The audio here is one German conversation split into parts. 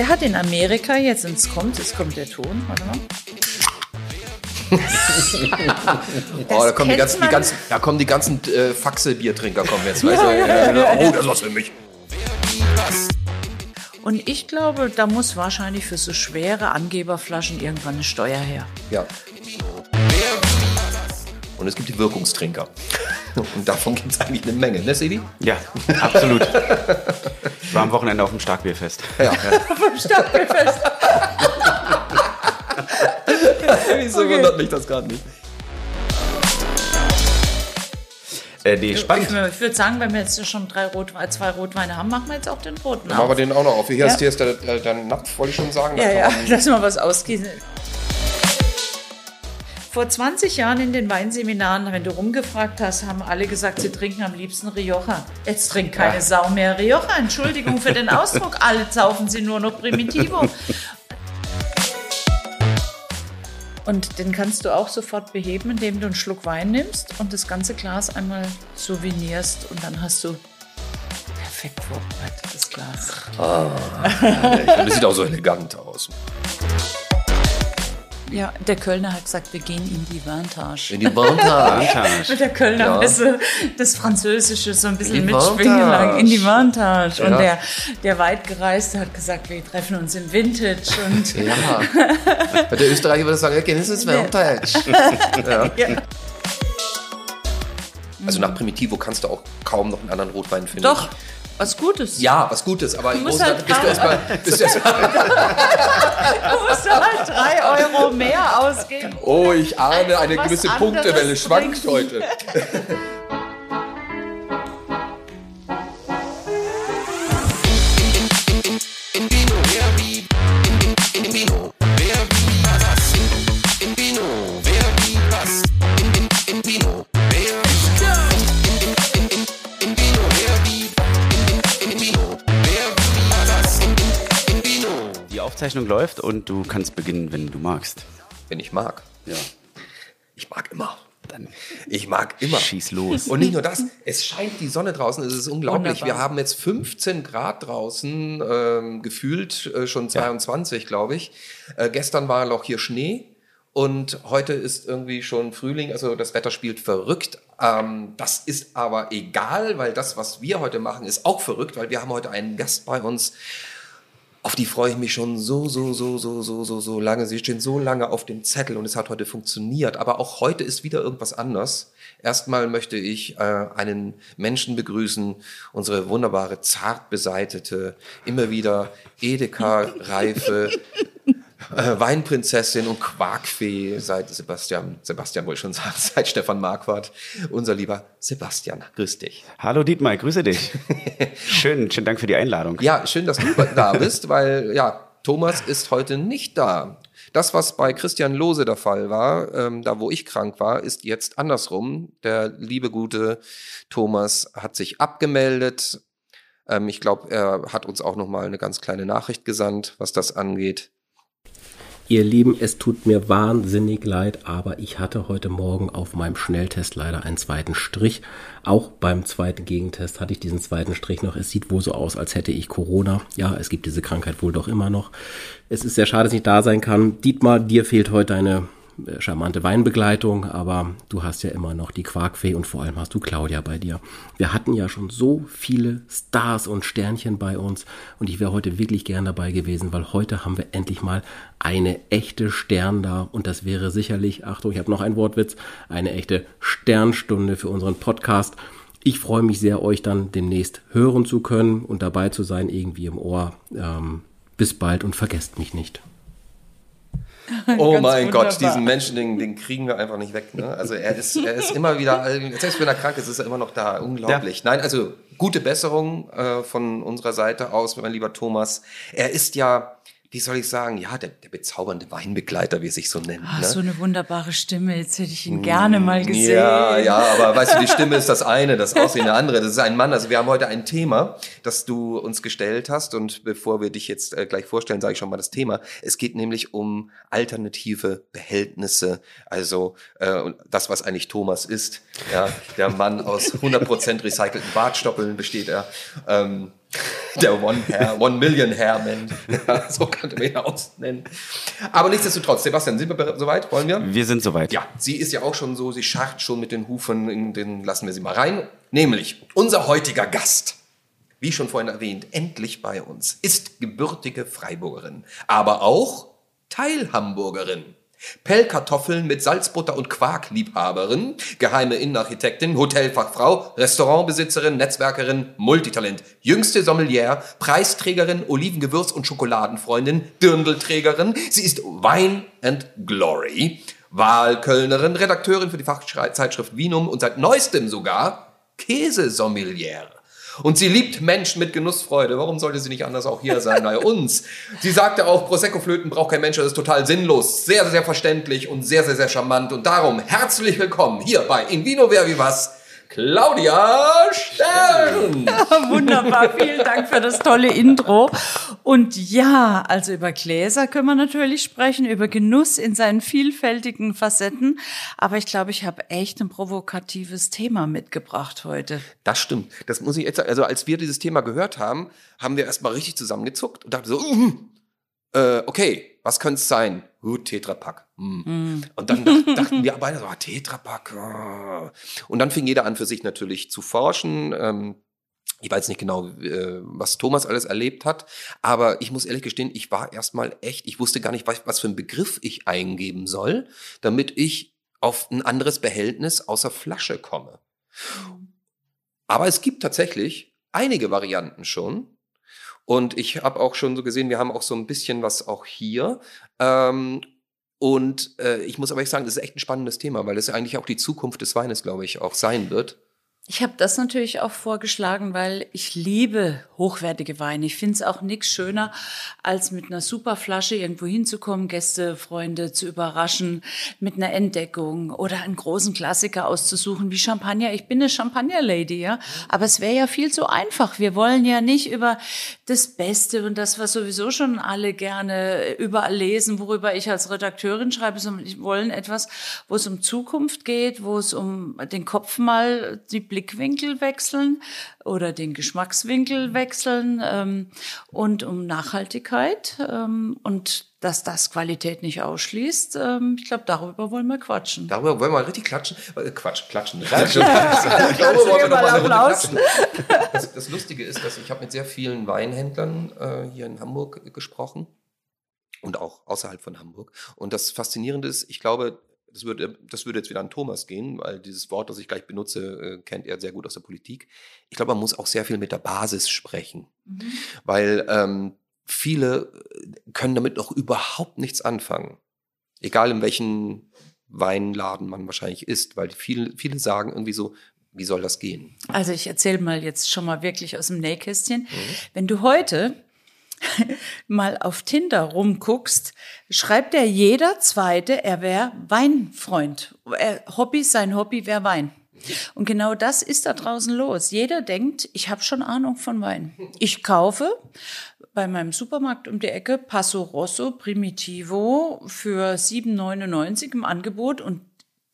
Der hat in Amerika, jetzt es kommt, jetzt kommt der Ton, warte mal. oh, da kommen die ganzen, die ganzen, da kommen die ganzen äh, Faxe-Biertrinker kommen jetzt. Du? ja, ja, oh, das was für mich. Und ich glaube, da muss wahrscheinlich für so schwere Angeberflaschen irgendwann eine Steuer her. Ja. Und es gibt die Wirkungstrinker. Und davon gibt es eigentlich eine Menge, ne, Sebi? Ja, absolut. Ich war am Wochenende auf dem Starkbierfest. Ja, ja. auf dem Starkbierfest. Wieso okay. wundert mich das gerade nicht? Äh, nee, spannend. Ich, ich würde sagen, wenn wir jetzt schon drei Rotweine, zwei Rotweine haben, machen wir jetzt auch den roten Dann machen wir den auch noch auf. Hier, ja. ist, hier ist der, der, der Napf, wollte ich schon sagen. Ja, ja, lass mal was ausgießen. Vor 20 Jahren in den Weinseminaren, wenn du rumgefragt hast, haben alle gesagt, sie trinken am liebsten Rioja. Jetzt trinkt keine ja. Sau mehr Rioja. Entschuldigung für den Ausdruck. Alle saufen sie nur noch Primitivo. Und den kannst du auch sofort beheben, indem du einen Schluck Wein nimmst und das ganze Glas einmal souvenirst und dann hast du perfekt vorbereitetes Glas. Ah, das sieht auch so elegant aus. Ja, der Kölner hat gesagt, wir gehen in die Vantage. In die Vantage. Mit der Kölner ja. Messe das Französische so ein bisschen mitschwingen lang. In die Vantage. Ja. Und der, der Weitgereiste hat gesagt, wir treffen uns im Vintage. Und ja. Bei der Österreicher würde sagen, okay, das ist Vantage. ja. ja. Also nach Primitivo kannst du auch kaum noch einen anderen Rotwein finden. Doch. Was Gutes. Ja, was Gutes, aber du musst halt bist du erstmal. Bist du, erst du musst halt drei Euro mehr ausgeben. Oh, ich ahne, eine gewisse Punktewelle schwankt heute. Aufzeichnung läuft und du kannst beginnen, wenn du magst. Wenn ich mag. Ja. Ich mag immer. Dann ich mag immer. Schieß los. Und nicht nur das, es scheint die Sonne draußen, es ist unglaublich. Wunderbar. Wir haben jetzt 15 Grad draußen, ähm, gefühlt äh, schon 22, ja. glaube ich. Äh, gestern war noch hier Schnee. Und heute ist irgendwie schon Frühling, also das Wetter spielt verrückt. Ähm, das ist aber egal, weil das, was wir heute machen, ist auch verrückt, weil wir haben heute einen Gast bei uns, auf die freue ich mich schon so, so, so, so, so, so, so lange. Sie stehen so lange auf dem Zettel und es hat heute funktioniert. Aber auch heute ist wieder irgendwas anders. Erstmal möchte ich äh, einen Menschen begrüßen, unsere wunderbare, zart beseitete, immer wieder Edeka-reife äh, Weinprinzessin und Quarkfee seit Sebastian, Sebastian wollte ich schon sagen, seit Stefan Marquardt, unser lieber Sebastian. Grüß dich. Hallo Dietmar, grüße dich. schön, schönen Dank für die Einladung. Ja, schön, dass du da bist, weil ja, Thomas ist heute nicht da. Das, was bei Christian Lose der Fall war, ähm, da wo ich krank war, ist jetzt andersrum. Der liebe gute Thomas hat sich abgemeldet. Ähm, ich glaube, er hat uns auch noch mal eine ganz kleine Nachricht gesandt, was das angeht. Ihr Lieben, es tut mir wahnsinnig leid, aber ich hatte heute Morgen auf meinem Schnelltest leider einen zweiten Strich. Auch beim zweiten Gegentest hatte ich diesen zweiten Strich noch. Es sieht wohl so aus, als hätte ich Corona. Ja, es gibt diese Krankheit wohl doch immer noch. Es ist sehr schade, dass ich da sein kann. Dietmar, dir fehlt heute eine charmante Weinbegleitung, aber du hast ja immer noch die Quarkfee und vor allem hast du Claudia bei dir. Wir hatten ja schon so viele Stars und Sternchen bei uns und ich wäre heute wirklich gern dabei gewesen, weil heute haben wir endlich mal eine echte Stern da und das wäre sicherlich, Achtung, ich habe noch einen Wortwitz, eine echte Sternstunde für unseren Podcast. Ich freue mich sehr, euch dann demnächst hören zu können und dabei zu sein, irgendwie im Ohr. Ähm, bis bald und vergesst mich nicht. Oh mein wunderbar. Gott, diesen Menschen, den, den, kriegen wir einfach nicht weg. Ne? Also er ist, er ist immer wieder, selbst wenn er krank ist, ist er immer noch da. Unglaublich. Ja. Nein, also gute Besserung äh, von unserer Seite aus, mein lieber Thomas. Er ist ja wie soll ich sagen, ja, der, der bezaubernde Weinbegleiter, wie er sich so nennt. Ach, ne? so eine wunderbare Stimme. Jetzt hätte ich ihn gerne mal gesehen. Ja, ja, aber weißt du, die Stimme ist das eine, das Aussehen der andere. Das ist ein Mann. Also wir haben heute ein Thema, das du uns gestellt hast. Und bevor wir dich jetzt äh, gleich vorstellen, sage ich schon mal das Thema. Es geht nämlich um alternative Behältnisse. Also äh, das, was eigentlich Thomas ist. Ja, der Mann aus 100% recycelten Bartstoppeln besteht er. Ähm, Der One Hair, One Million Hair Man. Ja, so könnte man ihn ausnennen. Aber nichtsdestotrotz, Sebastian, sind wir soweit? Wollen wir? Wir sind soweit. Ja, sie ist ja auch schon so, sie scharrt schon mit den Hufen, in den lassen wir sie mal rein. Nämlich unser heutiger Gast wie schon vorhin erwähnt, endlich bei uns, ist gebürtige Freiburgerin, aber auch Teilhamburgerin. Pellkartoffeln mit Salzbutter und Quark-Liebhaberin, geheime Innenarchitektin, Hotelfachfrau, Restaurantbesitzerin, Netzwerkerin, Multitalent, jüngste Sommelier, Preisträgerin, Olivengewürz- und Schokoladenfreundin, Dirndlträgerin. Sie ist Wine and Glory, Wahlkölnerin, Redakteurin für die Fachzeitschrift Vinum und seit neuestem sogar Käsesommelier. Und sie liebt Menschen mit Genussfreude. Warum sollte sie nicht anders auch hier sein bei uns? Sie sagte auch, Prosecco-Flöten braucht kein Mensch, das ist total sinnlos. Sehr, sehr verständlich und sehr, sehr, sehr charmant. Und darum herzlich willkommen hier bei In Vino Ver Was Claudia Stern. Ja, wunderbar, vielen Dank für das tolle Intro. Und ja, also über Gläser können wir natürlich sprechen, über Genuss in seinen vielfältigen Facetten. Aber ich glaube, ich habe echt ein provokatives Thema mitgebracht heute. Das stimmt. Das muss ich jetzt sagen. Also als wir dieses Thema gehört haben, haben wir erstmal richtig zusammengezuckt und dachten so, uh, okay, was könnte es sein? Uh, Tetrapack. Mm. Mm. Und dann dachten wir beide so, ah, Tetrapack. Oh. Und dann fing jeder an für sich natürlich zu forschen. Ähm, ich weiß nicht genau, äh, was Thomas alles erlebt hat, aber ich muss ehrlich gestehen, ich war erstmal echt, ich wusste gar nicht, was, was für einen Begriff ich eingeben soll, damit ich auf ein anderes Behältnis außer Flasche komme. Aber es gibt tatsächlich einige Varianten schon. Und ich habe auch schon so gesehen, wir haben auch so ein bisschen was auch hier. Ähm, und äh, ich muss aber echt sagen, das ist echt ein spannendes Thema, weil es eigentlich auch die Zukunft des Weines, glaube ich, auch sein wird. Ich habe das natürlich auch vorgeschlagen, weil ich liebe hochwertige Weine. Ich finde es auch nichts schöner, als mit einer super Flasche irgendwo hinzukommen, Gäste, Freunde zu überraschen, mit einer Entdeckung oder einen großen Klassiker auszusuchen wie Champagner. Ich bin eine Champagner-Lady, ja. Aber es wäre ja viel zu einfach. Wir wollen ja nicht über das Beste und das, was sowieso schon alle gerne überall lesen, worüber ich als Redakteurin schreibe, sondern wir wollen etwas, wo es um Zukunft geht, wo es um den Kopf mal die Blickwinkel wechseln oder den Geschmackswinkel wechseln ähm, und um Nachhaltigkeit ähm, und dass das Qualität nicht ausschließt. Ähm, ich glaube, darüber wollen wir quatschen. Darüber wollen wir richtig klatschen. Äh, Quatsch, klatschen. klatschen. darüber wollen wir noch mal klatschen. Das, das, Lustige ist, dass ich habe mit sehr vielen Weinhändlern äh, hier in Hamburg gesprochen und auch außerhalb von Hamburg. Und das Faszinierende ist, ich glaube, das würde, das würde jetzt wieder an Thomas gehen, weil dieses Wort, das ich gleich benutze, äh, kennt er sehr gut aus der Politik. Ich glaube, man muss auch sehr viel mit der Basis sprechen, mhm. weil ähm, viele äh, können damit noch überhaupt nichts anfangen. Egal in welchen Weinladen man wahrscheinlich ist, weil viele, viele sagen irgendwie so, wie soll das gehen? Also ich erzähle mal jetzt schon mal wirklich aus dem Nähkästchen. Mhm. Wenn du heute mal auf Tinder rumguckst, schreibt er jeder Zweite, er wäre Weinfreund. Hobby, sein Hobby wäre Wein. Und genau das ist da draußen los. Jeder denkt, ich habe schon Ahnung von Wein. Ich kaufe bei meinem Supermarkt um die Ecke Passo Rosso Primitivo für 7,99 im Angebot und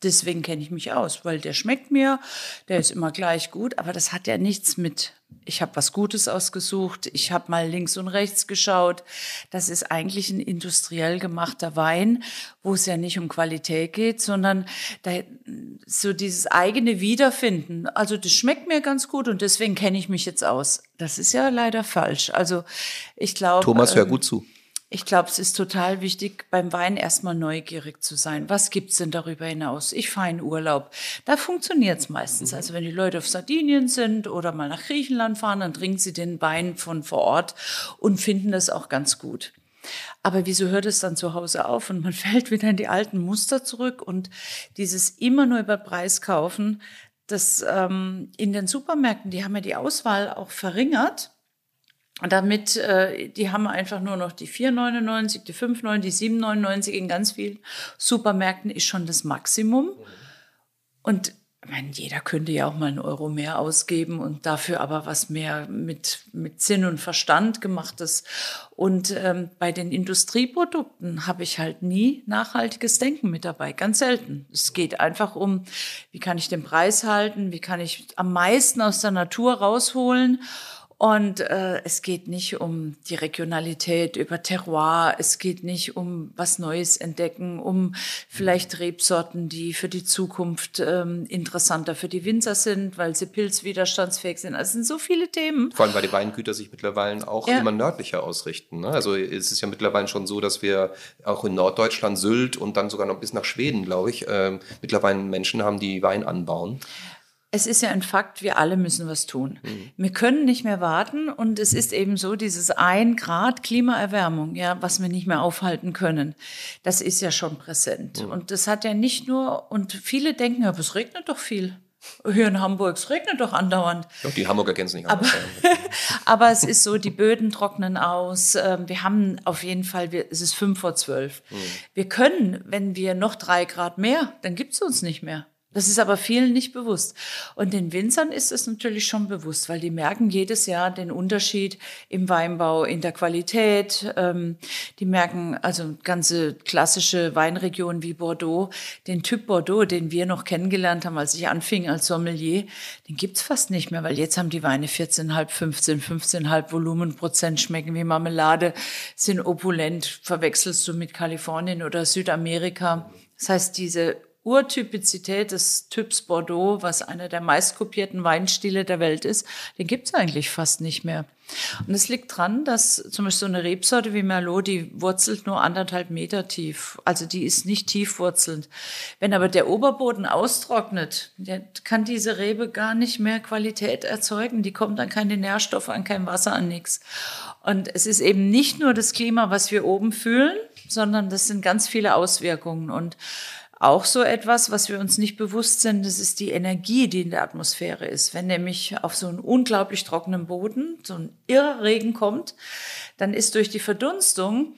deswegen kenne ich mich aus, weil der schmeckt mir, der ist immer gleich gut, aber das hat ja nichts mit, ich habe was Gutes ausgesucht, ich habe mal links und rechts geschaut. Das ist eigentlich ein industriell gemachter Wein, wo es ja nicht um Qualität geht, sondern da, so dieses eigene Wiederfinden. Also das schmeckt mir ganz gut und deswegen kenne ich mich jetzt aus. Das ist ja leider falsch. Also ich glaube. Thomas, hör ähm, gut zu. Ich glaube, es ist total wichtig, beim Wein erstmal neugierig zu sein. Was gibt's denn darüber hinaus? Ich fahre in Urlaub. Da funktioniert's meistens. Also wenn die Leute auf Sardinien sind oder mal nach Griechenland fahren, dann trinken sie den Wein von vor Ort und finden das auch ganz gut. Aber wieso hört es dann zu Hause auf und man fällt wieder in die alten Muster zurück und dieses immer nur über Preis kaufen, das ähm, in den Supermärkten, die haben ja die Auswahl auch verringert damit, äh, die haben einfach nur noch die 4,99, die 5,99, die 7,99 in ganz vielen Supermärkten ist schon das Maximum. Und ich meine, jeder könnte ja auch mal einen Euro mehr ausgeben und dafür aber was mehr mit, mit Sinn und Verstand gemachtes. Und ähm, bei den Industrieprodukten habe ich halt nie nachhaltiges Denken mit dabei, ganz selten. Es geht einfach um, wie kann ich den Preis halten, wie kann ich am meisten aus der Natur rausholen Und äh, es geht nicht um die Regionalität, über Terroir, es geht nicht um was Neues entdecken, um vielleicht Rebsorten, die für die Zukunft ähm, interessanter für die Winzer sind, weil sie pilzwiderstandsfähig sind. Also es sind so viele Themen. Vor allem, weil die Weingüter sich mittlerweile auch ja. immer nördlicher ausrichten. Ne? Also es ist ja mittlerweile schon so, dass wir auch in Norddeutschland, Sylt und dann sogar noch bis nach Schweden, glaube ich, äh, mittlerweile Menschen haben, die Wein anbauen es ist ja ein Fakt, wir alle müssen was tun. Mhm. Wir können nicht mehr warten und es ist eben so, dieses ein Grad Klimaerwärmung, ja, was wir nicht mehr aufhalten können, das ist ja schon präsent. Mhm. Und das hat ja nicht nur, und viele denken, ja, es regnet doch viel. Hier in Hamburg, es regnet doch andauernd. Doch, die Hamburger kennen es nicht aber, aber es ist so, die Böden trocknen aus. Ähm, wir haben auf jeden Fall, es ist fünf vor zwölf. Mhm. Wir können, wenn wir noch drei Grad mehr, dann gibt es uns nicht mehr. Das ist aber vielen nicht bewusst. Und den Winzern ist es natürlich schon bewusst, weil die merken jedes Jahr den Unterschied im Weinbau, in der Qualität. Ähm, die merken also ganze klassische Weinregionen wie Bordeaux, den Typ Bordeaux, den wir noch kennengelernt haben, als ich anfing als Sommelier, den gibt's fast nicht mehr, weil jetzt haben die Weine 14,5, 15, 15,5 Volumenprozent, schmecken wie Marmelade, sind opulent, verwechselst du mit Kalifornien oder Südamerika. Das heißt, diese Urtypizität des Typs Bordeaux, was einer der meistkopierten Weinstile der Welt ist, den gibt's eigentlich fast nicht mehr. Und es liegt dran, dass zum Beispiel so eine Rebsorte wie Merlot, die wurzelt nur anderthalb Meter tief. Also die ist nicht tiefwurzelnd. Wenn aber der Oberboden austrocknet, kann diese Rebe gar nicht mehr Qualität erzeugen. Die kommt an keine Nährstoffe, an kein Wasser, an nichts. Und es ist eben nicht nur das Klima, was wir oben fühlen, sondern das sind ganz viele Auswirkungen. Und auch so etwas, was wir uns nicht bewusst sind, das ist die Energie, die in der Atmosphäre ist. Wenn nämlich auf so einen unglaublich trockenen Boden so ein irrer Regen kommt, dann ist durch die Verdunstung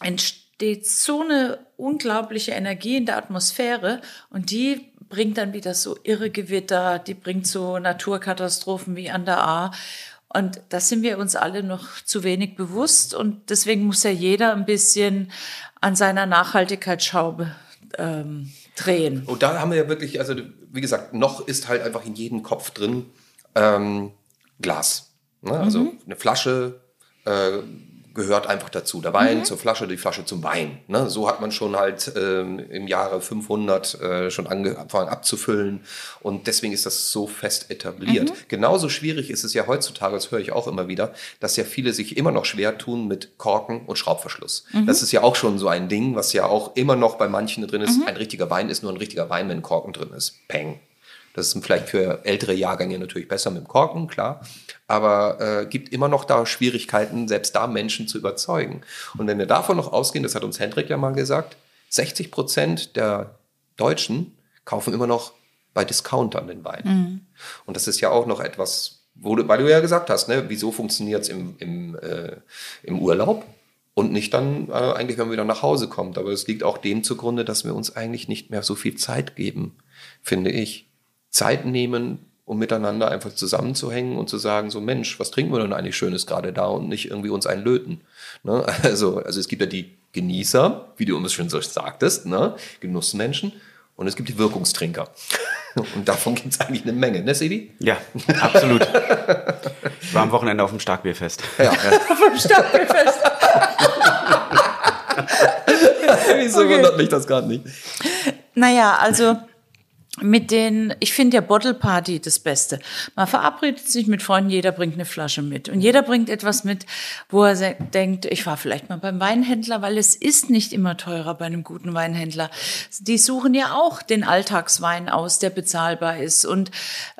entsteht so eine unglaubliche Energie in der Atmosphäre und die bringt dann wieder so irre Gewitter, die bringt so Naturkatastrophen wie an der A. Und da sind wir uns alle noch zu wenig bewusst und deswegen muss ja jeder ein bisschen an seiner Nachhaltigkeitsschraube ähm, drehen. Und da haben wir ja wirklich, also wie gesagt, noch ist halt einfach in jedem Kopf drin ähm, Glas. Ne? Also mhm. eine Flasche, äh, gehört einfach dazu. Der Wein mhm. zur Flasche, die Flasche zum Wein. Ne? So hat man schon halt ähm, im Jahre 500 äh, schon angefangen abzufüllen und deswegen ist das so fest etabliert. Mhm. Genauso schwierig ist es ja heutzutage, das höre ich auch immer wieder, dass ja viele sich immer noch schwer tun mit Korken und Schraubverschluss. Mhm. Das ist ja auch schon so ein Ding, was ja auch immer noch bei manchen drin ist. Mhm. Ein richtiger Wein ist nur ein richtiger Wein, wenn Korken drin ist. Peng. Das ist vielleicht für ältere Jahrgänge natürlich besser mit dem Korken, klar. Aber äh, gibt immer noch da Schwierigkeiten, selbst da Menschen zu überzeugen. Und wenn wir davon noch ausgehen, das hat uns Hendrik ja mal gesagt, 60 Prozent der Deutschen kaufen immer noch bei Discountern den Wein. Mhm. Und das ist ja auch noch etwas, wo du, weil du ja gesagt hast, ne, wieso funktioniert es im, im, äh, im Urlaub? und nicht dann äh, eigentlich, wenn man wieder nach Hause kommt. Aber es liegt auch dem zugrunde, dass wir uns eigentlich nicht mehr so viel Zeit geben, finde ich. Zeit nehmen, um miteinander einfach zusammenzuhängen und zu sagen, so Mensch, was trinken wir denn eigentlich Schönes gerade da und nicht irgendwie uns einen löten. Ne? Also, also es gibt ja die Genießer, wie du uns schon so sagtest, ne? Genussmenschen und es gibt die Wirkungstrinker. Und davon gibt es eigentlich eine Menge, ne, Sidi? Ja, absolut. Ich war am Wochenende auf dem Starkbierfest. Ja, ja. auf dem Starkbierfest. Wieso okay. wundert mich das gerade nicht? Naja, also mit den, ich finde ja Bottle Party das Beste. Man verabredet sich mit Freunden, jeder bringt eine Flasche mit. Und jeder bringt etwas mit, wo er denkt, ich war vielleicht mal beim Weinhändler, weil es ist nicht immer teurer bei einem guten Weinhändler. Die suchen ja auch den Alltagswein aus, der bezahlbar ist. Und,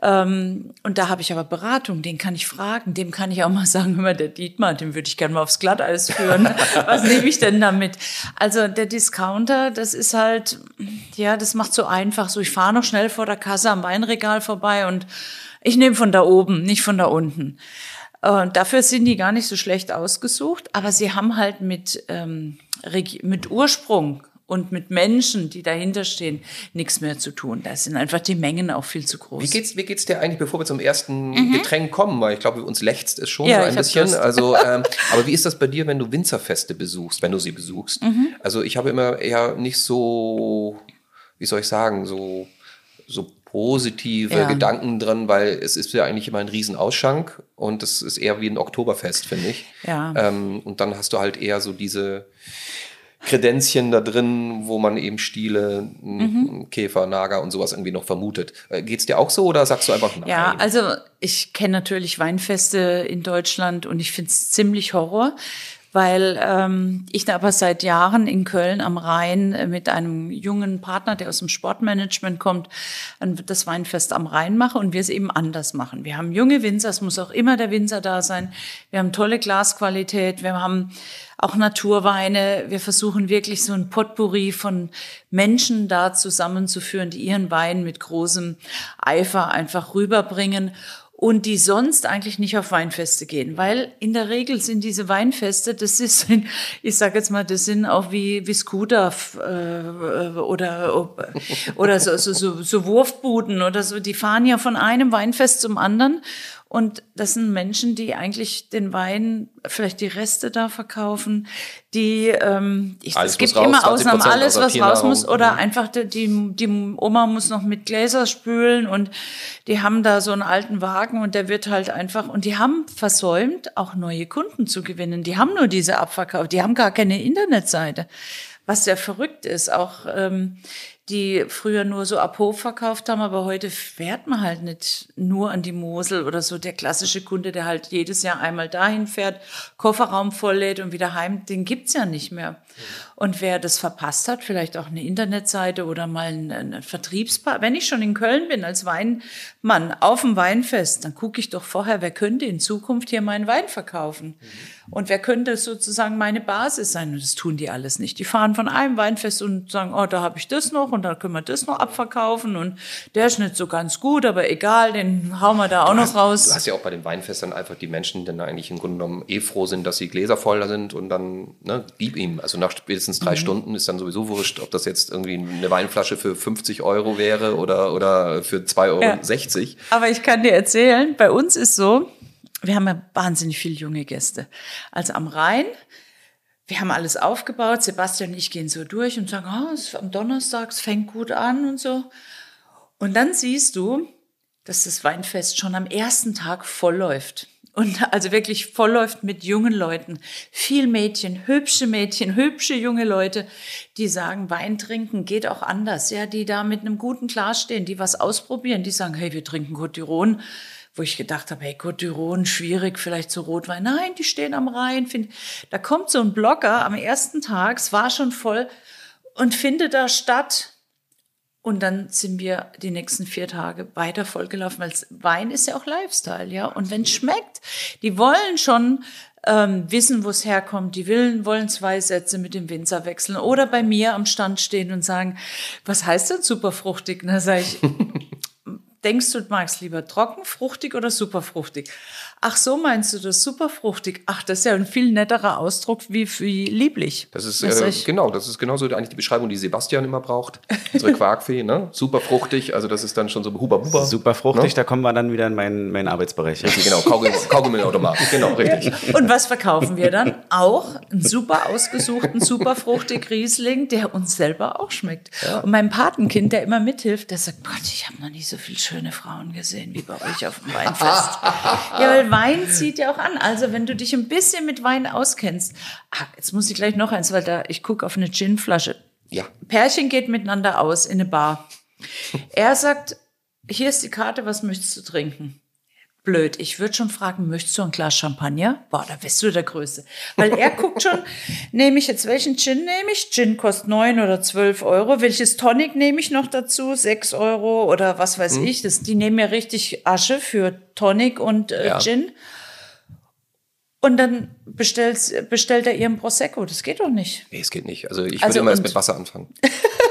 ähm, und da habe ich aber Beratung, den kann ich fragen, dem kann ich auch mal sagen, immer der Dietmar, den würde ich gerne mal aufs Glatteis führen. Was nehme ich denn damit? Also der Discounter, das ist halt, ja, das macht so einfach, so ich fahre noch noch schnell vor der Kasse am Weinregal vorbei und ich nehme von da oben, nicht von da unten. Und dafür sind die gar nicht so schlecht ausgesucht, aber sie haben halt mit, ähm, mit Ursprung und mit Menschen, die dahinter stehen, nichts mehr zu tun. Da sind einfach die Mengen auch viel zu groß. Wie geht's, wie geht's dir eigentlich, bevor wir zum ersten mhm. Getränk kommen? Weil ich glaube, uns lächzt es schon ja, so ein bisschen. Also, ähm, aber wie ist das bei dir, wenn du Winzerfeste besuchst, wenn du sie besuchst? Mhm. Also ich habe immer eher nicht so, wie soll ich sagen, so so positive ja. Gedanken drin, weil es ist ja eigentlich immer ein Riesenausschank und es ist eher wie ein Oktoberfest, finde ich. Ja. Ähm, und dann hast du halt eher so diese Kredenzchen da drin, wo man eben Stiele, mhm. Käfer, Nager und sowas irgendwie noch vermutet. Äh, geht's dir auch so oder sagst du einfach nein? Ja, also ich kenne natürlich Weinfeste in Deutschland und ich finde es ziemlich Horror weil ähm, ich da aber seit Jahren in Köln am Rhein äh, mit einem jungen Partner, der aus dem Sportmanagement kommt, das Weinfest am Rhein mache und wir es eben anders machen. Wir haben junge Winzer, es muss auch immer der Winzer da sein. Wir haben tolle Glasqualität, wir haben auch Naturweine. Wir versuchen wirklich so ein Potpourri von Menschen da zusammenzuführen, die ihren Wein mit großem Eifer einfach rüberbringen und die sonst eigentlich nicht auf Weinfeste gehen, weil in der Regel sind diese Weinfeste, das ist, ich sage jetzt mal, das sind auch wie wie Scooter äh, oder oder so, so, so, so Wurfbuden oder so, die fahren ja von einem Weinfest zum anderen und das sind Menschen, die eigentlich den Wein, vielleicht die Reste da verkaufen, die, ähm, ich, es gibt raus, immer Ausnahmen, alles, was raus muss, oder ja. einfach die, die, die Oma muss noch mit Gläser spülen und die haben da so einen alten Wagen und der wird halt einfach, und die haben versäumt, auch neue Kunden zu gewinnen. Die haben nur diese Abverkauf, die haben gar keine Internetseite was sehr verrückt ist. Auch ähm, die früher nur so ab Hof verkauft haben, aber heute fährt man halt nicht nur an die Mosel oder so. Der klassische Kunde, der halt jedes Jahr einmal dahin fährt, Kofferraum volllädt und wieder heim, den gibt's ja nicht mehr. Und wer das verpasst hat, vielleicht auch eine Internetseite oder mal ein, Vertriebspaar. Wenn ich schon in Köln bin als Weinmann auf dem Weinfest, dann gucke ich doch vorher, wer könnte in Zukunft hier meinen Wein verkaufen. Und wer könnte sozusagen meine Basis sein? Und das tun die alles nicht. Die fahren von einem Weinfest und sagen, oh, da habe ich das noch und da können wir das noch abverkaufen und der ist nicht so ganz gut, aber egal, den hauen wir da auch hast, noch raus. Du hast ja auch bei den Weinfestern einfach die Menschen, die dann eigentlich im Grunde genommen eh froh sind, dass sie Gläser voller sind und dann, ne, gib ihm. Also nach spätestens drei mhm. Stunden ist dann sowieso wurscht, ob das jetzt irgendwie eine Weinflasche für 50 Euro wäre oder, oder für 2,60 Euro. Ja. Aber ich kann dir erzählen, bei uns ist so, wir haben ja wahnsinnig viele junge Gäste. Also am Rhein, wir haben alles aufgebaut. Sebastian und ich gehen so durch und sagen, oh, es am Donnerstag, es fängt gut an und so. Und dann siehst du, dass das Weinfest schon am ersten Tag voll läuft. Und also wirklich voll läuft mit jungen Leuten. Viel Mädchen, hübsche Mädchen, hübsche junge Leute, die sagen, Wein trinken geht auch anders. Ja, die da mit einem guten Glas stehen, die was ausprobieren, die sagen, hey, wir trinken Cotiron wo ich gedacht habe, hey, Côte d'Iron, schwierig, vielleicht so Rotwein. Nein, die stehen am Rhein. Find, da kommt so ein Blogger am ersten Tag, es war schon voll, und findet da statt. Und dann sind wir die nächsten vier Tage weiter vollgelaufen, weil Wein ist ja auch Lifestyle, ja. Und wenn es schmeckt, die wollen schon ähm, wissen, wo es herkommt. Die willen, wollen zwei Sätze mit dem Winzer wechseln oder bei mir am Stand stehen und sagen, was heißt denn superfruchtig? Na, sag ich, Denkst du, du magst lieber trocken, fruchtig oder superfruchtig? Ach, so meinst du das superfruchtig? Ach, das ist ja ein viel netterer Ausdruck wie, wie lieblich. Das ist äh, genau, das ist genauso eigentlich die Beschreibung, die Sebastian immer braucht. Unsere Quarkfee, ne? Superfruchtig, also das ist dann schon so huber buber. Superfruchtig, ne? da kommen wir dann wieder in meinen, meinen Arbeitsbereich. Richtig, genau, Kaugummiautomat. genau, richtig. Und was verkaufen wir dann? Auch einen super ausgesuchten, superfruchtig Riesling, der uns selber auch schmeckt. Ja. Und mein Patenkind, der immer mithilft, der sagt, Gott, ich habe noch nie so viele schöne Frauen gesehen wie bei euch auf dem Weinfest. ja, weil Wein zieht ja auch an. Also wenn du dich ein bisschen mit Wein auskennst. Ah, jetzt muss ich gleich noch eins, weil da ich gucke auf eine Ginflasche. Ja. Pärchen geht miteinander aus in eine Bar. Er sagt, hier ist die Karte, was möchtest du trinken? Blöd. Ich würde schon fragen, möchtest du ein Glas Champagner? Boah, da bist du der Größte. Weil er guckt schon, nehme ich jetzt welchen Gin nehme ich? Gin kostet neun oder zwölf Euro. Welches Tonic nehme ich noch dazu? Sechs Euro oder was weiß hm. ich. Das, die nehmen ja richtig Asche für Tonic und äh, ja. Gin. Und dann bestellt, bestellt er ihren Prosecco. Das geht doch nicht. Nee, es geht nicht. Also ich würde also immer erst mit Wasser anfangen.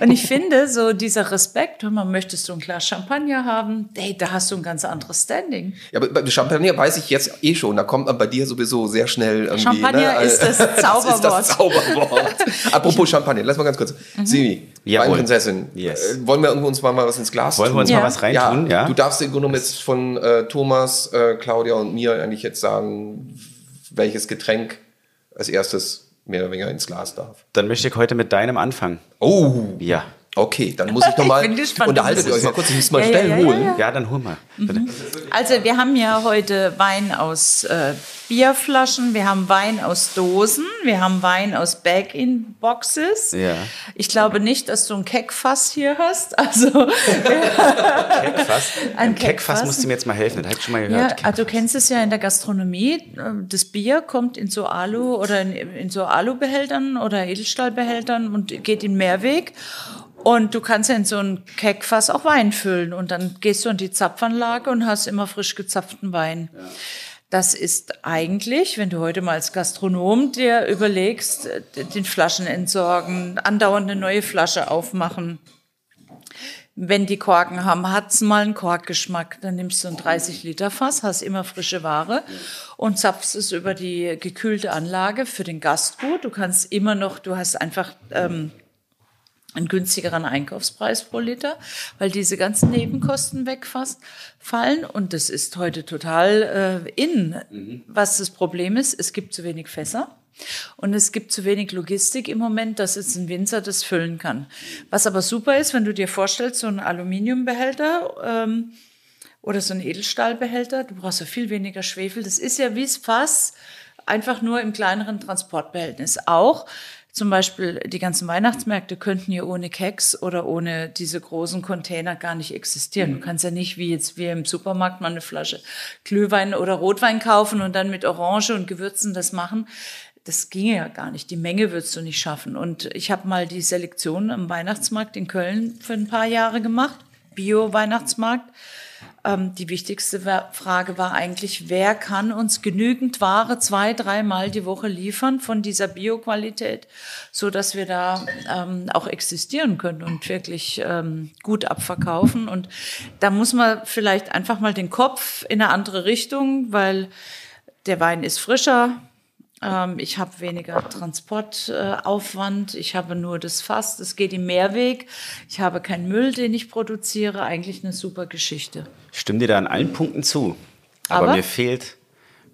und ich finde, so dieser Respekt, hör mal, möchtest du ein Glas Champagner haben? Hey, da hast du ein ganz anderes Standing. Ja, aber bei Champagner weiß ich jetzt eh schon, da kommt man bei dir sowieso sehr schnell irgendwie. Champagner ne? ist das Zauberwort. das ist das Zauberwort. Apropos Champagner, lass mal ganz kurz. Mhm. Simi, Weinprinzessin. Yes. Äh, wollen wir uns mal, mal was ins Glas wollen tun? Wollen wir uns ja. mal was reintun? Ja, ja. Du darfst im Grunde genommen jetzt von äh, Thomas, äh, Claudia und mir eigentlich jetzt sagen, welches Getränk als erstes mehr oder weniger ins Glas darf. Dann möchte ich heute mit deinem anfangen. Oh! Ja. Okay, dann muss ich nochmal, unterhaltet ihr euch mal kurz, ich muss mal Ja, schnell ja, ja, holen. ja, Ja, dann hol mal. Bitte. Also wir haben ja heute Wein aus äh, Bierflaschen, wir haben Wein aus Dosen, wir haben Wein aus Bag-in-Boxes. Ja. Ich glaube nicht, dass du ein Keckfass hier hast. Also Keckfass. Ein Ein Keckfass Keckfass. musst du mir jetzt mal helfen. Das habe ich schon mal ja, gehört. also du kennst es ja in der Gastronomie. Das Bier kommt in so Alu oder in, in so Alubehältern oder Edelstahlbehältern und geht in Mehrweg. Und du kannst ja in so ein Keckfass auch Wein füllen und dann gehst du in die Zapfanlage und hast immer frisch gezapften Wein. Das ist eigentlich, wenn du heute mal als Gastronom dir überlegst, äh, den Flaschen entsorgen, andauernd eine neue Flasche aufmachen. Wenn die Korken haben, hat's mal einen Korkgeschmack. Dann nimmst du ein 30 Liter Fass, hast immer frische Ware und zapfst es über die gekühlte Anlage für den Gast gut. Du kannst immer noch, du hast einfach ähm, einen günstigeren Einkaufspreis pro Liter, weil diese ganzen Nebenkosten wegfallen. Und das ist heute total äh, in. Was das Problem ist, es gibt zu wenig Fässer. Und es gibt zu wenig Logistik im Moment, dass jetzt ein Winzer das füllen kann. Was aber super ist, wenn du dir vorstellst, so ein Aluminiumbehälter ähm, oder so ein Edelstahlbehälter, du brauchst ja viel weniger Schwefel. Das ist ja wie das Fass, einfach nur im kleineren Transportbehältnis. Auch zum Beispiel die ganzen Weihnachtsmärkte könnten ja ohne Keks oder ohne diese großen Container gar nicht existieren. Du kannst ja nicht wie jetzt wir im Supermarkt mal eine Flasche Glühwein oder Rotwein kaufen und dann mit Orange und Gewürzen das machen. Das ginge ja gar nicht. Die Menge würdest du nicht schaffen. Und ich habe mal die Selektion am Weihnachtsmarkt in Köln für ein paar Jahre gemacht. Bio-Weihnachtsmarkt. Ähm, die wichtigste Frage war eigentlich, wer kann uns genügend Ware zwei, dreimal die Woche liefern von dieser Bioqualität, so dass wir da ähm, auch existieren können und wirklich ähm, gut abverkaufen. Und da muss man vielleicht einfach mal den Kopf in eine andere Richtung, weil der Wein ist frischer, ich habe weniger Transportaufwand. ich habe nur das Fass. Es geht im Mehrweg. Ich habe keinen Müll, den ich produziere. Eigentlich eine super Geschichte. Ich stimme dir da an allen Punkten zu. Aber, Aber? mir fehlt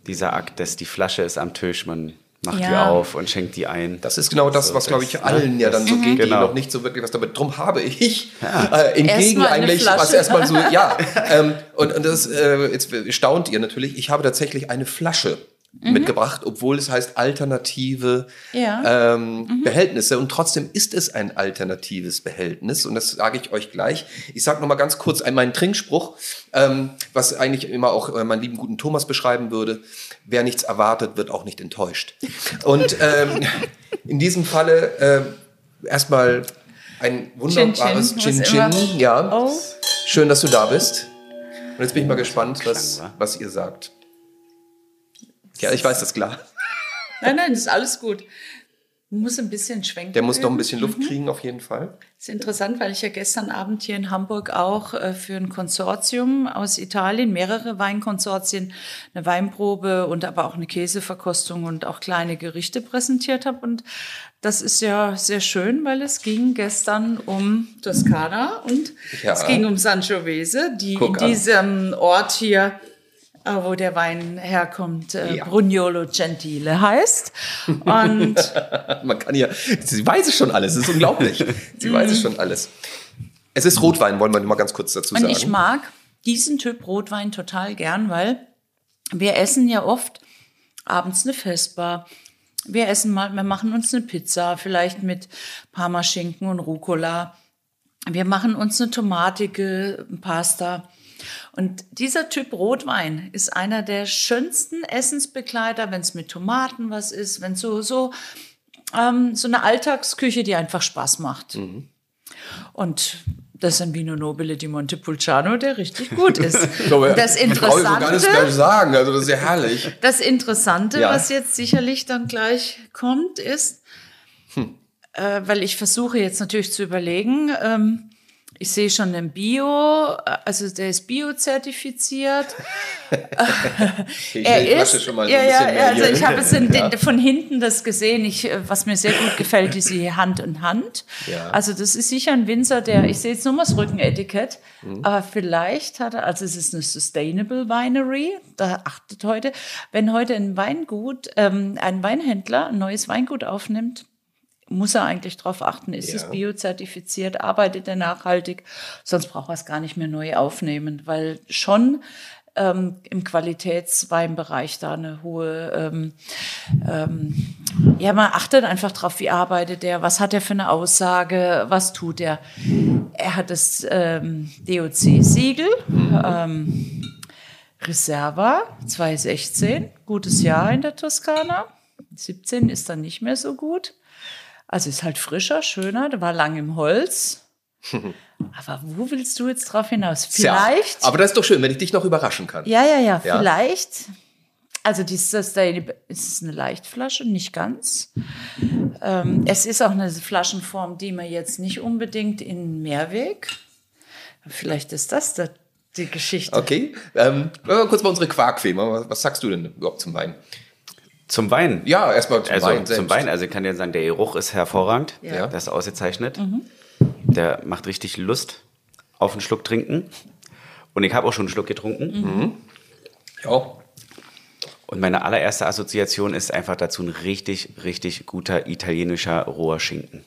dieser Akt, dass die Flasche ist am Tisch, man macht die Ja. auf und schenkt die ein. Das ist genau das, So, was, glaube ich, allen ja dann so geht, die Genau. noch nicht so wirklich was damit. Drum habe ich äh, entgegen eigentlich, was Flasche. erstmal so, ja. ähm, und, und das, äh, jetzt staunt ihr natürlich, ich habe tatsächlich eine Flasche mitgebracht, obwohl es heißt alternative Ja. ähm, Behältnisse. Und trotzdem ist es ein alternatives Behältnis. Und das sage ich euch gleich. Ich sage noch mal ganz kurz einen meinen Trinkspruch, ähm, was eigentlich immer auch äh, meinen lieben guten Thomas beschreiben würde. Wer nichts erwartet, wird auch nicht enttäuscht. Und ähm, in diesem Falle äh, erstmal ein wunderbares Chin Chin Ja, Oh. schön, dass du da bist. Und jetzt bin ich mal gespannt, was, was ihr sagt. Ja, ich weiß das klar. Nein, nein, das ist alles gut. Du musst ein bisschen schwenken. Der muss noch ein bisschen Luft kriegen, auf jeden Fall. Das ist interessant, weil ich ja gestern Abend hier in Hamburg auch äh, für ein Konsortium aus Italien, mehrere Weinkonsortien, eine Weinprobe und aber auch eine Käseverkostung und auch kleine Gerichte präsentiert habe. Und das ist ja sehr schön, weil es ging gestern um Toskana und Ja. es ging um Sangiovese, die Guck in an. diesem Ort hier wo der Wein herkommt, äh, Ja. Brugnolo Gentile heißt. Und Man kann ja, sie weiß es schon alles, das ist unglaublich. Sie weiß es schon alles. Es ist Rotwein, wollen wir mal ganz kurz dazu Und sagen. ich mag diesen Typ Rotwein total gern, weil wir essen ja oft abends eine Vespa. Wir essen mal, wir machen uns eine Pizza, vielleicht mit Parmaschinken und Rucola. Wir machen uns eine tomatige Pasta. Und dieser Typ Rotwein ist einer der schönsten Essensbegleiter, wenn es mit Tomaten was ist, wenn so so ähm, so eine Alltagsküche, die einfach Spaß macht. Und das ist ein Vino Nobile di Montepulciano, der richtig gut ist. Ich glaube, das ich brauche so gar nicht Interessante, sagen, also das ist ja herrlich. das Interessante, Ja. was jetzt sicherlich dann gleich kommt, ist, Hm. äh, weil ich versuche jetzt natürlich zu überlegen, ähm, ich sehe schon den Bio, äh, also der ist Bio-zertifiziert. Die Flasche schon mal so ja, bisschen ja, ja, also ich habe es in den, von hinten das gesehen. Ich, äh, was mir sehr gut gefällt, ist die Hand in Hand. Ja. Also das ist sicher ein Winzer, der, ich sehe jetzt nur mal das Rückenetikett, Mhm. aber vielleicht hat er, also es ist eine Sustainable Winery, da achtet heute, wenn heute ein Weingut, ähm, ein Weinhändler ein neues Weingut aufnimmt, muss er eigentlich darauf achten, ist Ja. es biozertifiziert, arbeitet er nachhaltig, sonst braucht er es gar nicht mehr neu aufnehmen, weil schon ähm, im Qualitätsweinbereich da eine hohe, ähm, ähm, ja, man achtet einfach drauf, wie arbeitet er, was hat er für eine Aussage, was tut er. Er hat das ähm, DOC-Siegel, ähm, Reserva 2016, gutes Jahr in der Toskana. 17 ist dann nicht mehr so gut. Also ist halt frischer, schöner, der war lang im Holz. Aber wo willst du jetzt drauf hinaus? Vielleicht. Ja, aber das ist doch schön, wenn ich dich noch überraschen kann. Ja, ja, ja, Ja. vielleicht. Also dieses es ist eine Leichtflasche, nicht ganz. Ähm, es ist auch eine Flaschenform, die man jetzt nicht unbedingt in Mehrweg. Vielleicht ist das da die Geschichte. Okay, ähm, kurz mal unsere Quarkfee. Was sagst du denn überhaupt zum Wein? Zum Wein. Ja, erstmal zum also Wein zum selbst. Wein, also ich kann dir sagen, der Geruch ist hervorragend. Ja. Das ist ausgezeichnet. Der macht richtig Lust auf einen Schluck trinken. Und ich habe auch schon einen Schluck getrunken. Ja. Und meine allererste Assoziation ist einfach dazu ein richtig, richtig guter italienischer roher Schinken.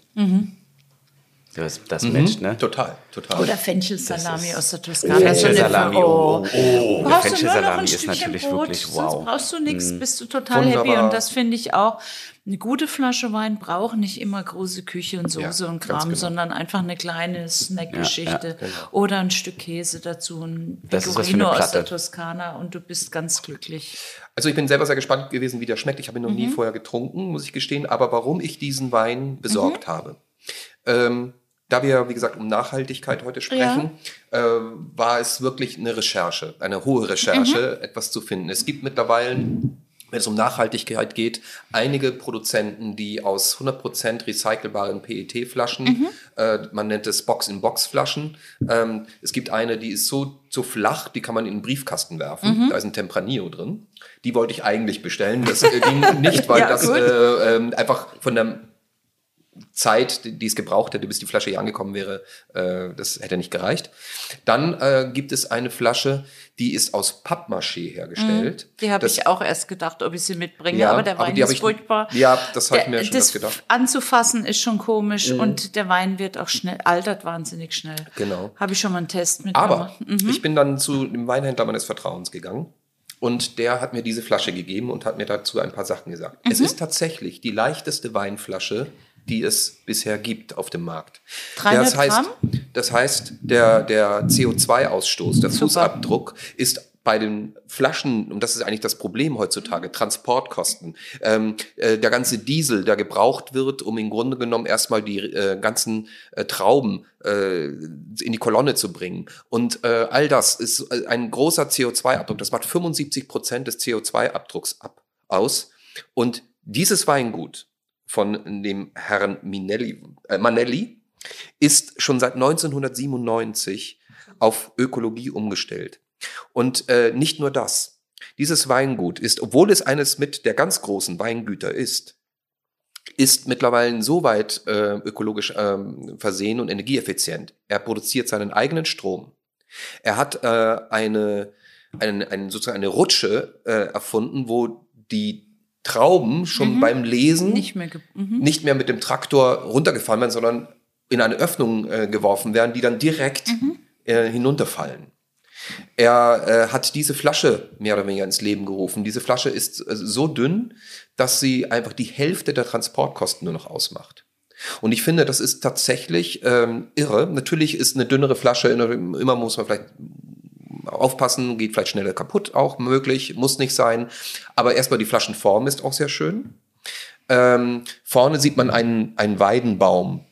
Das, das matcht, ne? Total, total. Oder Fenchelsalami aus der Toskana. Fenchelsalami, oh, oh, oh. Fenchelsalami ist natürlich Brot, wirklich Sonst wow. Mhm. brauchst du nichts, bist du total happy. Wunderbar. Und das finde ich auch. Eine gute Flasche Wein braucht nicht immer große Küche und Soße Ja, und Kram, genau. sondern einfach eine kleine Snackgeschichte Ja, ja, genau. oder ein Stück Käse dazu, ein Pecorino aus der. Toskana und du bist ganz glücklich. Also ich bin selber sehr gespannt gewesen, wie der schmeckt. Ich habe ihn noch nie vorher getrunken, muss ich gestehen. Aber warum ich diesen Wein besorgt habe, ähm, da wir, wie gesagt, um Nachhaltigkeit heute sprechen, äh, war es wirklich eine Recherche, eine hohe Recherche, etwas zu finden. Es gibt mittlerweile, wenn es um Nachhaltigkeit geht, einige Produzenten, die aus 100% recycelbaren PET-Flaschen, äh, man nennt es Box-in-Box-Flaschen, ähm, es gibt eine, die ist so, so flach, die kann man in einen Briefkasten werfen, da ist ein Tempranillo drin. Die wollte ich eigentlich bestellen, das äh, ging nicht, weil Ja, das äh, ähm, einfach von der Zeit, die es gebraucht hätte, bis die Flasche hier angekommen wäre, äh, das hätte nicht gereicht. Dann äh, gibt es eine Flasche, die ist aus Pappmaché hergestellt. Die habe ich auch erst gedacht, ob ich sie mitbringe, Ja, aber der aber Wein hab ist ich- furchtbar. Ja, das hab ich mir schon das gedacht. Anzufassen ist schon komisch und der Wein wird auch schnell, altert wahnsinnig schnell. Genau. Habe ich schon mal einen Test mit Aber gemacht. ich bin dann zu dem Weinhändler meines Vertrauens gegangen und der hat mir diese Flasche gegeben und hat mir dazu ein paar Sachen gesagt. Es ist tatsächlich die leichteste Weinflasche, die es bisher gibt auf dem Markt. 300 das heißt, Gramm? das heißt, der, der CO2-Ausstoß, der Super. Fußabdruck ist bei den Flaschen, und das ist eigentlich das Problem heutzutage, Transportkosten, ähm, äh, der ganze Diesel, der gebraucht wird, um im Grunde genommen erstmal die äh, ganzen äh, Trauben äh, in die Kolonne zu bringen. Und äh, all das ist äh, ein großer CO2-Abdruck. Das macht 75 Prozent des CO2-Abdrucks ab, aus. Und dieses Weingut von dem Herrn Minelli, äh, Manelli ist schon seit 1997 auf Ökologie umgestellt. Und äh, nicht nur das. Dieses Weingut ist, obwohl es eines mit der ganz großen Weingüter ist, ist mittlerweile so weit äh, ökologisch ähm, versehen und energieeffizient. Er produziert seinen eigenen Strom. Er hat äh, eine, eine, eine, sozusagen eine Rutsche äh, erfunden, wo die Trauben schon beim Lesen Nicht mehr. Mhm. nicht mehr mit dem Traktor runtergefahren werden, sondern in eine Öffnung äh, geworfen werden, die dann direkt äh, hinunterfallen. Er äh, hat diese Flasche mehr oder weniger ins Leben gerufen. Diese Flasche ist äh, so dünn, dass sie einfach die Hälfte der Transportkosten nur noch ausmacht. Und ich finde, das ist tatsächlich ähm, irre. Natürlich ist eine dünnere Flasche, immer muss man vielleicht aufpassen, geht vielleicht schneller kaputt, auch möglich, muss nicht sein. Aber erstmal die Flaschenform ist auch sehr schön. Ähm, vorne sieht man einen, einen Weidenbaum.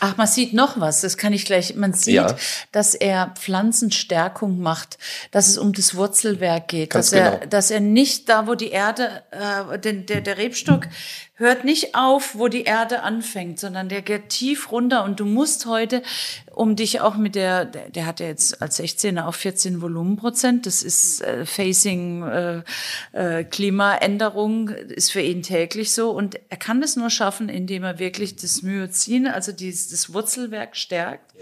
Ach, man sieht noch was, das kann ich gleich. Man sieht, Ja. dass er Pflanzenstärkung macht, dass es um das Wurzelwerk geht, Ganz dass er, genau. dass er nicht da, wo die Erde, äh, den, der, der Rebstock hört nicht auf, wo die Erde anfängt, sondern der geht tief runter und du musst heute, um dich auch mit der, der, der hat ja jetzt als 16er auf 14 Volumenprozent, das ist äh, Facing äh, äh, Klimaänderung, ist für ihn täglich so und er kann das nur schaffen, indem er wirklich das Myozin, also dieses, das Wurzelwerk stärkt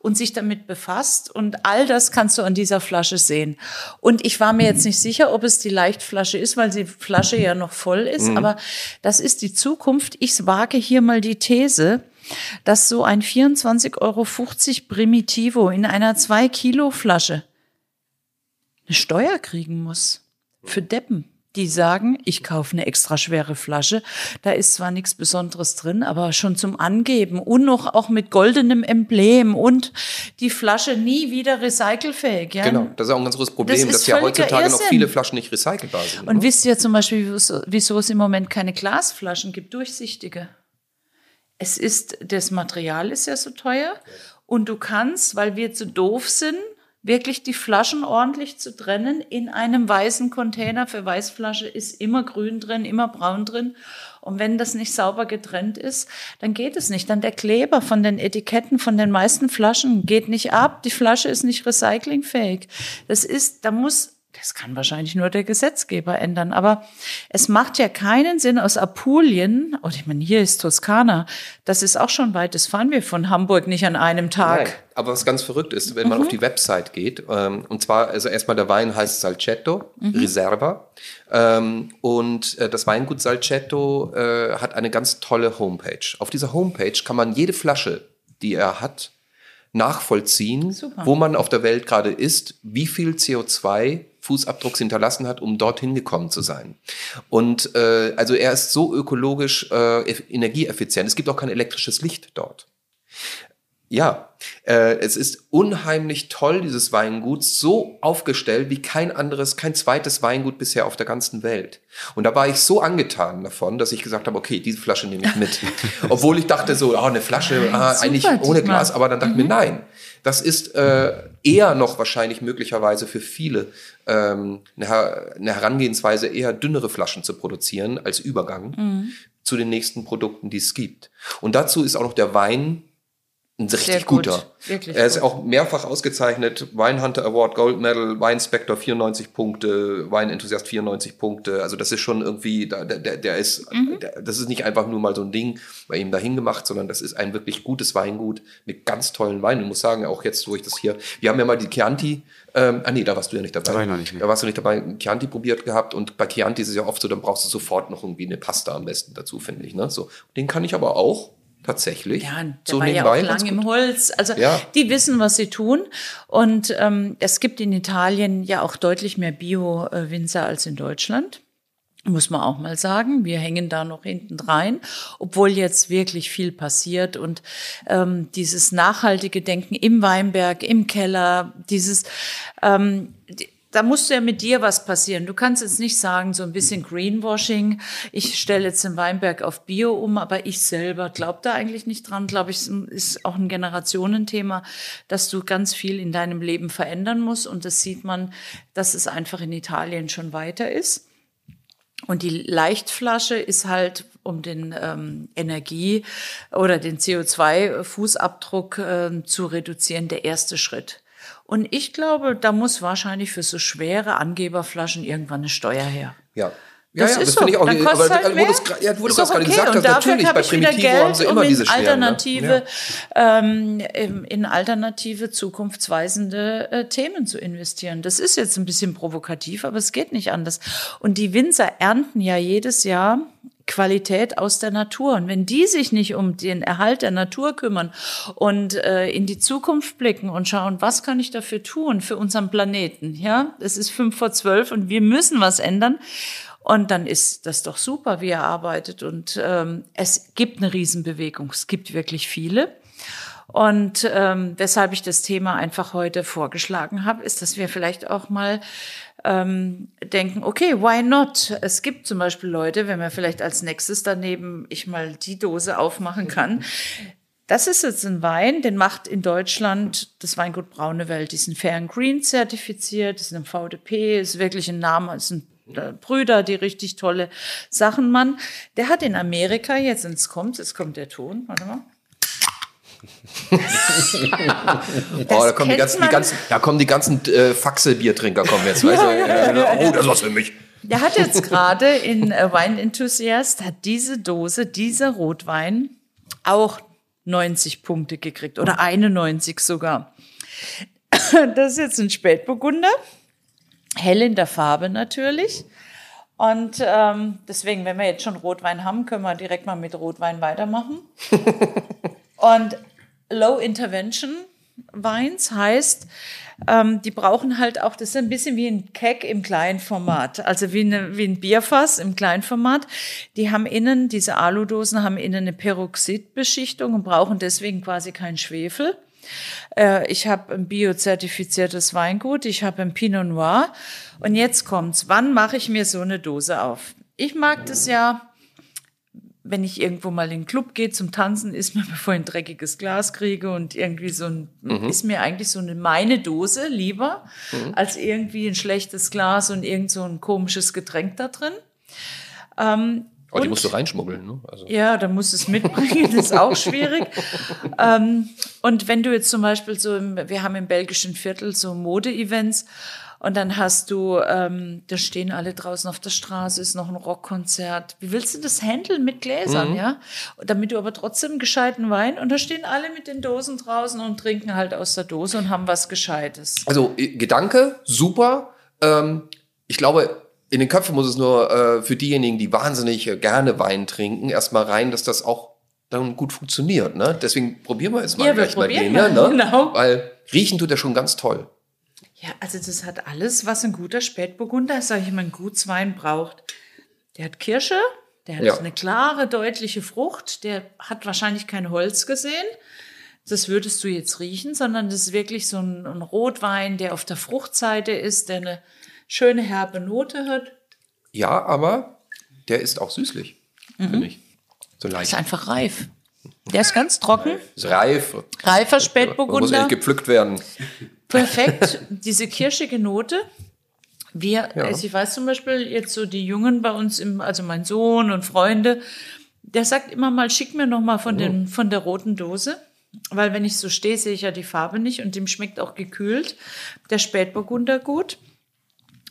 und sich damit befasst. Und all das kannst du an dieser Flasche sehen. Und ich war mir jetzt nicht sicher, ob es die Leichtflasche ist, weil die Flasche ja noch voll ist. Mhm. Aber das ist die Zukunft. Ich wage hier mal die These, dass so ein 24,50 Euro Primitivo in einer 2 Kilo Flasche eine Steuer kriegen muss. Für Deppen die sagen, ich kaufe eine extra schwere Flasche. Da ist zwar nichts Besonderes drin, aber schon zum Angeben und noch auch mit goldenem Emblem und die Flasche nie wieder recycelfähig. Ja? Genau, das ist auch ein ganz großes Problem, das dass ja heutzutage Irrsinn. noch viele Flaschen nicht recycelbar sind. Und ne? wisst ihr zum Beispiel, wieso es im Moment keine Glasflaschen gibt, durchsichtige? Es ist, das Material ist ja so teuer und du kannst, weil wir zu doof sind, wirklich die Flaschen ordentlich zu trennen. In einem weißen Container für Weißflasche ist immer grün drin, immer braun drin. Und wenn das nicht sauber getrennt ist, dann geht es nicht. Dann der Kleber von den Etiketten von den meisten Flaschen geht nicht ab. Die Flasche ist nicht recyclingfähig. Das ist, da muss das kann wahrscheinlich nur der Gesetzgeber ändern. Aber es macht ja keinen Sinn aus Apulien, oder ich meine, hier ist Toskana, das ist auch schon weit, das fahren wir von Hamburg nicht an einem Tag. Nein, aber was ganz verrückt ist, wenn man mhm. auf die Website geht, ähm, und zwar, also erstmal der Wein heißt Salcetto, mhm. Reserva, ähm, und äh, das Weingut Salcetto äh, hat eine ganz tolle Homepage. Auf dieser Homepage kann man jede Flasche, die er hat, nachvollziehen, Super. wo man auf der Welt gerade ist, wie viel CO2 Fußabdrucks hinterlassen hat, um dorthin gekommen zu sein. Und äh, also er ist so ökologisch äh, energieeffizient. Es gibt auch kein elektrisches Licht dort. Ja, äh, es ist unheimlich toll, dieses Weingut, so aufgestellt wie kein anderes, kein zweites Weingut bisher auf der ganzen Welt. Und da war ich so angetan davon, dass ich gesagt habe, okay, diese Flasche nehme ich mit. Obwohl ich dachte so, oh, eine Flasche, ah, eigentlich ohne Glas, aber dann dachte ich mhm. mir, nein, das ist äh, eher noch wahrscheinlich möglicherweise für viele ähm, eine, Herangehensweise, eher dünnere Flaschen zu produzieren als Übergang mhm. zu den nächsten Produkten, die es gibt. Und dazu ist auch noch der Wein ein richtig Sehr guter. Wirklich er ist gut. auch mehrfach ausgezeichnet. Wine Hunter Award, Gold Medal, Wine Spector 94 Punkte, Wine Enthusiast 94 Punkte. Also das ist schon irgendwie, der, der, der ist, mhm. der, das ist nicht einfach nur mal so ein Ding bei ihm dahin gemacht, sondern das ist ein wirklich gutes Weingut mit ganz tollen Weinen. Ich muss sagen, auch jetzt, wo ich das hier, wir haben ja mal die Chianti, ähm, ah nee, da warst du ja nicht dabei. Da war ich noch nicht. Nee. Da warst du nicht dabei, Chianti probiert gehabt und bei Chianti ist es ja oft so, dann brauchst du sofort noch irgendwie eine Pasta am besten dazu, finde ich. Ne? So, den kann ich aber auch tatsächlich. Ja, der so war nebenbei, ja auch lang im Holz. Also ja. die wissen, was sie tun. Und ähm, es gibt in Italien ja auch deutlich mehr Bio-Winzer als in Deutschland. Muss man auch mal sagen. Wir hängen da noch hinten rein, obwohl jetzt wirklich viel passiert und ähm, dieses nachhaltige Denken im Weinberg, im Keller, dieses ähm, da musst du ja mit dir was passieren. Du kannst jetzt nicht sagen, so ein bisschen Greenwashing, ich stelle jetzt den Weinberg auf Bio um, aber ich selber glaube da eigentlich nicht dran. Glaube ich, ist auch ein Generationenthema, dass du ganz viel in deinem Leben verändern musst. Und das sieht man, dass es einfach in Italien schon weiter ist. Und die Leichtflasche ist halt, um den ähm, Energie- oder den CO2-Fußabdruck äh, zu reduzieren, der erste Schritt. Und ich glaube, da muss wahrscheinlich für so schwere Angeberflaschen irgendwann eine Steuer her. Ja. Ja, das ja, das so. finde ich auch. Dann aber halt wo, das, ja, wo du das gerade okay. gesagt hast, natürlich, bei Primitivo Geld, haben sie immer um diese schweren, alternative, ne? ähm, in alternative, zukunftsweisende äh, Themen zu investieren. Das ist jetzt ein bisschen provokativ, aber es geht nicht anders. Und die Winzer ernten ja jedes Jahr Qualität aus der Natur. Und wenn die sich nicht um den Erhalt der Natur kümmern und äh, in die Zukunft blicken und schauen, was kann ich dafür tun für unseren Planeten? Ja, es ist fünf vor zwölf und wir müssen was ändern. Und dann ist das doch super, wie er arbeitet. Und ähm, es gibt eine Riesenbewegung. Es gibt wirklich viele. Und ähm, weshalb ich das Thema einfach heute vorgeschlagen habe, ist, dass wir vielleicht auch mal ähm, denken, okay, why not? Es gibt zum Beispiel Leute, wenn man vielleicht als nächstes daneben ich mal die Dose aufmachen kann. Das ist jetzt ein Wein, den macht in Deutschland das Weingut Braune Welt. Die sind Fair and Green zertifiziert, sind im VDP, ist wirklich ein Name, ist ein äh, Brüder, die richtig tolle Sachen machen. Der hat in Amerika, jetzt, jetzt kommt, jetzt kommt der Ton, warte mal. oh, da kommen die ganzen, die ganzen, da kommen die ganzen äh, Faxe-Biertrinker kommen jetzt. ja, ja, ja, ja, oh, das war's für mich. Der hat jetzt gerade in äh, Wine Enthusiast, hat diese Dose, dieser Rotwein, auch 90 Punkte gekriegt oder 91 sogar. Das ist jetzt ein Spätburgunder, hell in der Farbe natürlich. Und ähm, deswegen, wenn wir jetzt schon Rotwein haben, können wir direkt mal mit Rotwein weitermachen. Und Low Intervention Weins heißt, ähm, die brauchen halt auch, das ist ein bisschen wie ein Keck im Kleinformat, also wie, eine, wie ein Bierfass im Kleinformat. Die haben innen, diese Aludosen haben innen eine Peroxidbeschichtung und brauchen deswegen quasi keinen Schwefel. Äh, ich habe ein biozertifiziertes Weingut, ich habe ein Pinot Noir. Und jetzt kommt's. Wann mache ich mir so eine Dose auf? Ich mag das ja, wenn ich irgendwo mal in den Club gehe zum Tanzen, ist mir, bevor ich ein dreckiges Glas kriege und irgendwie so ein, mhm. ist mir eigentlich so eine meine Dose lieber, mhm. als irgendwie ein schlechtes Glas und irgend so ein komisches Getränk da drin. Ähm, aber und, die musst du reinschmuggeln, ne? Also. Ja, da musst du es mitbringen, das ist auch schwierig. ähm, und wenn du jetzt zum Beispiel so, im, wir haben im belgischen Viertel so Mode-Events und dann hast du, ähm, da stehen alle draußen auf der Straße, ist noch ein Rockkonzert. Wie willst du das handeln mit Gläsern, mhm. ja? Damit du aber trotzdem gescheiten Wein und da stehen alle mit den Dosen draußen und trinken halt aus der Dose und haben was Gescheites. Also Gedanke, super. Ähm, ich glaube, in den Köpfen muss es nur äh, für diejenigen, die wahnsinnig äh, gerne Wein trinken, erstmal rein, dass das auch dann gut funktioniert. Ne? Deswegen probieren wir es mal ja, gleich mal gehen. Ne? Genau. Weil riechen tut er schon ganz toll. Ja, also das hat alles, was ein guter Spätburgunder, sage ich mal, ein Gutswein braucht. Der hat Kirsche, der hat ja. eine klare, deutliche Frucht, der hat wahrscheinlich kein Holz gesehen. Das würdest du jetzt riechen, sondern das ist wirklich so ein, ein Rotwein, der auf der Fruchtseite ist, der eine schöne herbe Note hat. Ja, aber der ist auch süßlich, mhm. finde ich. So leicht. Ist einfach reif. Der ist ganz trocken. Ist reif. Reifer Spätburgunder. Muss nicht gepflückt werden. Perfekt, diese kirschige Note. Wir, ja. also ich weiß zum Beispiel jetzt so die Jungen bei uns, im, also mein Sohn und Freunde, der sagt immer mal, schick mir noch mal von, den, von der roten Dose. Weil wenn ich so stehe, sehe ich ja die Farbe nicht und dem schmeckt auch gekühlt der Spätburgunder gut.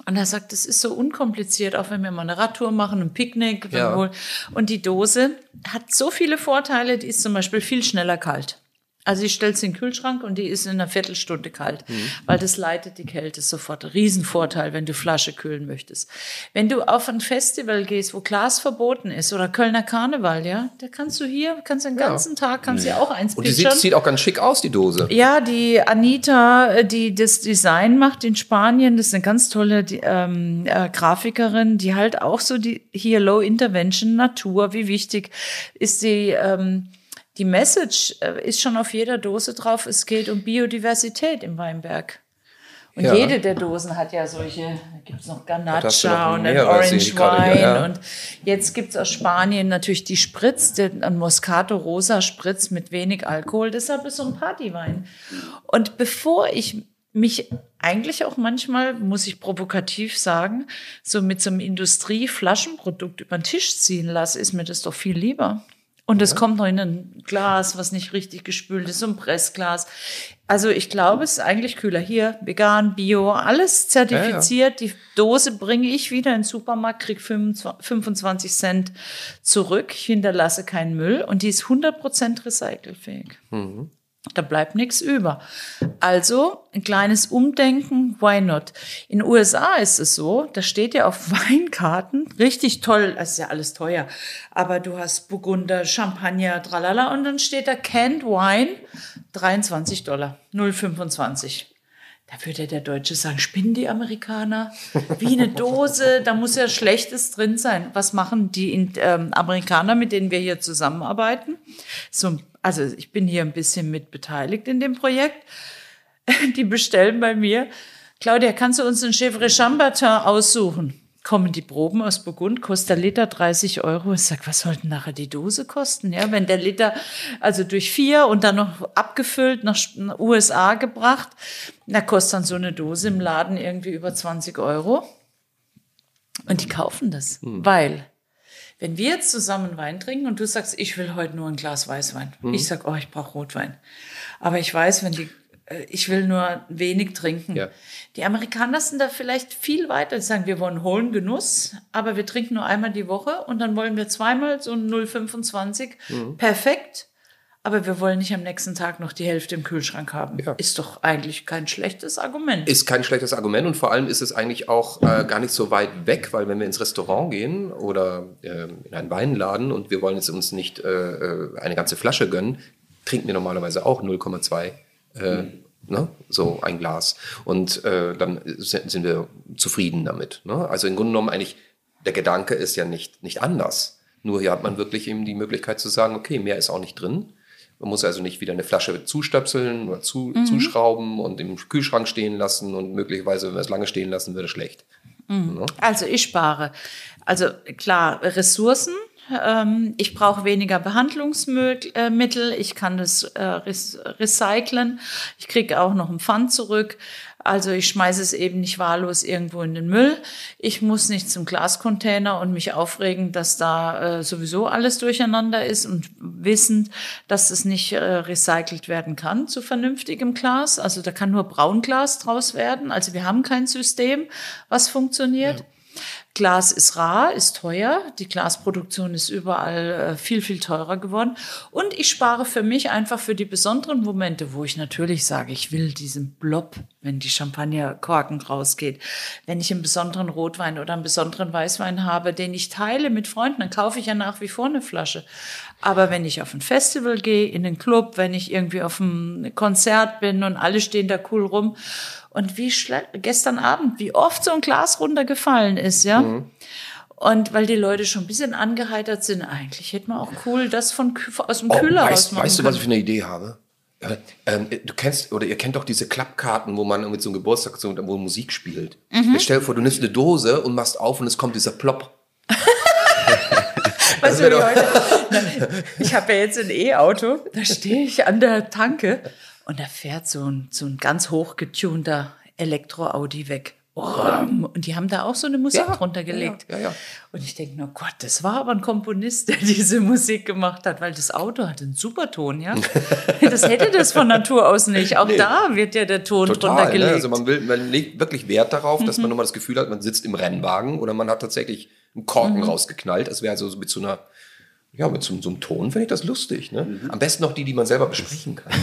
Und er sagt, es ist so unkompliziert, auch wenn wir mal eine Radtour machen, ein Picknick. Ja. Und die Dose hat so viele Vorteile, die ist zum Beispiel viel schneller kalt. Also ich stelle sie in den Kühlschrank und die ist in einer Viertelstunde kalt, mhm. weil das leitet die Kälte sofort. Riesenvorteil, wenn du Flasche kühlen möchtest. Wenn du auf ein Festival gehst, wo Glas verboten ist oder Kölner Karneval, ja, da kannst du hier, kannst den ganzen ja. Tag, kannst du ja auch eins Und die sieht, sieht, auch ganz schick aus, die Dose. Ja, die Anita, die das Design macht in Spanien, das ist eine ganz tolle die, ähm, äh, Grafikerin, die halt auch so die hier Low Intervention Natur, wie wichtig ist die ähm, die Message äh, ist schon auf jeder Dose drauf, es geht um Biodiversität im Weinberg. Und ja. jede der Dosen hat ja solche, da gibt es noch Ganacha und ein Orange Wine. Ja. Und jetzt gibt es aus Spanien natürlich die Spritz, den Moscato Rosa Spritz mit wenig Alkohol. Deshalb ist so ein Partywein. Und bevor ich mich eigentlich auch manchmal, muss ich provokativ sagen, so mit so einem Industrieflaschenprodukt über den Tisch ziehen lasse, ist mir das doch viel lieber. Und es kommt noch in ein Glas, was nicht richtig gespült ist, so ein Pressglas. Also ich glaube, es ist eigentlich kühler. Hier, vegan, bio, alles zertifiziert. Ja, ja. Die Dose bringe ich wieder in den Supermarkt, krieg 25 Cent zurück. Ich hinterlasse keinen Müll und die ist 100% recycelfähig. Mhm. Da bleibt nichts über. Also ein kleines Umdenken, why not? In USA ist es so, da steht ja auf Weinkarten, richtig toll, das ist ja alles teuer, aber du hast Burgunder, Champagner, tralala und dann steht da Canned Wine, 23 Dollar, 0,25. Da würde der Deutsche sagen, spinnen die Amerikaner? Wie eine Dose, da muss ja Schlechtes drin sein. Was machen die ähm, Amerikaner, mit denen wir hier zusammenarbeiten? So, also ich bin hier ein bisschen mit beteiligt in dem Projekt. Die bestellen bei mir, Claudia, kannst du uns einen Chevre Chambertin aussuchen? kommen die Proben aus Burgund, kostet der Liter 30 Euro. Ich sag, was sollten nachher die Dose kosten? Ja, wenn der Liter also durch vier und dann noch abgefüllt nach USA gebracht, da kostet dann so eine Dose im Laden irgendwie über 20 Euro. Und die kaufen das, hm. weil wenn wir jetzt zusammen Wein trinken und du sagst, ich will heute nur ein Glas Weißwein, hm. ich sag, oh, ich brauche Rotwein. Aber ich weiß, wenn die äh, ich will nur wenig trinken. Ja. Die Amerikaner sind da vielleicht viel weiter. Sie sagen, wir wollen hohen Genuss, aber wir trinken nur einmal die Woche und dann wollen wir zweimal so ein 0,25. Mhm. Perfekt. Aber wir wollen nicht am nächsten Tag noch die Hälfte im Kühlschrank haben. Ja. Ist doch eigentlich kein schlechtes Argument. Ist kein schlechtes Argument und vor allem ist es eigentlich auch äh, gar nicht so weit weg, weil wenn wir ins Restaurant gehen oder äh, in einen Weinladen und wir wollen jetzt uns nicht äh, äh eine ganze Flasche gönnen, trinken wir normalerweise auch 0,2 äh, mhm. ne? so ein Glas und äh, dann sind wir zufrieden damit. Ne? Also im Grunde genommen eigentlich der Gedanke ist ja nicht nicht anders. Nur hier hat man wirklich eben die Möglichkeit zu sagen, okay, mehr ist auch nicht drin. Man muss also nicht wieder eine Flasche zustöpseln oder zu, mhm. zuschrauben und im Kühlschrank stehen lassen und möglicherweise, wenn wir es lange stehen lassen, wird es schlecht. Mhm. Also ich spare. Also klar, Ressourcen. Ähm, ich brauche weniger Behandlungsmittel. Ich kann das äh, recyceln. Ich kriege auch noch ein Pfand zurück. Also ich schmeiße es eben nicht wahllos irgendwo in den Müll. Ich muss nicht zum Glascontainer und mich aufregen, dass da äh, sowieso alles durcheinander ist und wissend, dass es nicht äh, recycelt werden kann zu vernünftigem Glas. Also da kann nur Braunglas draus werden. Also wir haben kein System, was funktioniert. Ja. Glas ist rar, ist teuer. Die Glasproduktion ist überall äh, viel, viel teurer geworden. Und ich spare für mich einfach für die besonderen Momente, wo ich natürlich sage, ich will diesen Blob, wenn die Champagnerkorken rausgeht. Wenn ich einen besonderen Rotwein oder einen besonderen Weißwein habe, den ich teile mit Freunden, dann kaufe ich ja nach wie vor eine Flasche. Aber wenn ich auf ein Festival gehe, in den Club, wenn ich irgendwie auf einem Konzert bin und alle stehen da cool rum und wie gestern Abend, wie oft so ein Glas runtergefallen ist, ja. Mhm. Und weil die Leute schon ein bisschen angeheitert sind, eigentlich hätte man auch cool das von aus dem oh, Kühler weißt, rausmachen Weißt du, was ich für eine Idee habe? Äh, ähm, du kennst oder ihr kennt doch diese Klappkarten, wo man mit so einem Geburtstag so, wo Musik spielt. Mhm. Jetzt stell dir vor, du nimmst eine Dose und machst auf und es kommt dieser Plop. weißt du, heute, ich habe ja jetzt ein E-Auto, da stehe ich an der Tanke und da fährt so ein, so ein ganz hochgetunter Elektro-Audi weg. Und die haben da auch so eine Musik ja, drunter gelegt. Ja, ja, und ich denke, oh Gott, das war aber ein Komponist, der diese Musik gemacht hat, weil das Auto hat einen super Ton, ja. das hätte das von Natur aus nicht. Auch nee. da wird ja der Ton Total, drunter gelegt. Ne? Also man, will, man legt wirklich Wert darauf, dass mhm. man nochmal das Gefühl hat, man sitzt im Rennwagen oder man hat tatsächlich einen Korken mhm. rausgeknallt. Das wäre also mit so einer ja, mit so, so einem Ton finde ich das lustig. Ne? Mhm. Am besten noch die, die man selber besprechen kann.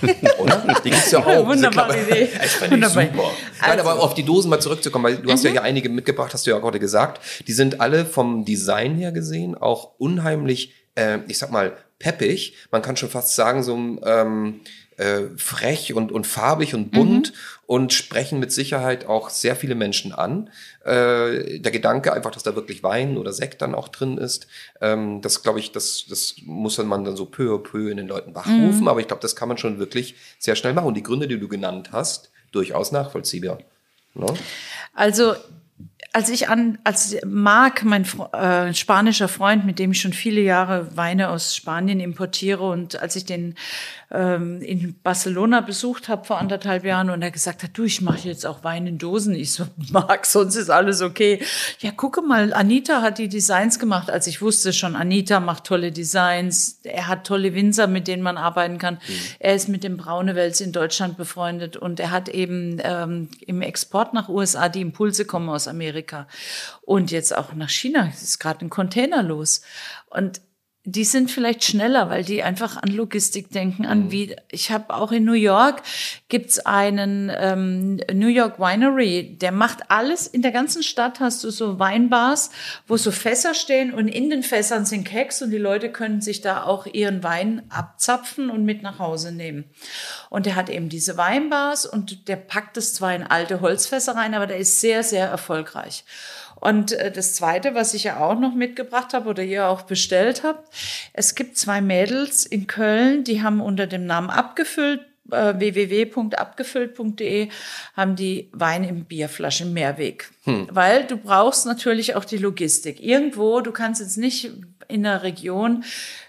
Oder? Die gibt es ja auch. Wunderbare Idee. Das fand ich super. Also, Nein, aber auf die Dosen mal zurückzukommen, weil du mhm. hast ja mhm. hier einige mitgebracht, hast du ja gerade gesagt. Die sind alle vom Design her gesehen auch unheimlich, äh, ich sag mal, peppig. Man kann schon fast sagen, so ähm, äh, frech und, und farbig und bunt mhm. und sprechen mit Sicherheit auch sehr viele Menschen an. Äh, der Gedanke einfach, dass da wirklich Wein oder Sekt dann auch drin ist, ähm, das glaube ich, das, das muss man dann so peu à peu in den Leuten wachrufen, mhm. aber ich glaube, das kann man schon wirklich sehr schnell machen. Und die Gründe, die du genannt hast, durchaus nachvollziehbar. No? Ne? Also als ich an, als Marc, mein äh, spanischer Freund, mit dem ich schon viele Jahre Weine aus Spanien importiere und als ich den ähm, in Barcelona besucht habe vor anderthalb Jahren und er gesagt hat, du, ich mache jetzt auch Wein in Dosen. Ich so, Marc, sonst ist alles okay. Ja, gucke mal, Anita hat die Designs gemacht. Als ich wusste schon, Anita macht tolle Designs. Er hat tolle Winzer, mit denen man arbeiten kann. Mhm. Er ist mit dem Braunewels in Deutschland befreundet und er hat eben ähm, im Export nach USA die Impulse kommen aus Amerika und jetzt auch nach China. Es ist gerade ein Container los. Und die sind vielleicht schneller, weil die einfach an Logistik denken, an mhm. wie ich habe auch in New York gibt's einen ähm, New York Winery, der macht alles in der ganzen Stadt hast du so Weinbars, wo so Fässer stehen und in den Fässern sind Keks und die Leute können sich da auch ihren Wein abzapfen und mit nach Hause nehmen. Und der hat eben diese Weinbars und der packt es zwar in alte Holzfässer rein, aber der ist sehr sehr erfolgreich. Und äh, das Zweite, was ich ja auch noch mitgebracht habe oder ihr auch bestellt habt, es gibt zwei Mädels in Köln, die haben unter dem Namen abgefüllt äh, www.abgefüllt.de haben die Wein im Bierflaschen Mehrweg. Hm. Weil du brauchst natürlich auch die Logistik. Irgendwo, du kannst jetzt nicht in einer Region,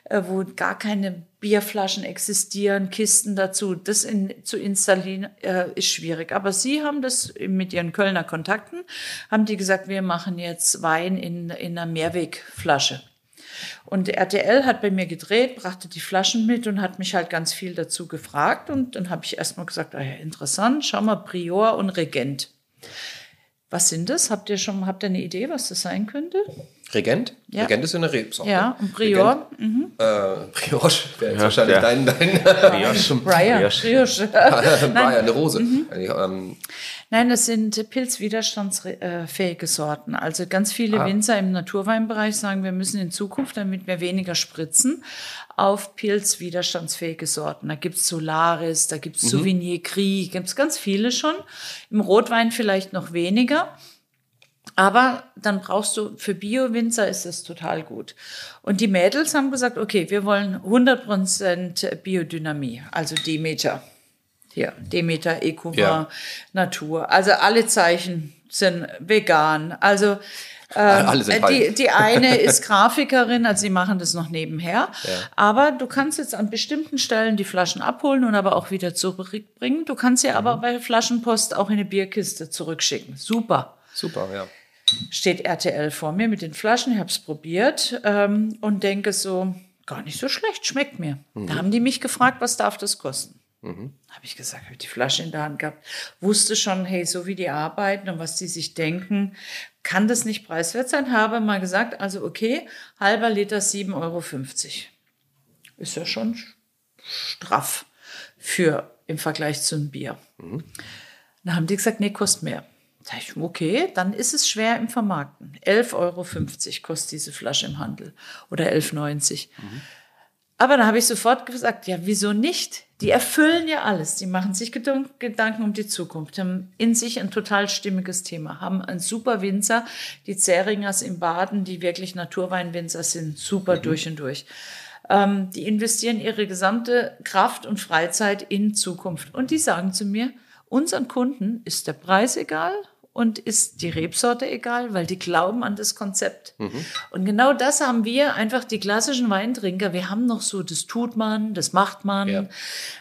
wo gar keine Bierflaschen existieren, Kisten dazu, das in, zu installieren, äh, ist schwierig. Aber sie haben das mit ihren Kölner Kontakten, haben die gesagt, wir machen jetzt Wein in, in einer Mehrwegflasche. Und RTL hat bei mir gedreht, brachte die Flaschen mit und hat mich halt ganz viel dazu gefragt. Und dann habe ich erstmal gesagt, ah ja, interessant, schau mal, Prior und Regent. Was sind das? Habt ihr schon, habt ihr eine Idee, was das sein könnte? Regent? Ja. Regent ist eine Rebsorte. Ja, und Prior. Regent, äh, Brioche wäre jetzt wahrscheinlich ja. dein, dein Brioche. Briar. Brioche. Brioche. Brian, eine Rose. Mhm. Ähm, Nein, das sind pilzwiderstandsfähige Sorten. Also ganz viele Ah. Winzer im Naturweinbereich sagen, wir müssen in Zukunft, damit wir weniger spritzen, auf pilzwiderstandsfähige Sorten. Da gibt's Solaris, da gibt's Mhm. Souvenir Gris, gibt's ganz viele schon. Im Rotwein vielleicht noch weniger. Aber dann brauchst du, für Bio-Winzer ist das total gut. Und die Mädels haben gesagt, okay, wir wollen 100% Biodynamie, also Demeter. Hier, Demeter, Ecuva, Ja. Natur. Also alle Zeichen sind vegan. Also ähm, die, die eine ist Grafikerin, also sie machen das noch nebenher. Aber du kannst jetzt an bestimmten Stellen die Flaschen abholen und aber auch wieder zurückbringen. Du kannst sie aber Mhm. bei Flaschenpost auch in eine Bierkiste zurückschicken. Super super, ja. Steht RTL vor mir mit den Flaschen, ich habe es probiert ähm, und denke so, gar nicht so schlecht, schmeckt mir. Da haben die mich gefragt, was darf das kosten? Habe ich gesagt, habe die Flasche in der Hand gehabt, wusste schon, hey, so wie die arbeiten und was die sich denken, kann das nicht preiswert sein. Habe mal gesagt, also okay, halber Liter 7,50 Euro. Ist ja schon straff für im Vergleich zu einem Bier. Dann haben die gesagt, nee, kostet mehr. Da ich, okay, dann ist es schwer im Vermarkten. 11,50 Euro kostet diese Flasche im Handel oder 11,90 Aber da habe ich sofort gesagt, ja, wieso nicht? Die erfüllen ja alles. Die machen sich Gedan- Gedanken um die Zukunft, haben in sich ein total stimmiges Thema, haben einen super Winzer, die Zeringers im Baden, die wirklich Naturweinwinzer sind, super durch und durch. Ähm, die investieren ihre gesamte Kraft und Freizeit in Zukunft. Und die sagen zu mir, unseren Kunden ist der Preis egal und ist die Rebsorte egal, weil die glauben an das Konzept. Und genau das haben wir einfach, die klassischen Weintrinker, wir haben noch so, das tut man, das macht man. Ja.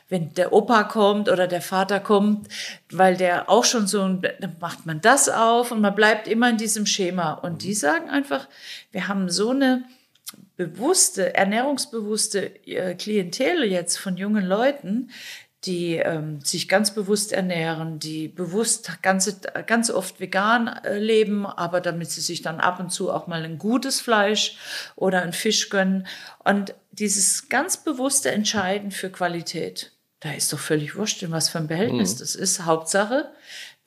Wenn der Opa kommt oder der Vater kommt, weil der auch schon so, dann macht man das auf und man bleibt immer in diesem Schema. Und die sagen einfach, wir haben so eine bewusste, ernährungsbewusste äh, Klientel jetzt von jungen Leuten, die ähm, sich ganz bewusst ernähren, die bewusst ganz, ganz oft vegan äh, leben, aber damit sie sich dann ab und zu auch mal ein gutes Fleisch oder einen Fisch gönnen. Und dieses ganz bewusste Entscheiden für Qualität, da ist doch völlig wurscht, in was für ein Verhältnis das ist. Hauptsache,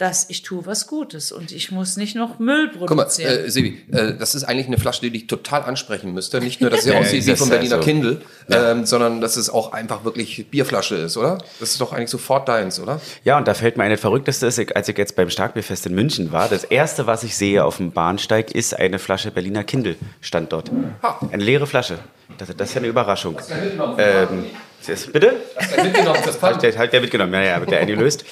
dass ich tue was Gutes und ich muss nicht noch Müll Guck mal, produzieren. äh, Sebi, äh, das ist eigentlich eine Flasche, die dich total ansprechen müsste. Nicht nur, dass sie Ja, aussieht wie das vom ja Berliner so. Kindle, ähm, sondern dass es auch einfach wirklich Bierflasche ist, oder? Das ist doch eigentlich sofort deins, oder? Ja, und da fällt mir eine verrückteste, ist, als ich jetzt beim Starkbierfest in München war, das erste, was ich sehe auf dem Bahnsteig, ist eine Flasche Berliner Kindle, stand dort. Ha. Eine leere Flasche. Das, das ist ja eine Überraschung. Ähm, das, bitte? Hast du mitgenommen? Hat der, hat der mitgenommen, ja, ja, wird der Andy löst.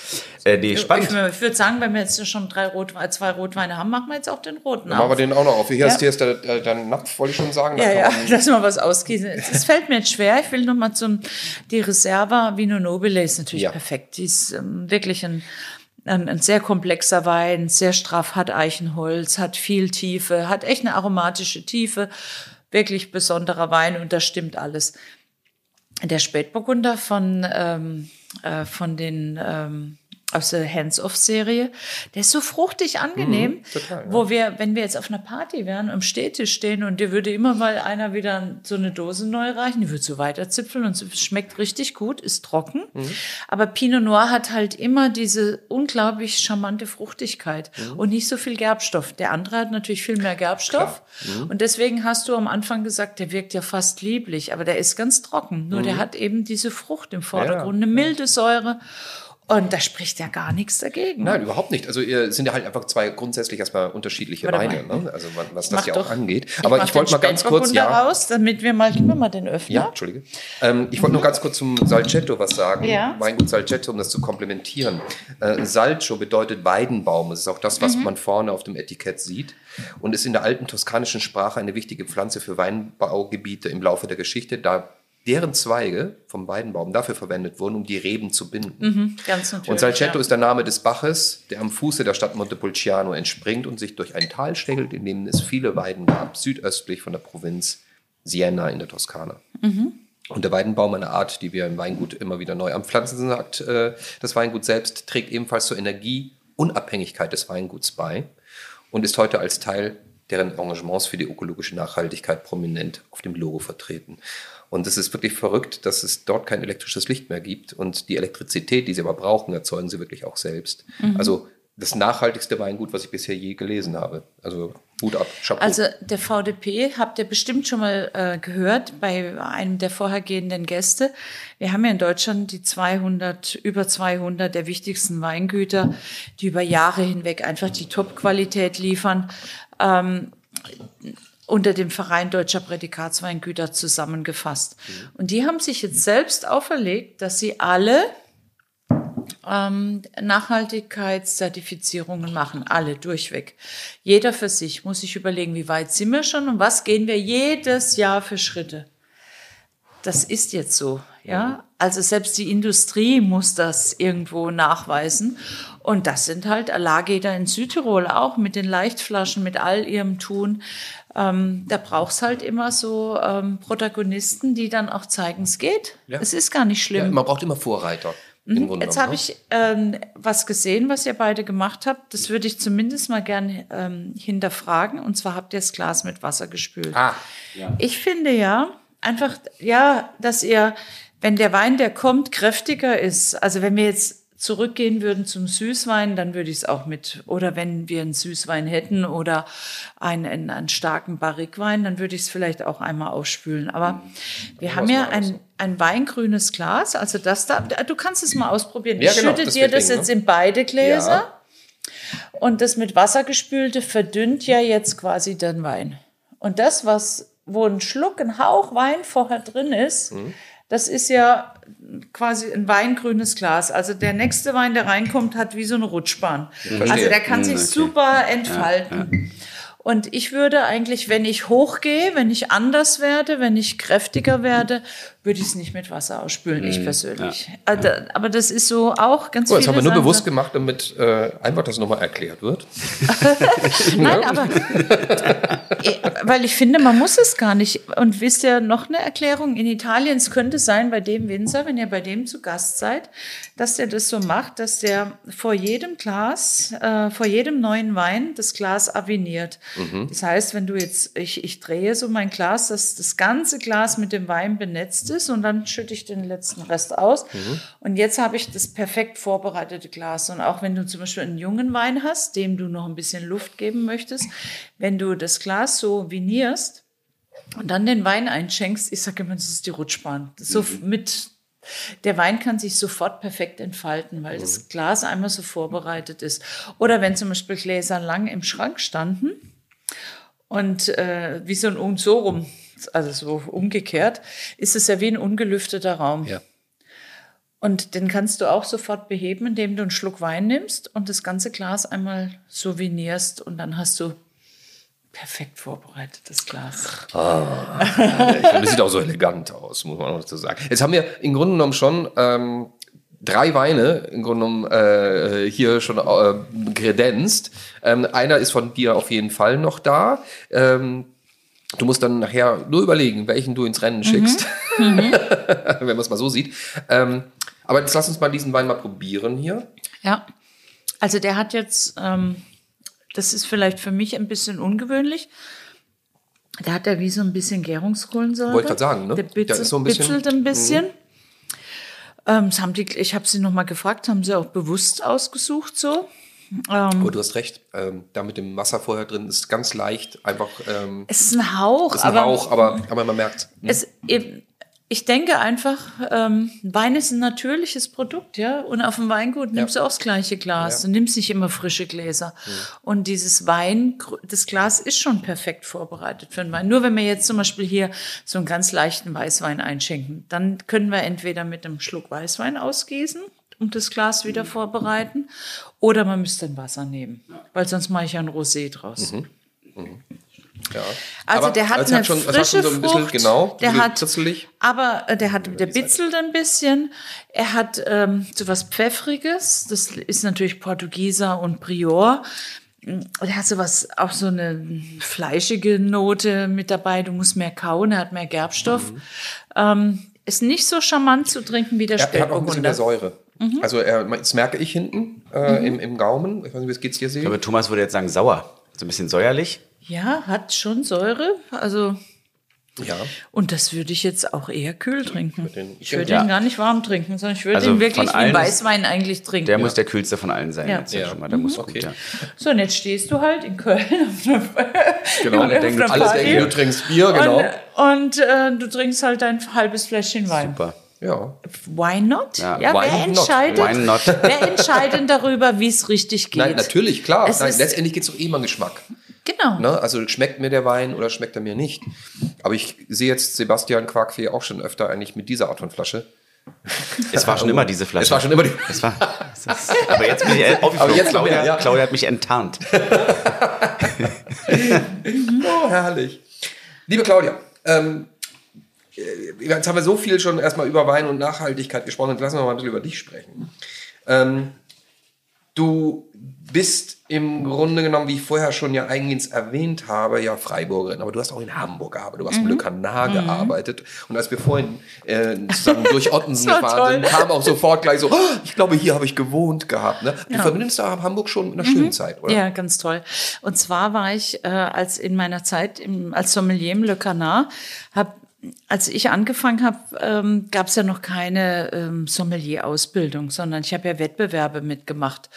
Äh, nee, spannend. Ich, ich würde sagen, wenn wir jetzt schon drei Rotwe zwei Rotweine haben, machen wir jetzt auch den roten Dann machen wir auf. den auch noch auf. Hier, Ja. ist, hier ist der, der, der Napf, wollte ich schon sagen. Da Ja, ja, lass mal was ausgießen. Es fällt mir jetzt schwer. Ich will noch mal zum, die Reserva Vino Nobile ist natürlich Ja. perfekt. Die ist ähm, wirklich ein, ein, ein sehr komplexer Wein, sehr straff, hat Eichenholz, hat viel Tiefe, hat echt eine aromatische Tiefe. Wirklich besonderer Wein und da stimmt alles. Der Spätburgunder von, ähm, äh, von den ähm, aus der Hands-Off-Serie, der ist so fruchtig angenehm, total, ja. wo wir, wenn wir jetzt auf einer Party wären, am Städtisch stehen und dir würde immer mal einer wieder so eine Dose neu reichen, die würde so weiterzipfeln und es schmeckt richtig gut, ist trocken. Mhm. Aber Pinot Noir hat halt immer diese unglaublich charmante Fruchtigkeit Mhm. und nicht so viel Gerbstoff. Der andere hat natürlich viel mehr Gerbstoff. Mhm. Und deswegen hast du am Anfang gesagt, der wirkt ja fast lieblich, aber der ist ganz trocken. Nur der hat eben diese Frucht im Vordergrund, eine milde Säure. Und da spricht ja gar nichts dagegen. Nein, überhaupt nicht. Also ihr sind ja halt einfach zwei grundsätzlich erstmal unterschiedliche Warte Weine, ne? also was, Ich das ja auch angeht. Aber mach ich wollte mal ganz kurz, ja, raus, damit wir mal, gib mir mal den Öffner. ja, Entschuldige. Ähm, ich wollte nur ganz kurz zum Salcetto was sagen. Ja. Weingut Salcetto, um das zu komplementieren. Äh, Salcio bedeutet Weidenbaum. Das ist auch das, was man vorne auf dem Etikett sieht. Und ist in der alten toskanischen Sprache eine wichtige Pflanze für Weinbaugebiete im Laufe der Geschichte, da deren Zweige vom Weidenbaum dafür verwendet wurden, um die Reben zu binden. Ganz natürlich. Und Salcetto ja. ist der Name des Baches, der am Fuße der Stadt Montepulciano entspringt und sich durch ein Tal schlängelt, in dem es viele Weiden gab, südöstlich von der Provinz Siena in der Toskana. Und der Weidenbaum, eine Art, die wir im Weingut immer wieder neu anpflanzen, sagt äh, das Weingut selbst, trägt ebenfalls zur Energieunabhängigkeit des Weinguts bei und ist heute als Teil deren Engagements für die ökologische Nachhaltigkeit prominent auf dem Logo vertreten. Und es ist wirklich verrückt, dass es dort kein elektrisches Licht mehr gibt. Und die Elektrizität, die sie aber brauchen, erzeugen sie wirklich auch selbst. Mhm. Also das nachhaltigste Weingut, was ich bisher je gelesen habe. Also Hut ab, Chapeau. Also der VDP habt ihr bestimmt schon mal äh, gehört bei einem der vorhergehenden Gäste. Wir haben ja in Deutschland die 200, über 200 der wichtigsten Weingüter, die über Jahre hinweg einfach die Top-Qualität liefern. Ähm, unter dem Verein Deutscher Prädikatsweingüter zusammengefasst. Mhm. Und die haben sich jetzt selbst auferlegt, dass sie alle ähm, Nachhaltigkeitszertifizierungen machen, alle durchweg. Jeder für sich muss sich überlegen, wie weit sind wir schon und was gehen wir jedes Jahr für Schritte. Das ist jetzt so, ja. Also selbst die Industrie muss das irgendwo nachweisen. Und das sind halt Lageter in Südtirol auch mit den Leichtflaschen, mit all ihrem Tun. Ähm, da brauchst halt immer so ähm, Protagonisten, die dann auch zeigen, es geht. Ja. Es ist gar nicht schlimm. Ja, man braucht immer Vorreiter. Mhm. Jetzt habe ne? ich ähm, was gesehen, was ihr beide gemacht habt. Das würde ich zumindest mal gern ähm, hinterfragen. Und zwar habt ihr das Glas mit Wasser gespült. Ah, ja. Ich finde ja einfach, ja, dass ihr, wenn der Wein, der kommt, kräftiger ist. Also wenn wir jetzt zurückgehen würden zum Süßwein, dann würde ich es auch mit, oder wenn wir einen Süßwein hätten oder einen, einen, einen starken Barrikwein, dann würde ich es vielleicht auch einmal ausspülen. Aber wir haben ja ein, ein weingrünes Glas, also das da, du kannst es mal ausprobieren. Ja, ich genau, schütte dir das jetzt ne? in beide Gläser. Ja. Und das mit Wasser gespülte verdünnt ja jetzt quasi den Wein. Und das, was, wo ein Schluck, ein Hauch Wein vorher drin ist, mhm das ist ja quasi ein weingrünes Glas. Also der nächste Wein, der reinkommt, hat wie so eine Rutschbahn. Also der kann sich okay. super entfalten. Ja, ja. Und ich würde eigentlich, wenn ich hochgehe, wenn ich anders werde, wenn ich kräftiger werde, würde ich es nicht mit Wasser ausspülen, ich mhm. persönlich. Ja. Also, aber das ist so auch ganz oh, Das haben wir nur Sachen. bewusst gemacht, damit äh, einfach das nochmal erklärt wird. Nein, aber äh, weil ich finde, man muss es gar nicht. Und wisst ihr noch eine Erklärung? In Italien, es könnte sein, bei dem Winzer, wenn ihr bei dem zu Gast seid, dass der das so macht, dass der vor jedem Glas, äh, vor jedem neuen Wein das Glas aviniert. Mhm. Das heißt, wenn du jetzt, ich, ich drehe so mein Glas, dass das ganze Glas mit dem Wein benetzt ist und dann schütte ich den letzten Rest aus. Mhm. Und jetzt habe ich das perfekt vorbereitete Glas. Und auch wenn du zum Beispiel einen jungen Wein hast, dem du noch ein bisschen Luft geben möchtest, wenn du das Glas so vinierst und dann den Wein einschenkst, ich sage immer, das ist die Rutschbahn. So mhm. mit der Wein kann sich sofort perfekt entfalten, weil mhm. das Glas einmal so vorbereitet ist. Oder wenn zum Beispiel Gläser lang im Schrank standen und äh, wie so ein um so rum also so umgekehrt, ist es ja wie ein ungelüfteter Raum. Ja. Und den kannst du auch sofort beheben, indem du einen Schluck Wein nimmst und das ganze Glas einmal souvenirst und dann hast du perfekt vorbereitetes Glas. Ah, das sieht auch so elegant aus, muss man auch dazu sagen. Jetzt haben wir im Grunde genommen schon ähm, drei Weine im Grunde genommen äh, hier schon äh, kredenzt. Ähm, einer ist von dir auf jeden Fall noch da. Ähm, Du musst dann nachher nur überlegen, welchen du ins Rennen schickst, mhm. mhm. wenn man es mal so sieht. Ähm, aber jetzt lass uns mal diesen Wein mal probieren hier. Ja, also der hat jetzt, ähm, das ist vielleicht für mich ein bisschen ungewöhnlich. Der hat ja wie so ein bisschen Gärungskohlensäure. Wollte ich gerade sagen, ne? Der, bitzelt, der ist so ein bisschen, bitzelt ein bisschen. Mhm. Ähm, haben die, ich habe sie noch mal gefragt, haben sie auch bewusst ausgesucht so? Ähm, oh, du hast recht. Ähm, da mit dem Wasser vorher drin ist ganz leicht einfach. Ähm, es ist ein Hauch. Es ist ein aber, Hauch, aber, aber man merkt. Hm. Es, ich denke einfach, ähm, Wein ist ein natürliches Produkt, ja. Und auf dem Weingut nimmst ja. du auch das gleiche Glas. Ja. Du nimmst nicht immer frische Gläser. Mhm. Und dieses Wein, das Glas ist schon perfekt vorbereitet für den Wein. Nur wenn wir jetzt zum Beispiel hier so einen ganz leichten Weißwein einschenken, dann können wir entweder mit einem Schluck Weißwein ausgießen und das Glas wieder mhm. vorbereiten. Oder man müsste ein Wasser nehmen, weil sonst mache ich ja ein Rosé draus. Mhm. Mhm. Ja. Also aber der hat eine hat schon, frische so ein bisschen, Frucht, genau, der hat, aber äh, der hat, der bitzelt ein bisschen. Er hat ähm, so was Pfeffriges. Das ist natürlich Portugieser und Prior. Der hat so was, auch so eine fleischige Note mit dabei. Du musst mehr kauen, er hat mehr Gerbstoff. Mhm. Ähm, ist nicht so charmant zu trinken wie der Spätburgunder. Er hat auch ein bisschen mehr Säure. Mhm. Also er, das merke ich hinten äh, mhm. im, im Gaumen. Ich weiß nicht, wie es geht's hier sehen. Ich glaube, Thomas würde jetzt sagen sauer. So ein bisschen säuerlich. Ja, hat schon Säure. Also Ja. Und das würde ich jetzt auch eher kühl trinken. ich würde Ja. ihn gar nicht warm trinken, sondern ich würde Also ihn wirklich wie Weißwein eigentlich trinken. Der muss der kühlste von allen sein. Ja. Jetzt ja. Ja. schon mal. Der muss Okay. gut, ja. so, und jetzt stehst du halt in Köln auf einer, Genau, alle denken, du trinkst Bier, genau. und, und äh, du trinkst halt ein halbes Fläschchen Wein. Super. Ja. Why not? Ja, Ja, why wer not? entscheidet, Why not? wer entscheidet darüber, wie es richtig geht? Nein, natürlich, klar. Es Nein, letztendlich geht es doch eh mal Geschmack. Genau. Ne? Also schmeckt mir der Wein oder schmeckt er mir nicht. Aber ich sehe jetzt Sebastian Quarkfee auch schon öfter eigentlich mit dieser Art von Flasche. Es war schon immer diese Flasche. Es war schon immer die. Es war, es ist, aber jetzt bin ich aufgeflogen. Aber jetzt Claudia, mehr, ja. Claudia hat mich enttarnt. Oh, herrlich. Liebe Claudia, ähm, äh, jetzt haben wir so viel schon erstmal über Wein und Nachhaltigkeit gesprochen. Jetzt lassen wir mal ein bisschen über dich sprechen. Ähm, du bist im Grunde genommen, wie ich vorher schon ja eingehend erwähnt habe, ja Freiburgerin, aber du hast auch in Hamburg gearbeitet, du hast Mhm. in Le Canard gearbeitet und als wir vorhin äh, zusammen durch Ottensen gefahren sind, kam auch sofort gleich so, "Oh, ich glaube, hier habe ich gewohnt gehabt. Ne? Du Ja. verbindest da Hamburg schon mit einer schönen Zeit, oder? Ja, ganz toll. Und zwar war ich äh, als in meiner Zeit im, als Sommelier im Le Canard, hab, als ich angefangen habe, ähm, gab es ja noch keine ähm, Sommelier-Ausbildung, sondern ich habe ja Wettbewerbe mitgemacht.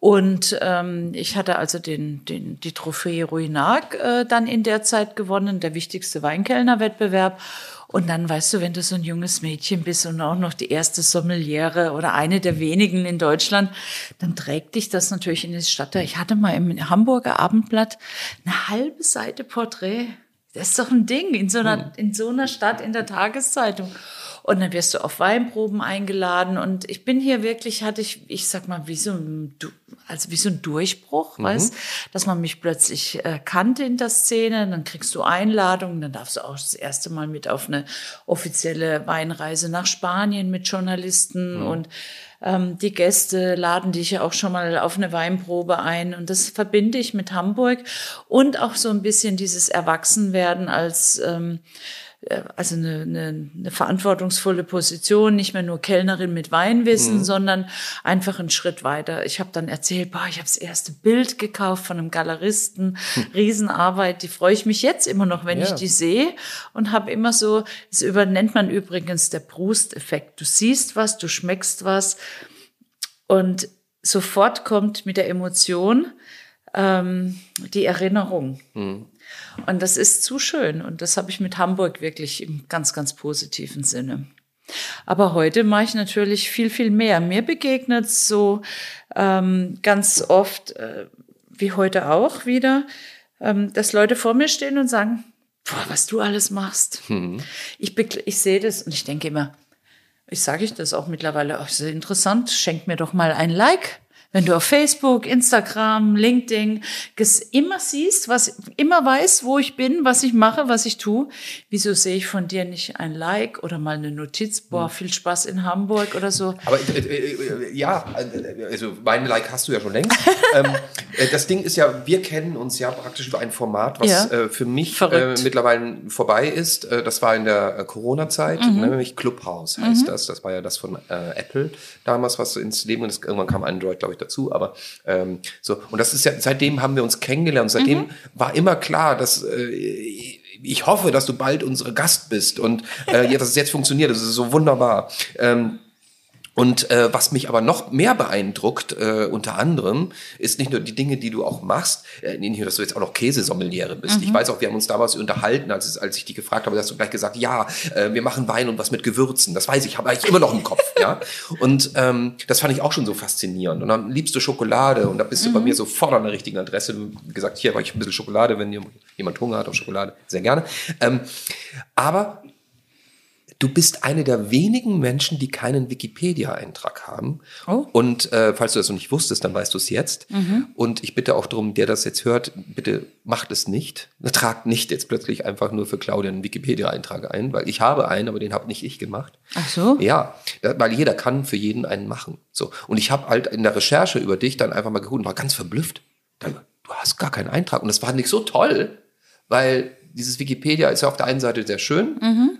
Und ähm, ich hatte also den, den, die Trophäe Ruinart äh, dann in der Zeit gewonnen, der wichtigste Weinkellner-Wettbewerb. Und dann weißt du, wenn du so ein junges Mädchen bist und auch noch die erste Sommeliere oder eine der wenigen in Deutschland, dann trägt dich das natürlich in die Stadt. Ich hatte mal im Hamburger Abendblatt eine halbe Seite Porträt. Das ist doch ein Ding in so einer, in so einer Stadt in der Tageszeitung. Und dann wirst du auf Weinproben eingeladen. Und ich bin hier wirklich, hatte ich, ich sag mal, wie so ein, Du- also wie so ein Durchbruch, weißt, dass man mich plötzlich äh, kannte in der Szene. Dann kriegst du Einladungen, dann darfst du auch das erste Mal mit auf eine offizielle Weinreise nach Spanien mit Journalisten und ähm, die Gäste laden dich ja auch schon mal auf eine Weinprobe ein. Und das verbinde ich mit Hamburg und auch so ein bisschen dieses Erwachsenwerden als ähm, äh, also eine, eine, eine verantwortungsvolle Position, nicht mehr nur Kellnerin mit Weinwissen, sondern einfach einen Schritt weiter. Ich habe dann erzählt, boah, ich habe das erste Bild gekauft von einem Galeristen, Riesenarbeit, die freue ich mich jetzt immer noch, wenn Ja. ich die sehe und habe immer so, das über, nennt man übrigens der Proust-Effekt. Du siehst was, du schmeckst was und sofort kommt mit der Emotion ähm, die Erinnerung. Und das ist zu schön. Und das habe ich mit Hamburg wirklich im ganz, ganz positiven Sinne. Aber heute mache ich natürlich viel, viel mehr. Mir begegnet so ähm, ganz oft, äh, wie heute auch wieder, ähm, dass Leute vor mir stehen und sagen, boah, was du alles machst. Ich, begl- ich sehe das und ich denke immer, ich sage ich das auch mittlerweile, auch sehr interessant, schenk mir doch mal ein Like. Wenn du auf Facebook, Instagram, LinkedIn immer siehst, was immer weiß, wo ich bin, was ich mache, was ich tue, wieso sehe ich von dir nicht ein Like oder mal eine Notiz, boah, viel Spaß in Hamburg oder so. Aber äh, äh, äh, ja, also mein Like hast du ja schon längst. ähm, äh, das Ding ist ja, wir kennen uns ja praktisch über ein Format, was Ja. äh, für mich äh, mittlerweile vorbei ist. Das war in der Corona-Zeit, Mhm. ne, nämlich Clubhouse heißt das. Das war ja das von Apple damals, was ins Leben und irgendwann kam Android, glaube ich, dazu. Aber ähm, so und das ist ja seitdem haben wir uns kennengelernt. Seitdem Mhm. war immer klar, dass äh, ich hoffe, dass du bald unsere Gast bist und äh, ja, dass es jetzt funktioniert. Das ist so wunderbar. Ähm, und äh, was mich aber noch mehr beeindruckt, äh, unter anderem, ist nicht nur die Dinge, die du auch machst, äh, nicht nur, dass du jetzt auch noch Käsesommeliere bist. Ich weiß auch, wir haben uns damals unterhalten, als, als ich dich gefragt habe, hast du gleich gesagt, ja, äh, wir machen Wein und was mit Gewürzen. Das weiß ich, habe ich immer noch im Kopf. ja. Und ähm, das fand ich auch schon so faszinierend. Und dann liebst du Schokolade und da bist du bei mir sofort an der richtigen Adresse. Gesagt, hier habe ich ein bisschen Schokolade, wenn jemand Hunger hat auf Schokolade, sehr gerne. Ähm, aber Du bist eine der wenigen Menschen, die keinen Wikipedia-Eintrag haben. Oh. Und äh, falls du das noch nicht wusstest, dann weißt du es jetzt. Und ich bitte auch darum, der das jetzt hört, bitte macht es nicht. Tragt nicht jetzt plötzlich einfach nur für Claudia einen Wikipedia-Eintrag ein, weil ich habe einen, aber den habe nicht ich gemacht. Ach so? Ja, da- weil jeder kann für jeden einen machen. So. Und ich habe halt in der Recherche über dich dann einfach mal geguckt und war ganz verblüfft. Dann, du hast gar keinen Eintrag. Und das fand ich so toll, weil dieses Wikipedia ist ja auf der einen Seite sehr schön,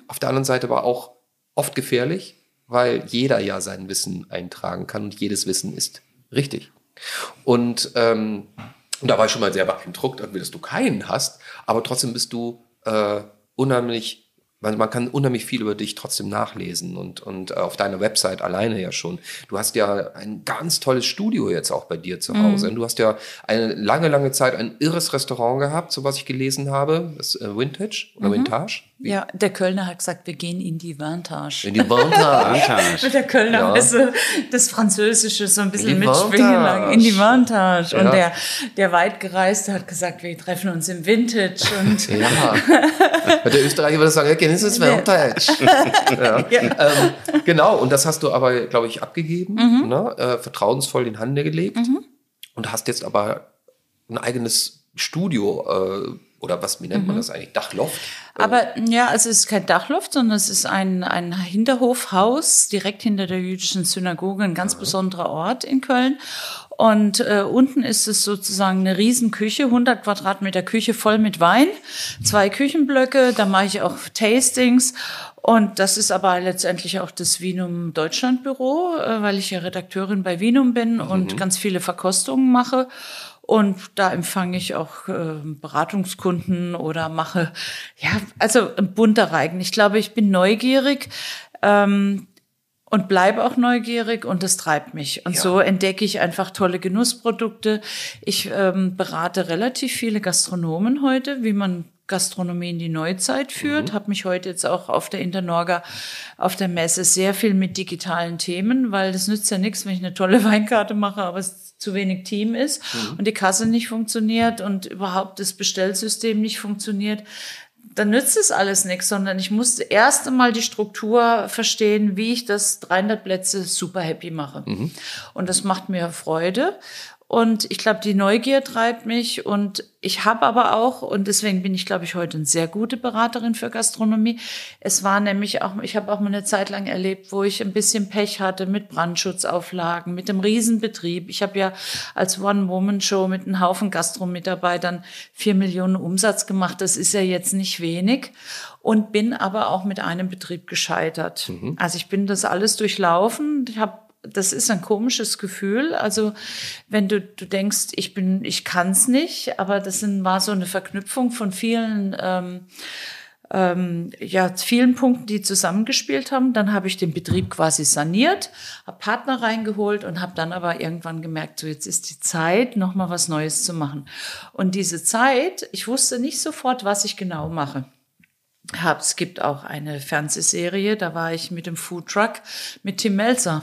auf der anderen Seite aber auch oft gefährlich, weil jeder ja sein Wissen eintragen kann und jedes Wissen ist richtig. Und ähm, Und da war ich schon mal sehr beeindruckt, dass du keinen hast, aber trotzdem bist du äh, unheimlich man, man kann unheimlich viel über dich trotzdem nachlesen und, und auf deiner Website alleine ja schon. Du hast ja ein ganz tolles Studio jetzt auch bei dir zu Hause. Mhm. Du hast ja eine lange, lange Zeit ein irres Restaurant gehabt, so was ich gelesen habe. Das äh, Vintage oder mhm. Vintage. Ja, der Kölner hat gesagt, wir gehen in die Vantage. In die Vantage. Mit der Kölner ja. also das Französische so ein bisschen mitschwingen In die Vantage. Ja. Und der, der Weitgereiste hat gesagt, wir treffen uns im Vintage. Und ja. der Österreicher würde sagen, ja, gehen ins Vantage. ja. ja. Ähm, genau, und das hast du aber, glaube ich, abgegeben, mhm. ne? äh, vertrauensvoll in Hände gelegt. Mhm. Und hast jetzt aber ein eigenes Studio äh, oder was, wie nennt mhm. man das eigentlich? Dachloft? Aber ja, also es ist kein Dachloft, sondern es ist ein, ein Hinterhofhaus direkt hinter der jüdischen Synagoge, ein ganz ja. besonderer Ort in Köln. Und äh, unten ist es sozusagen eine Riesenküche, 100 Quadratmeter Küche voll mit Wein, zwei Küchenblöcke, da mache ich auch Tastings. Und das ist aber letztendlich auch das Vinum Deutschlandbüro, äh, weil ich ja Redakteurin bei Vinum bin mhm. und ganz viele Verkostungen mache. Und da empfange ich auch äh, Beratungskunden oder mache, ja, also ein bunter Reigen. Ich glaube, ich bin neugierig. Ähm, und bleibe auch neugierig und das treibt mich. Und ja. so entdecke ich einfach tolle Genussprodukte. Ich ähm, berate relativ viele Gastronomen heute, wie man Gastronomie in die Neuzeit führt. Mhm. Habe mich heute jetzt auch auf der Internorga auf der Messe sehr viel mit digitalen Themen, weil das nützt ja nichts, wenn ich eine tolle Weinkarte mache, aber es zu wenig Team ist mhm. und die Kasse nicht funktioniert und überhaupt das Bestellsystem nicht funktioniert dann nützt es alles nichts, sondern ich musste erst einmal die Struktur verstehen, wie ich das 300 Plätze super happy mache. Mhm. Und das macht mir Freude. Und ich glaube, die Neugier treibt mich und ich habe aber auch, und deswegen bin ich, glaube ich, heute eine sehr gute Beraterin für Gastronomie. Es war nämlich auch, ich habe auch mal eine Zeit lang erlebt, wo ich ein bisschen Pech hatte mit Brandschutzauflagen, mit dem Riesenbetrieb. Ich habe ja als One-Woman-Show mit einem Haufen Gastromitarbeitern vier Millionen Umsatz gemacht. Das ist ja jetzt nicht wenig. Und bin aber auch mit einem Betrieb gescheitert. Mhm. Also ich bin das alles durchlaufen. Ich habe das ist ein komisches Gefühl. Also wenn du, du denkst, ich bin, ich kann's nicht, aber das sind, war so eine Verknüpfung von vielen, ähm, ähm, ja, vielen Punkten, die zusammengespielt haben. Dann habe ich den Betrieb quasi saniert, habe Partner reingeholt und habe dann aber irgendwann gemerkt, so jetzt ist die Zeit, noch mal was Neues zu machen. Und diese Zeit, ich wusste nicht sofort, was ich genau mache. Hab, es gibt auch eine Fernsehserie, da war ich mit dem Food Truck mit Tim Melzer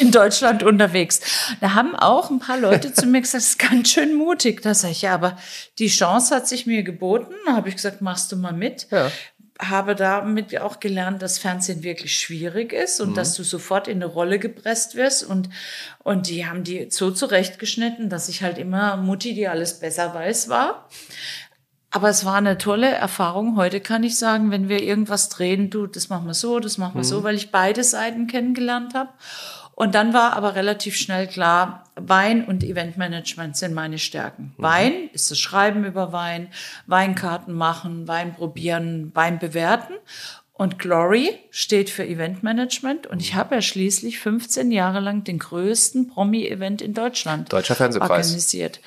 in Deutschland unterwegs. Da haben auch ein paar Leute zu mir gesagt, das ist ganz schön mutig. Da sage ich, ja, aber die Chance hat sich mir geboten. Da habe ich gesagt, machst du mal mit. Ja. Habe damit auch gelernt, dass Fernsehen wirklich schwierig ist und mhm. dass du sofort in eine Rolle gepresst wirst. Und, und die haben die so zurechtgeschnitten, dass ich halt immer Mutti, die alles besser weiß, war. Aber es war eine tolle Erfahrung. Heute kann ich sagen, wenn wir irgendwas drehen, du, das machen wir so, das machen wir mhm. so, weil ich beide Seiten kennengelernt habe. Und dann war aber relativ schnell klar, Wein und Eventmanagement sind meine Stärken. Mhm. Wein ist das Schreiben über Wein, Weinkarten machen, Wein probieren, Wein bewerten. Und Glory steht für Eventmanagement. Und ich habe ja schließlich 15 Jahre lang den größten Promi-Event in Deutschland Deutscher Fernsehpreis. organisiert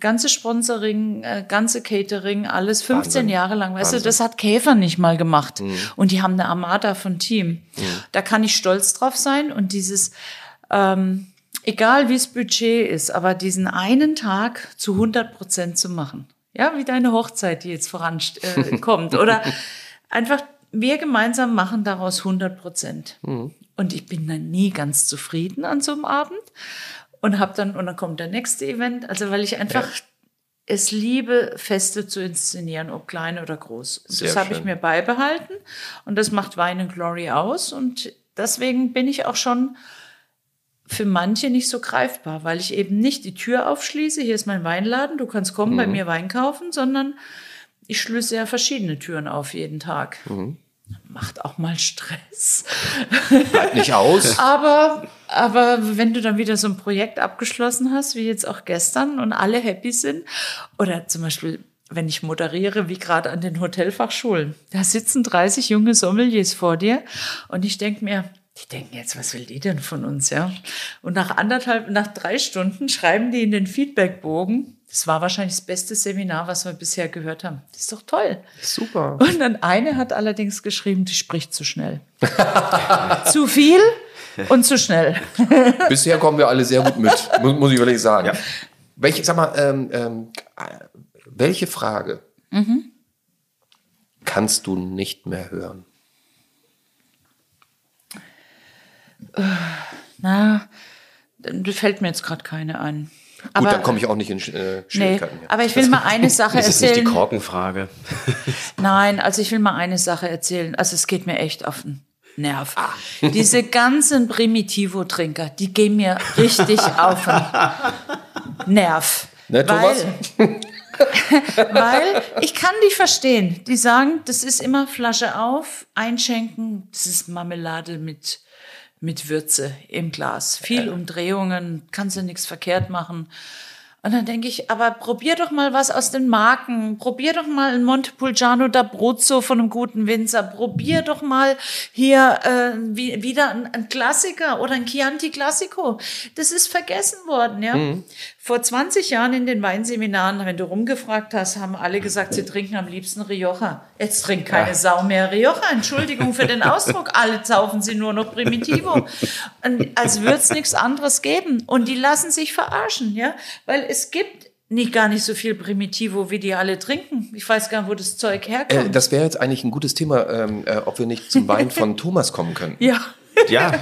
ganze Sponsoring, äh, ganze Catering, alles 15 Wahnsinn. Jahre lang. Weißt Wahnsinn. du, das hat Käfer nicht mal gemacht. Mhm. Und die haben eine Armada von Team. Mhm. Da kann ich stolz drauf sein. Und dieses, ähm, egal wie es Budget ist, aber diesen einen Tag zu 100 Prozent zu machen. Ja, wie deine Hochzeit, die jetzt vorankommt. Äh, Oder einfach, wir gemeinsam machen daraus 100 Prozent. Mhm. Und ich bin dann nie ganz zufrieden an so einem Abend und habe dann und dann kommt der nächste Event. Also weil ich einfach ja. es liebe, Feste zu inszenieren, ob klein oder groß. Und das habe ich mir beibehalten und das macht Wein and Glory aus und deswegen bin ich auch schon für manche nicht so greifbar, weil ich eben nicht die Tür aufschließe, hier ist mein Weinladen, du kannst kommen, mhm. bei mir Wein kaufen, sondern ich schließe ja verschiedene Türen auf jeden Tag. Mhm macht auch mal Stress. Bleibt nicht aus. aber, aber wenn du dann wieder so ein Projekt abgeschlossen hast, wie jetzt auch gestern, und alle happy sind, oder zum Beispiel, wenn ich moderiere, wie gerade an den Hotelfachschulen, da sitzen 30 junge Sommeliers vor dir und ich denke mir, die denken jetzt, was will die denn von uns, ja? Und nach anderthalb, nach drei Stunden schreiben die in den Feedbackbogen, das war wahrscheinlich das beste Seminar, was wir bisher gehört haben. Das ist doch toll. Super. Und dann eine hat allerdings geschrieben, die spricht zu schnell. zu viel und zu schnell. Bisher kommen wir alle sehr gut mit, muss, muss ich wirklich sagen. Ja. Welche, sag mal, ähm, ähm, welche Frage mhm. kannst du nicht mehr hören? Na, fällt mir jetzt gerade keine an. Gut, aber, dann komme ich auch nicht in äh, Schwierigkeiten. Nee, aber ich will mal eine Sache das erzählen. Das ist nicht die Korkenfrage. Nein, also ich will mal eine Sache erzählen. Also es geht mir echt auf den Nerv. Ah. Diese ganzen Primitivo-Trinker, die gehen mir richtig auf den Nerv. Ne, Thomas? Weil, weil ich kann die verstehen. Die sagen, das ist immer Flasche auf, einschenken, das ist Marmelade mit mit Würze im Glas. Viel Umdrehungen, kannst du nichts verkehrt machen. Und dann denke ich, aber probier doch mal was aus den Marken. Probier doch mal ein Montepulciano d'Abruzzo von einem guten Winzer. Probier doch mal hier äh, wie, wieder ein, ein, Klassiker oder ein Chianti Classico. Das ist vergessen worden, ja. Mhm. Vor 20 Jahren in den Weinseminaren, wenn du rumgefragt hast, haben alle gesagt, sie trinken am liebsten Rioja. Jetzt trinkt keine ja. Sau mehr Rioja. Entschuldigung für den Ausdruck. Alle saufen sie nur noch Primitivo. Und als würde es nichts anderes geben. Und die lassen sich verarschen, ja. Weil es gibt nicht gar nicht so viel Primitivo, wie die alle trinken. Ich weiß gar nicht, wo das Zeug herkommt. Äh, das wäre jetzt eigentlich ein gutes Thema, ähm, äh, ob wir nicht zum Wein von Thomas kommen können. Ja. Ja,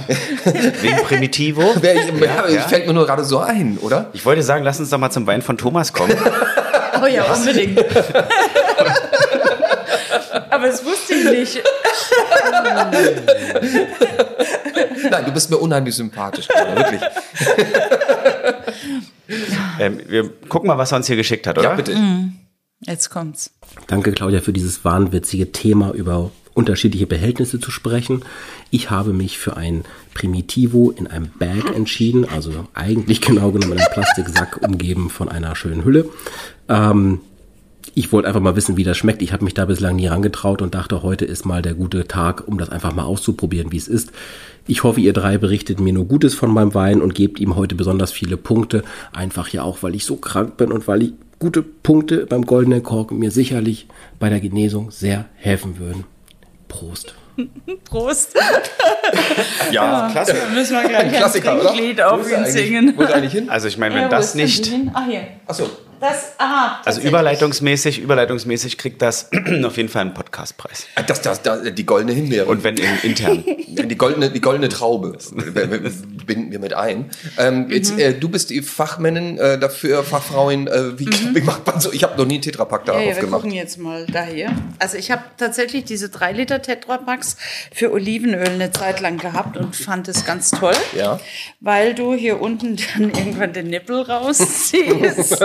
wegen Primitivo. Ich, ja, ja. Fällt mir nur gerade so ein, oder? Ich wollte sagen, lass uns doch mal zum Wein von Thomas kommen. Oh ja, unbedingt. Aber das wusste ich nicht. Nein, du bist mir unheimlich sympathisch, wirklich. ähm, wir gucken mal, was er uns hier geschickt hat, oder? Ja, bitte. Mhm. Jetzt kommt's. Danke, Claudia, für dieses wahnwitzige Thema über unterschiedliche Behältnisse zu sprechen. Ich habe mich für ein Primitivo in einem Bag entschieden, also eigentlich genau genommen einen Plastiksack umgeben von einer schönen Hülle. Ähm, ich wollte einfach mal wissen, wie das schmeckt. Ich habe mich da bislang nie rangetraut und dachte, heute ist mal der gute Tag, um das einfach mal auszuprobieren, wie es ist. Ich hoffe, ihr drei berichtet mir nur Gutes von meinem Wein und gebt ihm heute besonders viele Punkte. Einfach ja auch, weil ich so krank bin und weil ich gute Punkte beim goldenen Korken mir sicherlich bei der Genesung sehr helfen würden. Prost. Prost. ja, klasse. Da müssen wir gleich Klassiker, ein Trinklied auf ihn singen. Wo eigentlich hin? Also ich meine, wenn ja, das nicht... Ach, hier. Ach so. Das, aha, also überleitungsmäßig, überleitungsmäßig kriegt das auf jeden Fall einen Podcastpreis. Ah, das, das, das, die goldene Himbeere. Und wenn in, intern. die goldene, die goldene Traube binden wir mit ein. Ähm, mhm. jetzt, äh, du bist die Fachmännin äh, dafür, Fachfrauin. Äh, wie, mhm. wie, macht man so? Ich habe noch nie einen Tetrapack da ja, ja, aufgemacht. Wir gucken jetzt mal daher. Also ich habe tatsächlich diese 3 Liter Tetrapacks für Olivenöl eine Zeit lang gehabt und fand es ganz toll. Ja. Weil du hier unten dann irgendwann den Nippel rausziehst.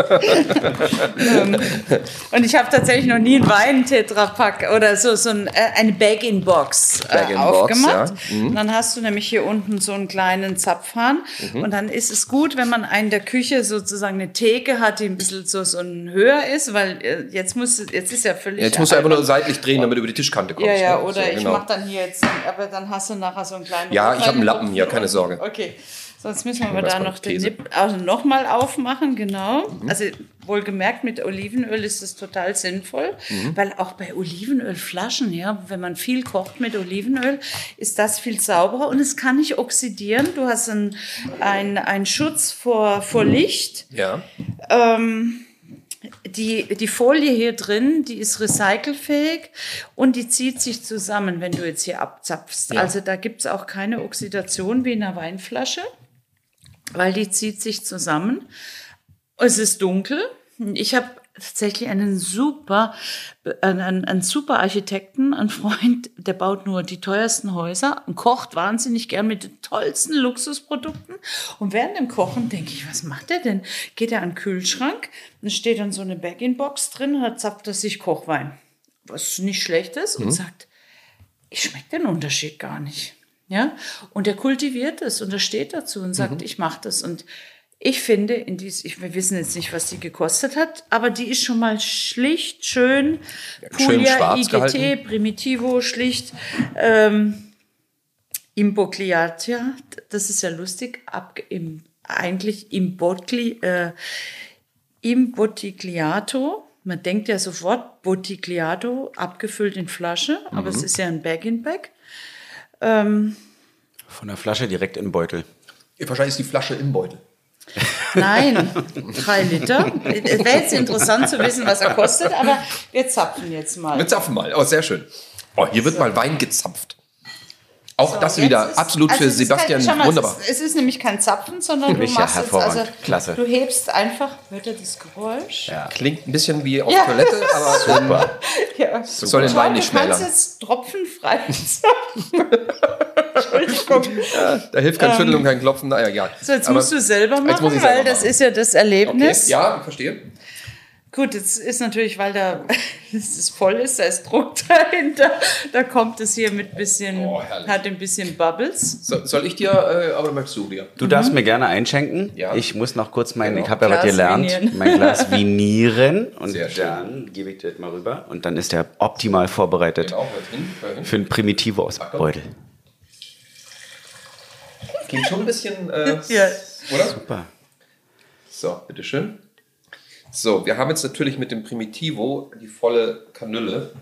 Ähm, und ich habe tatsächlich noch nie einen Wein-Tetrapack oder so, so ein, äh, eine Bag-in-Box äh, Bag aufgemacht. Box, ja. mhm. Dann hast du nämlich hier unten so einen kleinen Zapfhahn. Mhm. Und dann ist es gut, wenn man in der Küche sozusagen eine Theke hat, die ein bisschen so, so ein höher ist, weil äh, jetzt muss jetzt ist ja völlig. Ja, jetzt musst du einfach nur seitlich drehen, damit du über die Tischkante kommst. Ja, ja, ne? oder so, ich genau. mache dann hier jetzt, aber dann hast du nachher so einen kleinen. Ja, ich habe einen Lappen hier, keine Sorge. Okay. Sonst müssen wir aber da noch den Nip also noch mal aufmachen, genau. Mhm. Also wohlgemerkt mit Olivenöl ist das total sinnvoll, mhm. weil auch bei Olivenölflaschen, ja, wenn man viel kocht mit Olivenöl, ist das viel sauberer und es kann nicht oxidieren. Du hast einen ein Schutz vor, vor Licht. Ja. Ähm, die, die Folie hier drin, die ist recycelfähig und die zieht sich zusammen, wenn du jetzt hier abzapfst. Ja. Also da gibt es auch keine Oxidation wie in einer Weinflasche weil die zieht sich zusammen. Es ist dunkel. Ich habe tatsächlich einen super, einen, einen super Architekten, einen Freund, der baut nur die teuersten Häuser und kocht wahnsinnig gern mit den tollsten Luxusprodukten. Und während dem Kochen denke ich, was macht er denn? Geht er an den Kühlschrank, dann steht dann so eine Bag-in-Box drin und da zapft er sich Kochwein, was nicht schlecht ist, mhm. und sagt, ich schmecke den Unterschied gar nicht. Ja? Und er kultiviert es und er steht dazu und sagt, mhm. ich mache das. Und ich finde, in dies, ich, wir wissen jetzt nicht, was die gekostet hat, aber die ist schon mal schlicht, schön, Puglia, IGT, gehalten. Primitivo, schlicht. Ähm, Imbocliatia, das ist ja lustig, ab, im, eigentlich Imbocli, äh, Imbotigliato. Man denkt ja sofort Botigliato, abgefüllt in Flasche, aber es ist ja ein Bag-in-Bag. Ähm, Von der Flasche direkt in den Beutel. Wahrscheinlich ist die Flasche im Beutel. Nein, drei Liter. Es wäre jetzt interessant zu wissen, was er kostet, aber wir zapfen jetzt mal. Wir zapfen mal. Oh, sehr schön. Oh, hier wird mal Wein gezapft. Auch So, das wieder ist- absolut also für es Sebastian kein, mal, wunderbar. Es ist, es ist nämlich kein Zapfen, sondern du machst jetzt, also, hervorragend. Klasse. du hebst einfach, hört ihr das Geräusch? Ja. Klingt ein bisschen wie auf Ja. Toilette, aber ähm, Ja. das soll den Wein nicht du kannst schmälern. jetzt tropfenfrei zapfen. Entschuldigung. Da hilft kein Schütteln und kein Klopfen. Naja, egal. So, jetzt Aber- musst du selber machen, weil das machen. ist ja das Okay, Erlebnis. ja, ich verstehe. Gut, jetzt ist natürlich, weil da es voll ist, da ist Druck dahinter. Da kommt es hier mit bisschen, Oh, hat ein bisschen Bubbles. So, soll ich dir, äh, aber möchtest du dir? Du darfst mir gerne einschenken. Ja. Ich muss noch kurz mein, Genau. ich habe ja was gelernt, vinieren. mein Glas vinieren. Und Sehr schön. dann gebe ich dir das mal rüber. Und dann ist der optimal vorbereitet Genau, hin, für ein Primitivo aus. Beutel. Klingt schon ein bisschen, äh, Ja. oder? Super. So, bitteschön. So, wir haben jetzt natürlich mit dem Primitivo die volle Kanüle.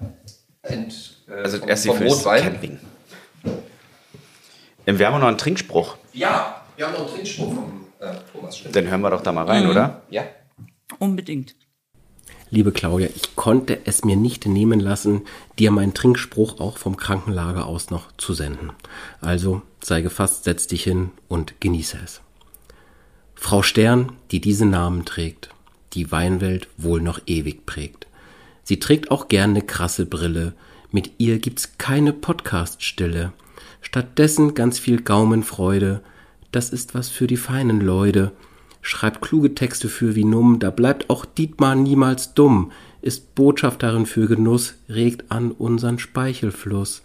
Ent, äh, Also vom, erst die vom Rotwein. Camping. Ähm, Wir haben auch noch einen Trinkspruch. Ja, wir haben noch einen Trinkspruch vom äh, Thomas Schmidt. Den hören wir doch da mal rein, oder? Ja. Unbedingt. Liebe Claudia, ich konnte es mir nicht nehmen lassen, dir meinen Trinkspruch auch vom Krankenlager aus noch zu senden. Also sei gefasst, setz dich hin und genieße es. Frau Stern, die diesen Namen trägt, die Weinwelt wohl noch ewig prägt. Sie trägt auch gern ne krasse Brille, mit ihr gibt's keine Podcast-Stille. Stattdessen ganz viel Gaumenfreude, das ist was für die feinen Leute. Schreibt kluge Texte für wie Numm, da bleibt auch Dietmar niemals dumm, ist Botschafterin für Genuss, regt an unseren Speichelfluss.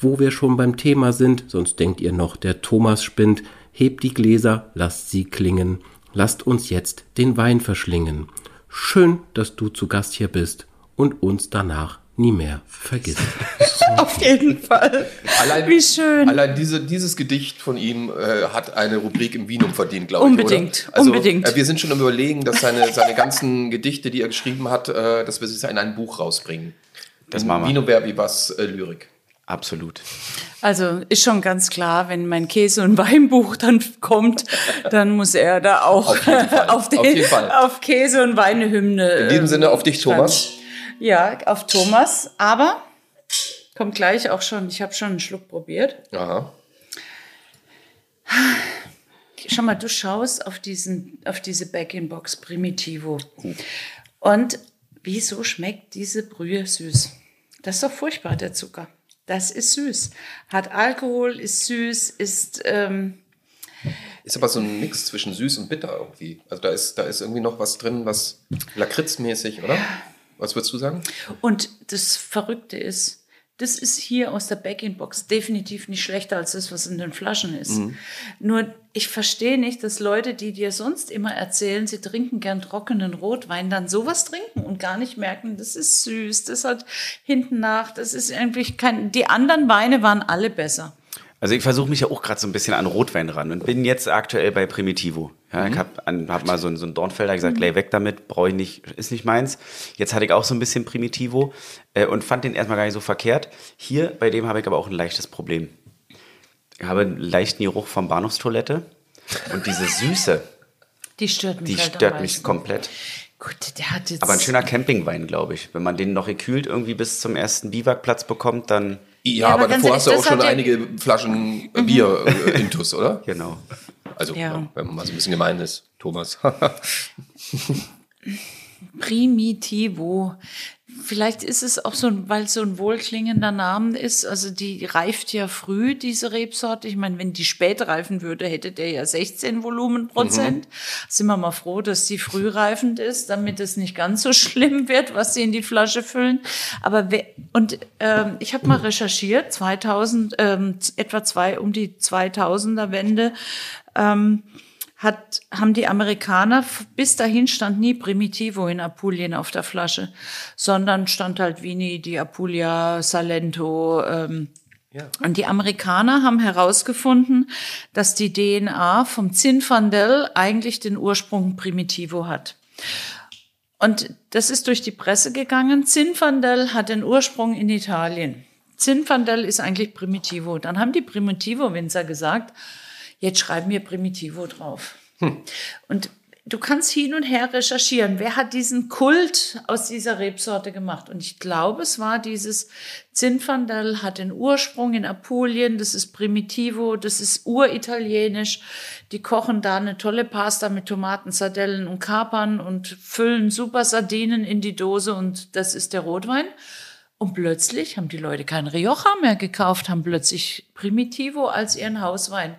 Wo wir schon beim Thema sind, sonst denkt ihr noch, der Thomas spinnt, hebt die Gläser, lasst sie klingen, lasst uns jetzt den Wein verschlingen. Schön, dass du zu Gast hier bist und uns danach nie mehr vergisst. Auf jeden Fall. Allein, Wie schön. Allein diese, dieses Gedicht von ihm äh, hat eine Rubrik im Vinum verdient, glaube ich. Unbedingt, Oder? Also, unbedingt. Äh, wir sind schon am Überlegen, dass seine, seine ganzen Gedichte, die er geschrieben hat, äh, dass wir sie in ein Buch rausbringen. Das machen wir. Vinum Verbivas äh, Lyrik. Absolut. Also ist schon ganz klar, wenn mein Käse- und Weinbuch dann kommt, dann muss er da auch Auf auf, den, Auf auf Käse und Wein eine Hymne. In diesem ähm, Sinne auf dich. Thomas. Ja, auf Thomas. Aber kommt gleich auch schon, ich habe schon einen Schluck probiert. Aha. Schau mal, du schaust auf, diesen, auf diese Back-in-Box Primitivo. Und wieso schmeckt diese Brühe süß? Das ist doch furchtbar, der Zucker. Das ist süß. Hat Alkohol, ist süß, ist. Ähm, Ist aber so ein Mix zwischen süß und bitter irgendwie. Also da ist, da ist irgendwie noch was drin, was lakritzmäßig, oder? Was würdest du sagen? und das Verrückte ist, das ist hier aus der Back-in-Box definitiv nicht schlechter als das, was in den Flaschen ist. Nur ich verstehe nicht, dass Leute, die dir sonst immer erzählen, sie trinken gern trockenen Rotwein, dann sowas trinken und gar nicht merken, das ist süß, das hat hinten nach, das ist irgendwie kein. Die anderen Weine waren alle besser. Also ich versuche mich ja auch gerade so ein bisschen an Rotwein ran und bin jetzt aktuell bei Primitivo. Ja, Ich habe hab mal so, ein- so einen Dornfelder gesagt, lay weg damit, brauche ich nicht, ist nicht meins. Jetzt hatte ich auch so ein bisschen Primitivo äh, und fand den erstmal gar nicht so verkehrt. Hier, bei dem habe ich aber auch ein leichtes Problem. Ich habe einen leichten Geruch von Bahnhofstoilette und diese Süße, Die stört mich die halt stört mich komplett. Gut, der hat jetzt. Aber ein schöner Campingwein, glaube ich. Wenn man den noch gekühlt irgendwie bis zum ersten Biwakplatz bekommt, dann Ja, aber aber davor hast du auch schon einige Flaschen äh, Bier äh, intus, oder? genau. Also, ja, wenn man mal so ein bisschen gemein ist, Thomas. Primitivo. Vielleicht ist es auch so, ein- weil es so ein wohlklingender Name ist. Also die reift ja früh, diese Rebsorte. Ich meine, wenn die spät reifen würde, hätte der ja 16 Volumenprozent. Sind wir mal froh, dass die früh reifend ist, damit es nicht ganz so schlimm wird, was sie in die Flasche füllen. Aber wer, und ähm, ich habe mal recherchiert, 2000, ähm, etwa zwei um die 2000er Wende. Ähm, hat, haben die Amerikaner, bis dahin stand nie Primitivo in Apulien auf der Flasche, sondern stand halt Vini, die Apulia, Salento, ähm, Ja. Und die Amerikaner haben herausgefunden, dass die DNA vom Zinfandel eigentlich den Ursprung Primitivo hat. Und das ist durch die Presse gegangen. Zinfandel hat den Ursprung in Italien. Zinfandel ist eigentlich Primitivo. Dann haben die Primitivo-Winzer gesagt, jetzt schreiben wir Primitivo drauf. Hm. Und du kannst hin und her recherchieren. Wer hat diesen Kult aus dieser Rebsorte gemacht? Und ich glaube, es war dieses Zinfandel, hat den Ursprung in Apulien. Das ist Primitivo, das ist uritalienisch. Die kochen da eine tolle Pasta mit Tomaten, Sardellen und Kapern und füllen super Sardinen in die Dose und das ist der Rotwein. Und plötzlich haben die Leute keinen Rioja mehr gekauft, haben plötzlich Primitivo als ihren Hauswein.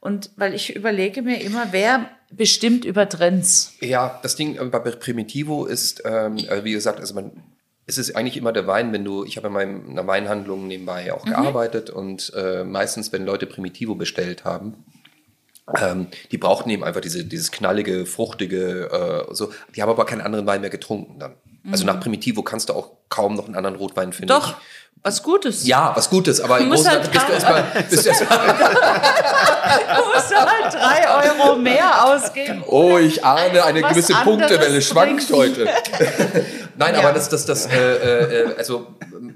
Und weil ich überlege mir immer, wer bestimmt über Trends. Ja, das Ding bei Primitivo ist, ähm, äh, wie gesagt, also man, es ist eigentlich immer der Wein, wenn du, ich habe in meiner Weinhandlung nebenbei auch mhm. gearbeitet und äh, meistens, wenn Leute Primitivo bestellt haben, ähm, die brauchten eben einfach diese, dieses knallige, fruchtige, äh, so. Die haben aber keinen anderen Wein mehr getrunken dann. Also nach Primitivo kannst du auch kaum noch einen anderen Rotwein finden. Doch. Was Gutes. Ja, was Gutes, aber im Großen halt bist du erstmal. Bist du, erst du musst halt drei Euro mehr ausgeben. Oh, ich ahne, eine gewisse Punktewelle schwankt heute. Nein, ja. aber das, das, das, äh, äh, also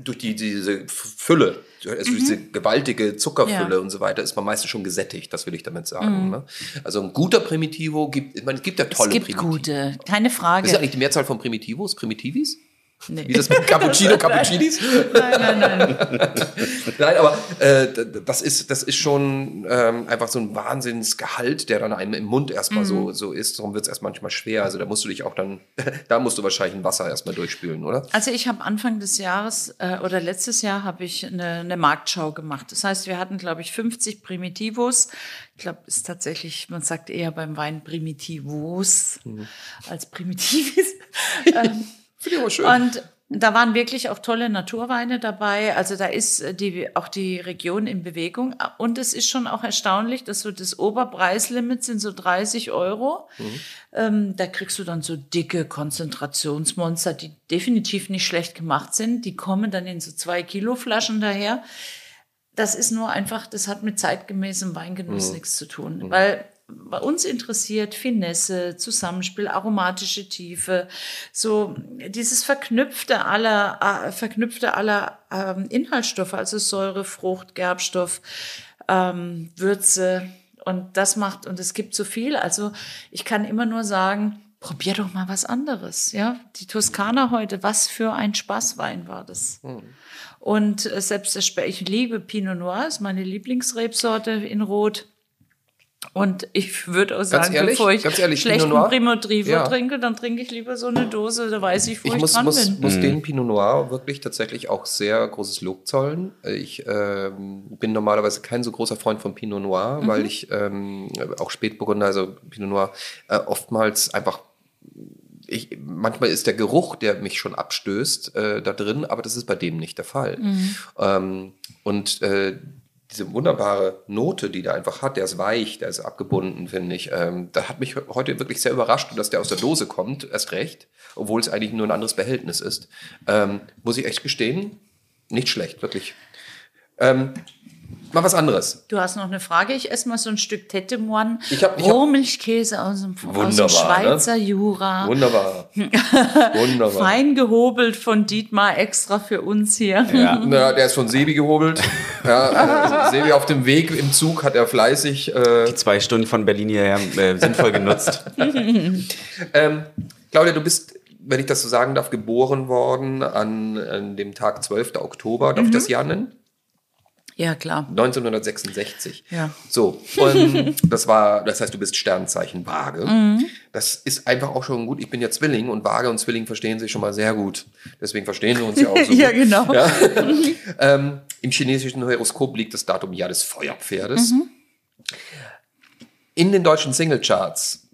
durch die, diese Fülle, also mhm. diese gewaltige Zuckerfülle ja. und so weiter, ist man meistens schon gesättigt, das will ich damit sagen. Mhm. Ne? Also ein guter Primitivo gibt, es gibt ja tolle es gibt Primitivo. gute, keine Frage. ist ja eigentlich die Mehrzahl von Primitivos, Primitivis? Nee. Wie das mit Cappuccino, Cappuccinis? nein, nein, nein. nein, aber äh, das, ist, das ist schon ähm, einfach so ein Wahnsinnsgehalt, der dann einem im Mund erstmal mhm. so, so ist. Darum wird es erst manchmal schwer. Also da musst du dich auch dann, da musst du wahrscheinlich ein Wasser erstmal durchspülen, oder? Also ich habe Anfang des Jahres äh, oder letztes Jahr habe ich eine, eine Marktschau gemacht. Das heißt, wir hatten, glaube ich, 50 Primitivos. Ich glaube, ist tatsächlich, man sagt eher beim Wein Primitivos mhm. als Primitivis. ähm, Finde ich aber schön. Und da waren wirklich auch tolle Naturweine dabei. Also da ist äh, die, auch die Region in Bewegung. Und es ist schon auch erstaunlich, dass so das Oberpreislimit sind so 30 Euro. Mhm. Ähm, da kriegst du dann so dicke Konzentrationsmonster, die definitiv nicht schlecht gemacht sind. Die kommen dann in so zwei Kilo Flaschen daher. Das ist nur einfach, das hat mit zeitgemäßem Weingenuss mhm. nichts zu tun. Mhm. Weil bei uns interessiert Finesse, Zusammenspiel, aromatische Tiefe, so dieses Verknüpfte aller, äh, Verknüpfte aller ähm, Inhaltsstoffe, also Säure, Frucht, Gerbstoff, ähm, Würze. Und das macht, und es gibt so viel. Also ich kann immer nur sagen, probier doch mal was anderes. Ja, die Toskana heute, was für ein Spaßwein war das. Hm. Und äh, selbst das, ich liebe Pinot Noir, ist meine Lieblingsrebsorte in Rot. Und ich würde auch sagen, ehrlich, bevor ich ehrlich, schlechten Primo Trivo ja. trinke, dann trinke ich lieber so eine Dose, da weiß ich, wo ich, ich muss, dran muss, bin. muss mhm. den Pinot Noir wirklich tatsächlich auch sehr großes Lob zollen. Ich ähm, bin normalerweise kein so großer Freund von Pinot Noir, mhm. weil ich ähm, auch Spätburgunder, also Pinot Noir, äh, oftmals einfach ich, manchmal ist der Geruch, der mich schon abstößt, äh, da drin, aber das ist bei dem nicht der Fall. Mhm. Ähm, und äh, diese wunderbare Note, die der einfach hat, der ist weich, der ist abgebunden, finde ich. Ähm, da hat mich heute wirklich sehr überrascht, dass der aus der Dose kommt, erst recht, obwohl es eigentlich nur ein anderes Behältnis ist. Ähm, muss ich echt gestehen, nicht schlecht, wirklich. Ähm, Mal was anderes. Du hast noch eine Frage. Ich esse mal so ein Stück Moine. Ich hab, ich Rohmilchkäse aus dem, aus dem Schweizer ne? Jura. Wunderbar. Wunderbar. Fein gehobelt von Dietmar extra für uns hier. Ja, Na, der ist von Sebi gehobelt. Ja, äh, Sebi auf dem Weg im Zug hat er fleißig. Äh, Die zwei Stunden von Berlin hierher äh, sinnvoll genutzt. ähm, Claudia, du bist wenn ich das so sagen darf, geboren worden an, an dem Tag 12. Oktober. Darf mhm. ich das Jahr nennen? Ja, klar. 1966. Ja. So, und das war, das heißt, du bist Sternzeichen Waage. Mhm. Das ist einfach auch schon gut. Ich bin ja Zwilling und Waage und Zwilling verstehen sich schon mal sehr gut. Deswegen verstehen wir uns ja auch so. ja, genau. Ja. ähm, Im chinesischen Horoskop liegt das Datum Jahr des Feuerpferdes. Mhm. In den deutschen Singlecharts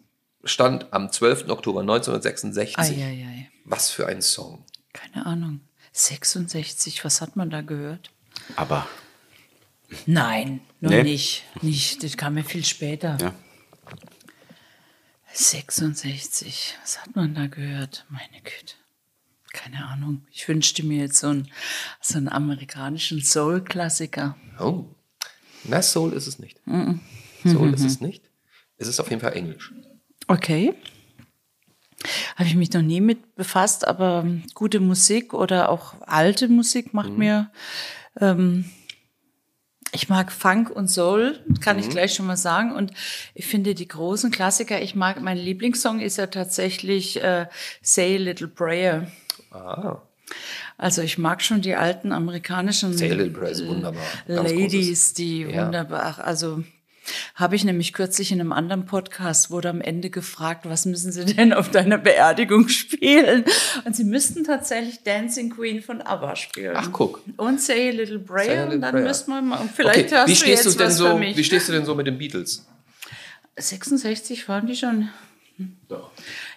stand am 12. Oktober 1966. Ei, ei, ei. Was für ein Song? Keine Ahnung. 66, was hat man da gehört? Aber. Nein, noch nee. nicht. nicht. Das kam mir viel später. Ja. 66, was hat man da gehört? Meine Güte. keine Ahnung. Ich wünschte mir jetzt so einen, so einen amerikanischen Soul-Klassiker. Oh. Na, Soul ist es nicht. Soul ist es nicht. Es ist auf jeden Fall Englisch. Okay. Habe ich mich noch nie mit befasst, aber gute Musik oder auch alte Musik macht mir. Ähm, ich mag Funk und Soul, kann ich gleich schon mal sagen. Und ich finde die großen Klassiker, ich mag, mein Lieblingssong ist ja tatsächlich äh, Say a Little Prayer. Ah. Also ich mag schon die alten amerikanischen. Ganz Ladies, die Ja. wunderbar, also habe ich nämlich kürzlich in einem anderen Podcast, wurde am Ende gefragt, was müssen Sie denn auf deiner Beerdigung spielen? Und Sie müssten tatsächlich Dancing Queen von ABBA spielen. Ach, guck. Und Say a Little Prayer. Und dann Prayer. müssten wir mal, und vielleicht okay, hast wie du stehst jetzt du denn was so? für mich. Wie stehst du denn so mit den Beatles? 66 waren die schon.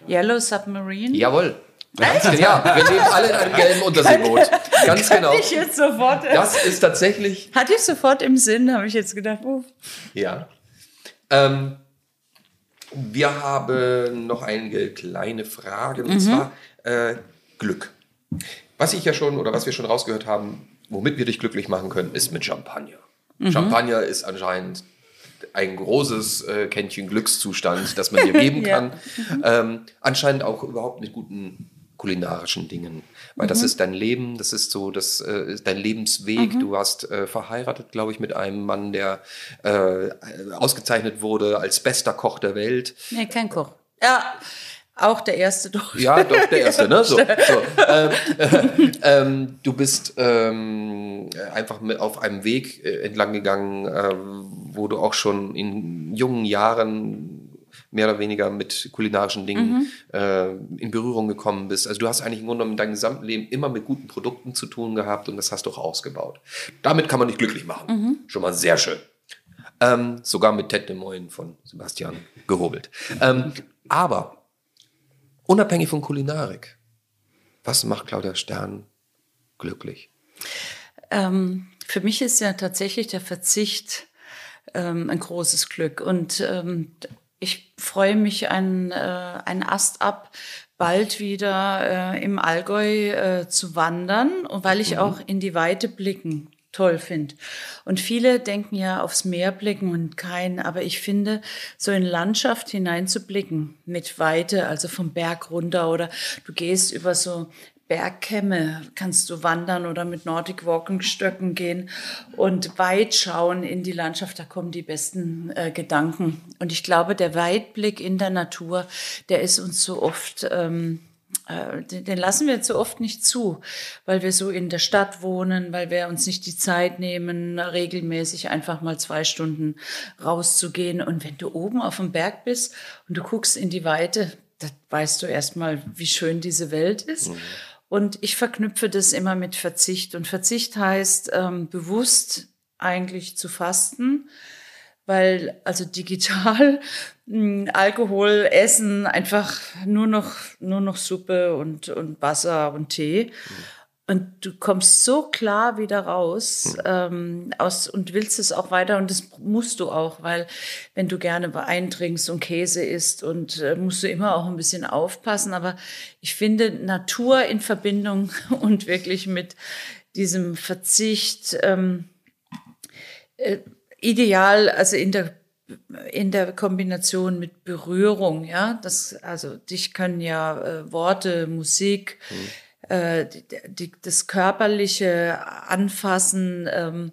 Yellow Submarine. Jawohl. Ganz genau. Wir leben alle in einem gelben Unterseeboot. Ganz genau. Ich jetzt sofort. Das ist tatsächlich Hatte ich sofort im Sinn, habe ich jetzt gedacht, oh, Ja. Ähm, wir haben noch einige kleine Fragen, und zwar äh, Glück. Was ich ja schon oder was wir schon rausgehört haben, womit wir dich glücklich machen können, ist mit Champagner. Champagner ist anscheinend ein großes äh, Kännchen Glückszustand, das man dir geben Ja. kann. Ähm, anscheinend auch überhaupt mit guten kulinarischen Dingen. Weil das ist dein Leben, das ist so, das äh, ist dein Lebensweg. Du warst äh, verheiratet, glaube ich, mit einem Mann, der äh, ausgezeichnet wurde als bester Koch der Welt. nee, kein Koch. Ja, auch der erste doch. Ja, doch, der erste, ne? So, so. Ähm, äh, ähm, du bist ähm, einfach mit auf einem Weg äh, entlang gegangen, wo du auch schon in jungen Jahren mehr oder weniger mit kulinarischen Dingen äh, in Berührung gekommen bist. Also du hast eigentlich im Grunde genommen in deinem gesamten Leben immer mit guten Produkten zu tun gehabt und das hast du auch ausgebaut. Damit kann man dich glücklich machen. Schon mal sehr schön. Ähm, sogar mit Tête de Moine von Sebastian gehobelt. Ähm, aber unabhängig von Kulinarik, was macht Claudia Stern glücklich? Ähm, für mich ist ja tatsächlich der Verzicht ähm, ein großes Glück. Und ähm, ich freue mich einen, äh, einen Ast ab, bald wieder äh, im Allgäu äh, zu wandern, und weil ich auch in die Weite blicken toll finde. Und viele denken ja aufs Meer blicken und kein, aber ich finde, so in Landschaft hineinzublicken mit Weite, also vom Berg runter oder du gehst über so Bergkämme kannst du wandern oder mit Nordic Walking Stöcken gehen und weit schauen in die Landschaft, da kommen die besten äh, Gedanken. Und ich glaube, der Weitblick in der Natur, der ist uns so oft, ähm, äh, den, lassen wir zu oft nicht zu, weil wir so in der Stadt wohnen, weil wir uns nicht die Zeit nehmen, regelmäßig einfach mal zwei Stunden rauszugehen. Und wenn du oben auf dem Berg bist und du guckst in die Weite, da weißt du erstmal, wie schön diese Welt ist. Und ich verknüpfe das immer mit Verzicht. Und Verzicht heißt ähm, bewusst eigentlich zu fasten, weil also digital mh, Alkohol, Essen, einfach nur noch nur noch Suppe und und Wasser und Tee. Und du kommst so klar wieder raus ähm, aus und willst es auch weiter. Und das musst du auch, weil wenn du gerne Wein trinkst und Käse isst und äh, musst du immer auch ein bisschen aufpassen. Aber ich finde Natur in Verbindung und wirklich mit diesem Verzicht ähm, äh, ideal, also in der in der Kombination mit Berührung, ja, das also dich können ja äh, Worte, Musik, äh, die, das körperliche Anfassen, ähm,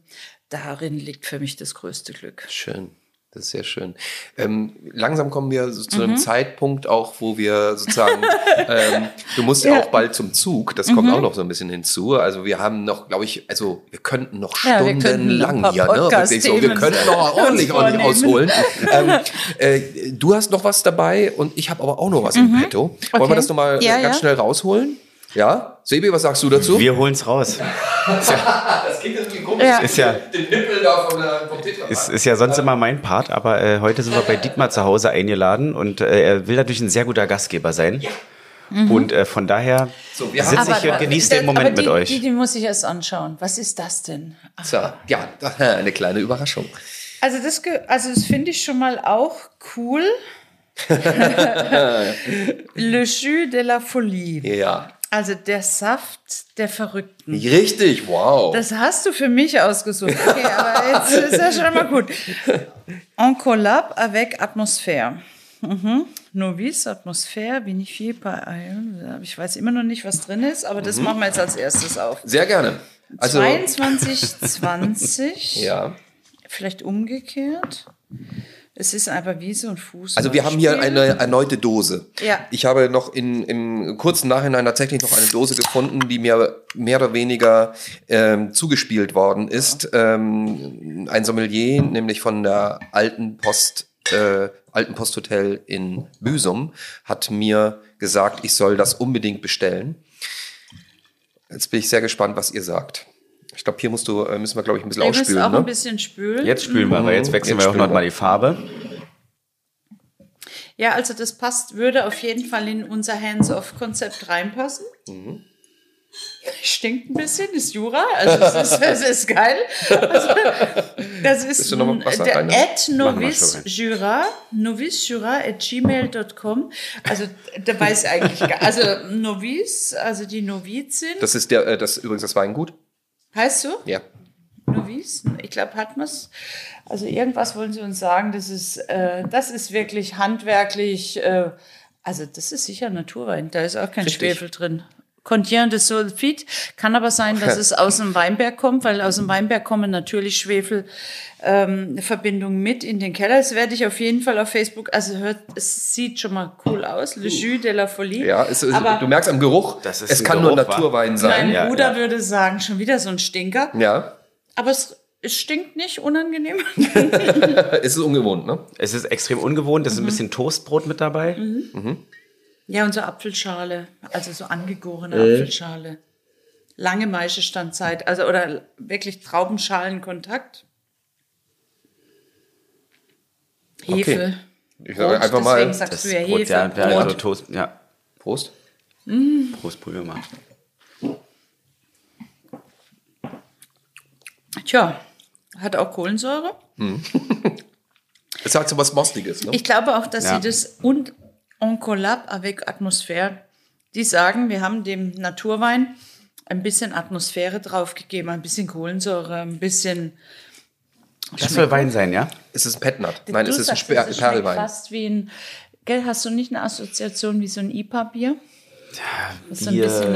darin liegt für mich das größte Glück. Schön. Das ist sehr schön. Ähm, langsam kommen wir so zu einem Zeitpunkt auch, wo wir sozusagen, ähm, du musst ja. Auch bald zum Zug, das kommt auch noch so ein bisschen hinzu. Also wir haben noch, glaube ich, also wir könnten noch Ja, wir stundenlang hier, ne? Wirklich so, wir könnten noch ordentlich, ordentlich ausholen. ähm, äh, du hast noch was dabei und ich habe aber auch noch was im Petto. Wollen wir Okay. das nochmal Ja, ganz schnell rausholen? Ja? Sebi, was sagst du dazu? Wir holen's raus. das klingt irgendwie komisch. Ja. Ist ja, Den Nippel da vom, vom ist, ist ja sonst immer mein Part, aber äh, heute sind wir bei Dietmar zu Hause eingeladen und äh, er will natürlich ein sehr guter Gastgeber sein. Und äh, von daher So, sitze ich hier und genieße den aber Moment die, mit euch. Die, die muss ich erst anschauen. Was ist das denn? Ach, So, ja, eine kleine Überraschung. Also das, ge- also das finde ich schon mal auch cool. Le Jus de la Folie. Ja. Also der Saft der Verrückten. Richtig, wow. Das hast du für mich ausgesucht. Okay, aber jetzt ist ja schon mal gut. En collab avec Atmosphère. Mhm. Novice, Atmosphäre, Vinifié par Ich weiß immer noch nicht, was drin ist, aber das Mhm. machen wir jetzt als erstes auf. Sehr gerne. Also, 22, 20. ja. Vielleicht umgekehrt. Es ist einfach Wiese und Fuß. Also wir haben hier eine erneute Dose. Ja. Ich habe noch in, im kurzen Nachhinein tatsächlich noch eine Dose gefunden, die mir mehr oder weniger ähm, zugespielt worden ist. Ähm, ein Sommelier, nämlich von der Alten Post, äh, Alten Posthotel in Büsum, hat mir gesagt, ich soll das unbedingt bestellen. Jetzt bin ich sehr gespannt, was ihr sagt. Ich glaube, hier musst du, äh, müssen wir, glaube ich, ein bisschen Ihr müsst ausspülen. auch Ne? ein bisschen spülen. Jetzt spülen wir, weil jetzt wechseln Jetzt wir auch spülen noch mal wir. die Farbe. Ja, also das passt, würde auf jeden Fall in unser Hands-off-Konzept reinpassen. Mhm. Stinkt ein bisschen, ist Jura, also es ist, es ist geil. Also, das ist Willst du noch mal Wasser der reinnehmen? at Mach mal novice rein. jura, novice jura at gmail.com. Also da weiß ich eigentlich gar, also Novice, also die Novizin, Das ist der, äh, das ist übrigens das Weingut. Heißt du? Ja. Novice, ich glaube, hat man's. Also irgendwas wollen sie uns sagen, das ist, äh, das ist wirklich handwerklich, äh, also das ist sicher Naturwein, da ist auch kein Richtig. Schwefel drin. Contient de Sulfid, kann aber sein, dass es aus dem Weinberg kommt, weil aus dem Weinberg kommen natürlich Schwefelverbindungen ähm, mit in den Keller. Das werde ich auf jeden Fall auf Facebook, also hört, es sieht schon mal cool aus, Le Jus de la Folie. Ja, es, es, aber du merkst am Geruch, Das ist es ein kann nur Geruch, wa? Naturwein mein sein. Ja, Bruder ja. würde sagen, schon wieder so ein Stinker. Ja, Aber es, es stinkt nicht unangenehm. es ist ungewohnt, ne? Es ist extrem ungewohnt, es ist ein bisschen Toastbrot mit dabei. Ja, und so Apfelschale, also so angegorene Apfelschale. Lange Maischestandzeit, also oder wirklich Traubenschalenkontakt. Hefe. Ich sage Brot, einfach mal, deswegen sagst Das du ja Brot, Hefe. ja, ja, also Brot. Toast, ja. Prost. Prost, probieren wir mal. Tja, hat auch Kohlensäure. Es hat so was Mostiges, ne? Ich glaube auch, dass Ja. sie das und en collab avec Atmosphäre, die sagen, wir haben dem Naturwein ein bisschen Atmosphäre draufgegeben, ein bisschen Kohlensäure, ein bisschen Das soll Wein sein, ja? Es ist ein Petnat. Nein, Du es ist ein sagst, Sper es schmeckt Perlwein. fast wie ein, gell, hast du nicht eine Assoziation wie so ein IPA-Bier? So ein Bier, bisschen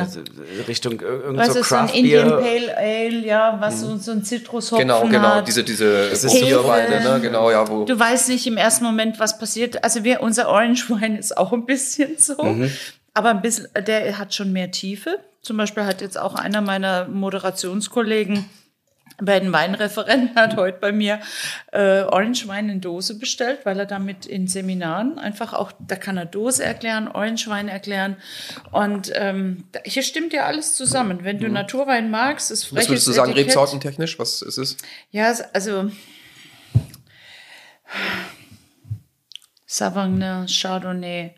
Richtung ir- irgend Weißt so du, so ein Craft Indian Beer. Pale Ale, ja, was so, so ein Zitrushopfen Genau, genau. hat. Diese, diese ist so Bierweine, ne? Genau, ja, wo. Du weißt nicht im ersten Moment, was passiert. Also wir, unser Orange Wine ist auch ein bisschen so, Mhm. aber ein bisschen, der hat schon mehr Tiefe. Zum Beispiel hat jetzt auch einer meiner Moderationskollegen bei den Weinreferenten hat heute bei mir äh, Orange Wein in Dose bestellt, weil er damit in Seminaren einfach auch, da kann er Dose erklären, Orange Wein erklären und ähm, hier stimmt ja alles zusammen. Wenn du Naturwein magst, ist freches Mhm. Was würdest du sagen, Etikett. rebsortentechnisch? Was ist es? Ja, also Sauvignon, Chardonnay.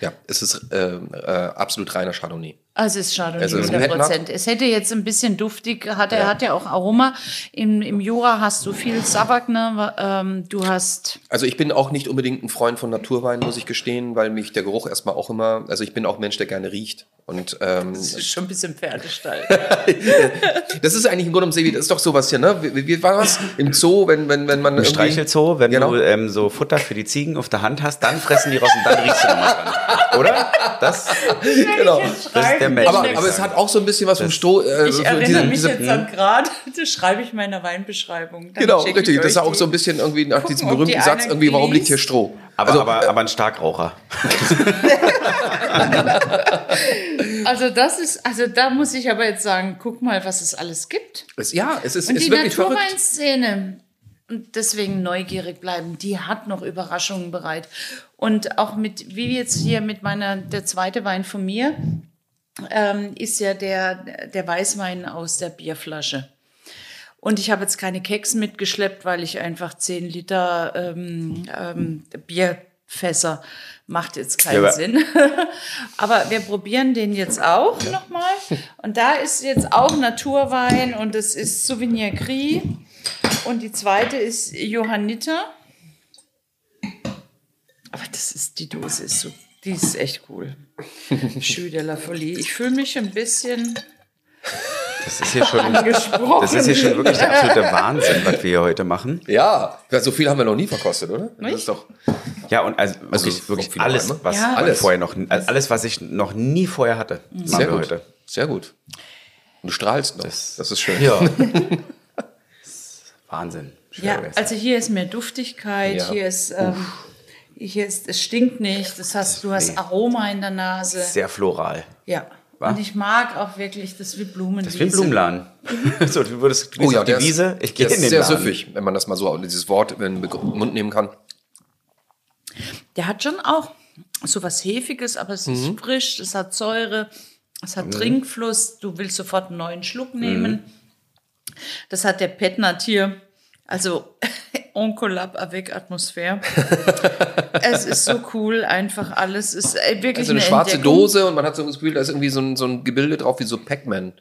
Ja, es ist äh, äh, absolut reiner Chardonnay. Also es ist Chardonnay, Also es ist ein 100 Prozent. Es hätte jetzt ein bisschen duftig, hat er Ja. hat ja auch Aroma. Im, Im Jura hast du viel Sauvignon, ähm, du hast Also ich bin auch nicht unbedingt ein Freund von Naturwein, muss ich gestehen, weil mich der Geruch erstmal auch immer, also ich bin auch ein Mensch, der gerne riecht. Und ähm, das ist schon ein bisschen Pferdestall. das ist eigentlich im Grunde genommen, Sevi, das ist doch sowas hier, ne? Wie, wie war das im Zoo, wenn, wenn, wenn man Im irgendwie- Streichelzoo, wenn Genau. du ähm, so Futter für die Ziegen auf der Hand hast, dann fressen die raus und dann riechst du nochmal dran. Oder? Das, Genau. das der Mensch. Aber, aber es hat auch so ein bisschen was vom Stroh. Äh, Ich erinnere diese- mich diese- jetzt an gerade, das schreibe ich in meiner Weinbeschreibung. Dann Genau, richtig. Das ist auch so ein bisschen irgendwie nach Gucken, diesem ob die berühmten Satz, irgendwie, warum liegt hier Stroh? aber, also, aber, aber ein Starkraucher. Also das ist, also da muss ich aber jetzt sagen, guck mal, was es alles gibt. es, ja, es ist, Und ist die wirklich verrückt. Naturweinszene, und deswegen neugierig bleiben, die hat noch Überraschungen bereit. Und auch mit, wie jetzt hier mit meiner, der zweite Wein von mir, ähm, ist ja der, der Weißwein aus der Bierflasche. Und ich habe jetzt keine Keks mitgeschleppt, weil ich einfach 10 Liter ähm, ähm, Bierfässer macht jetzt keinen Ja, Sinn. aber wir probieren den jetzt auch nochmal. Und da ist jetzt auch Naturwein und das ist Souvenir Gris. Und die zweite ist Johanniter. Aber das ist, die Dose ist so Die ist echt cool. Jus de la Folie. Ich fühle mich ein bisschen Das ist hier schon, das ist hier schon wirklich der absolute Wahnsinn, was wir hier heute machen. Ja, so viel haben wir noch nie verkostet, oder? Das Nicht? ist doch. Ja, und also Also wirklich, wirklich alles, was Ja. Alles. vorher noch, also alles, was ich noch nie vorher hatte, machen Sehr wir gut. heute. Sehr gut. Und du strahlst noch. Das- Das, ist schön. Ja. Wahnsinn. Ja, Schwer also hier ist mehr Duftigkeit, Ja. hier ist, ähm, hier ist, es stinkt nicht, das heißt, du hast Nee. Aroma in der Nase. Sehr floral. Ja. Wa? Und ich mag auch wirklich das wie Blumenwiese. Das ist wie ein Blumenladen. so, du würdest du Oh ja, auf die der ist- Wiese, ich gehe in ist den sehr Laden. süffig, wenn man das mal so dieses Wort in den Mund nehmen kann. Der hat schon auch so was Hefiges, aber es Mhm. ist frisch, es hat Säure, es hat Trinkfluss, du willst sofort einen neuen Schluck nehmen. Mhm. Das hat der Petnat hier. Also Oncolab avec Atmosphäre. es ist so cool, einfach alles ist äh, wirklich Also eine schwarze Entdeckung. Dose und man hat so das Gefühl, da ist irgendwie so ein, so ein Gebilde drauf wie so Pac-Man.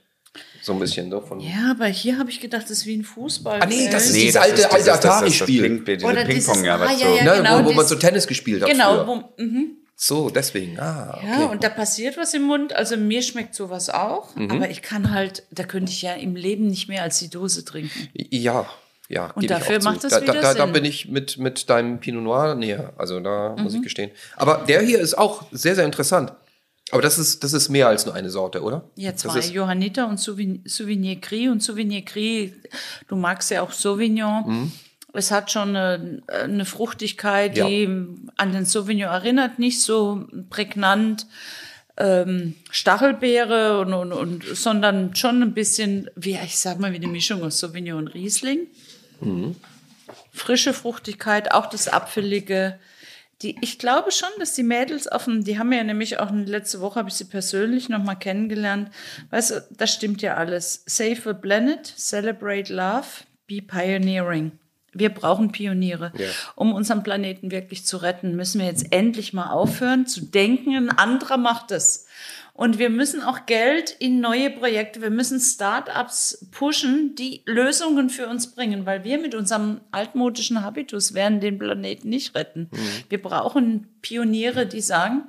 So ein bisschen. So von Ja, aber hier habe ich gedacht, das ist wie ein Fußball. Ah, nee, das ist Nee, dieses das alte- alte Atari-Spiel. Diese Ping-Pong, ja, was ah, ja, so. ja, ne, genau, wo, wo man so Tennis gespielt hat Genau, früher. wo, mhm. So, deswegen. Ah, okay. Ja, und da passiert was im Mund. Also mir schmeckt sowas auch, Mhm. aber ich kann halt, da könnte ich ja im Leben nicht mehr als die Dose trinken. Ja, ja. Und dafür macht es da, da, wieder da, da Sinn. bin ich mit, mit deinem Pinot Noir näher. Also da muss Mhm. ich gestehen. Aber der hier ist auch sehr, sehr interessant. Aber das ist, das ist mehr als nur eine Sorte, oder? Ja, zwei, Johanniter und Souvenir Gris. Und Souvenir Gris, du magst ja auch Sauvignon. Mhm. Es hat schon eine, eine Fruchtigkeit, Ja. die an den Sauvignon erinnert, nicht so prägnant. Ähm, Stachelbeere und, und, und, sondern schon ein bisschen, wie ich sag mal, wie eine Mischung aus Sauvignon und Riesling. Frische Fruchtigkeit, auch das Apfelige. Die, ich glaube schon, dass die Mädels dem, die haben ja nämlich auch letzte Woche, habe ich sie persönlich noch mal kennengelernt. Weißt du, das stimmt ja alles. Save the planet, celebrate love, be pioneering. Wir brauchen Pioniere. Um unseren Planeten wirklich zu retten, müssen wir jetzt endlich mal aufhören zu denken, ein anderer macht es. Und wir müssen auch Geld in neue Projekte, wir müssen Startups pushen, die Lösungen für uns bringen, weil wir mit unserem altmodischen Habitus werden den Planeten nicht retten. Wir brauchen Pioniere, die sagen,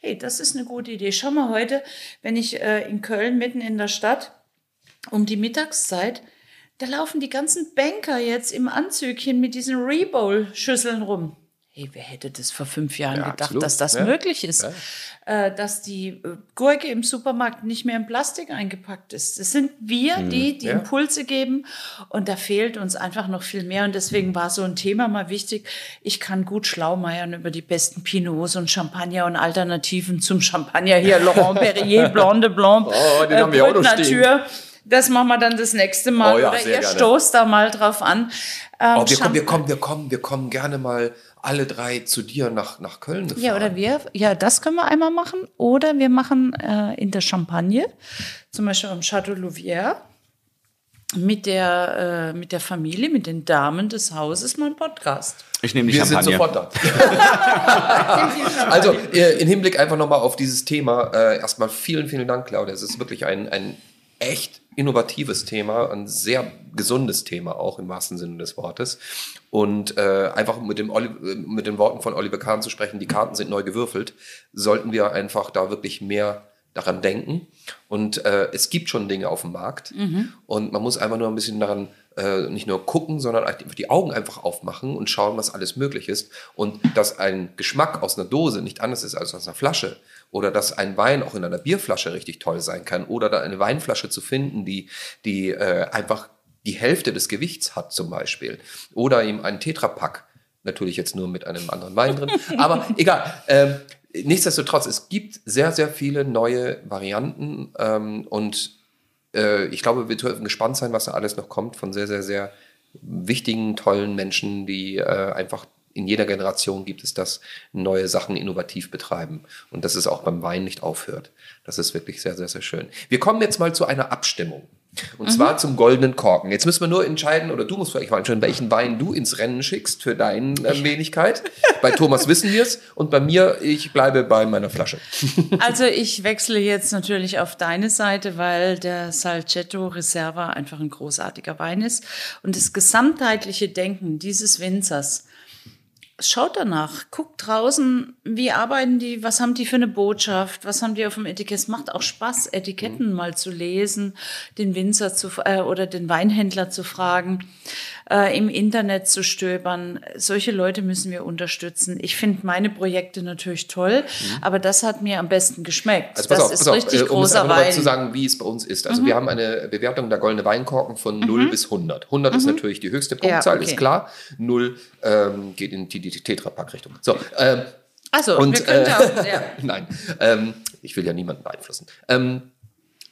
hey, das ist eine gute Idee. Schau mal heute, wenn ich äh, in Köln mitten in der Stadt um die Mittagszeit, da laufen die ganzen Banker jetzt im Anzügchen mit diesen Rebowl-Schüsseln rum. Hey, wer hätte das vor fünf Jahren Ja, gedacht, absolut. dass das Ja. möglich ist? Äh, dass die äh, Gurke im Supermarkt nicht mehr in Plastik eingepackt ist. Das sind wir, die die Ja. Impulse geben. Und da fehlt uns einfach noch viel mehr. Und deswegen war so ein Thema mal wichtig. Ich kann gut schlaumeiern über die besten Pinots und Champagner und Alternativen zum Champagner hier. Laurent Perrier, Blonde Blanc, Oh, den haben wir auch noch Brut stehen. Natur. Das machen wir dann das nächste Mal. Oh ja, Oder ihr gerne. stoßt da mal drauf an. Ähm, oh, wir, kommen, wir kommen, wir kommen, wir kommen gerne mal alle drei zu dir nach, nach Köln gefahren. Ja, oder wir, ja, das können wir einmal machen. Oder wir machen äh, in der Champagne, zum Beispiel am Château Louvière, mit der, äh, mit der Familie, mit den Damen des Hauses mal einen Podcast. Ich nehme die Wir sind Champagne. sofort da. also äh, im Hinblick einfach nochmal auf dieses Thema, äh, erstmal vielen, vielen Dank, Claudia. Es ist wirklich ein, ein echt innovatives Thema, ein sehr gesundes Thema auch im wahrsten Sinne des Wortes. Und äh, einfach mit, dem Oli mit den Worten von Oliver Kahn zu sprechen, die Karten sind neu gewürfelt, sollten wir einfach da wirklich mehr daran denken. Und äh, es gibt schon Dinge auf dem Markt. Und man muss einfach nur ein bisschen daran äh, nicht nur gucken, sondern einfach die Augen einfach aufmachen und schauen, was alles möglich ist. Und dass ein Geschmack aus einer Dose nicht anders ist als aus einer Flasche. Oder dass ein Wein auch in einer Bierflasche richtig toll sein kann. Oder da eine Weinflasche zu finden, die, die äh, einfach die Hälfte des Gewichts hat zum Beispiel. Oder eben ein Tetrapack. Natürlich jetzt nur mit einem anderen Wein drin. Aber egal. Ähm, nichtsdestotrotz, es gibt sehr, sehr viele neue Varianten. Ähm, und äh, ich glaube, wir dürfen gespannt sein, was da alles noch kommt von sehr, sehr, sehr wichtigen, tollen Menschen, die äh, einfach in jeder Generation gibt es das, neue Sachen innovativ betreiben. Und dass es auch beim Wein nicht aufhört. Das ist wirklich sehr, sehr, sehr schön. Wir kommen jetzt mal zu einer Abstimmung. Und zwar zum goldenen Korken. Jetzt müssen wir nur entscheiden, oder du musst vielleicht mal entscheiden, welchen Wein du ins Rennen schickst für deine äh, Wenigkeit. bei Thomas wissen wir es. Und bei mir, ich bleibe bei meiner Flasche. Also ich wechsle jetzt natürlich auf deine Seite, weil der Salcetto Reserva einfach ein großartiger Wein ist. Und das gesamtheitliche Denken dieses Winzers Schaut danach, guckt draußen, wie arbeiten die, was haben die für eine Botschaft, was haben die auf dem Etikett. Es macht auch Spaß, Etiketten mhm. mal zu lesen, den Winzer zu äh, oder den Weinhändler zu fragen, äh, im Internet zu stöbern. Solche Leute müssen wir unterstützen. Ich finde meine Projekte natürlich toll, mhm. aber das hat mir am besten geschmeckt. Also pass das auf, ist pass auf, richtig äh, um großer es Wein. zu sagen, wie es bei uns ist. Also mhm. wir haben eine Bewertung der Goldene Weinkorken von 0 mhm. bis 100. 100 ist natürlich die höchste Punktzahl, Ja, okay. ist klar. 0 ähm, geht in die, die Tetrapack-Richtung. So, ähm, Also, und, wir können äh, ja, ja. Nein, ähm, ich will ja niemanden beeinflussen. Ähm,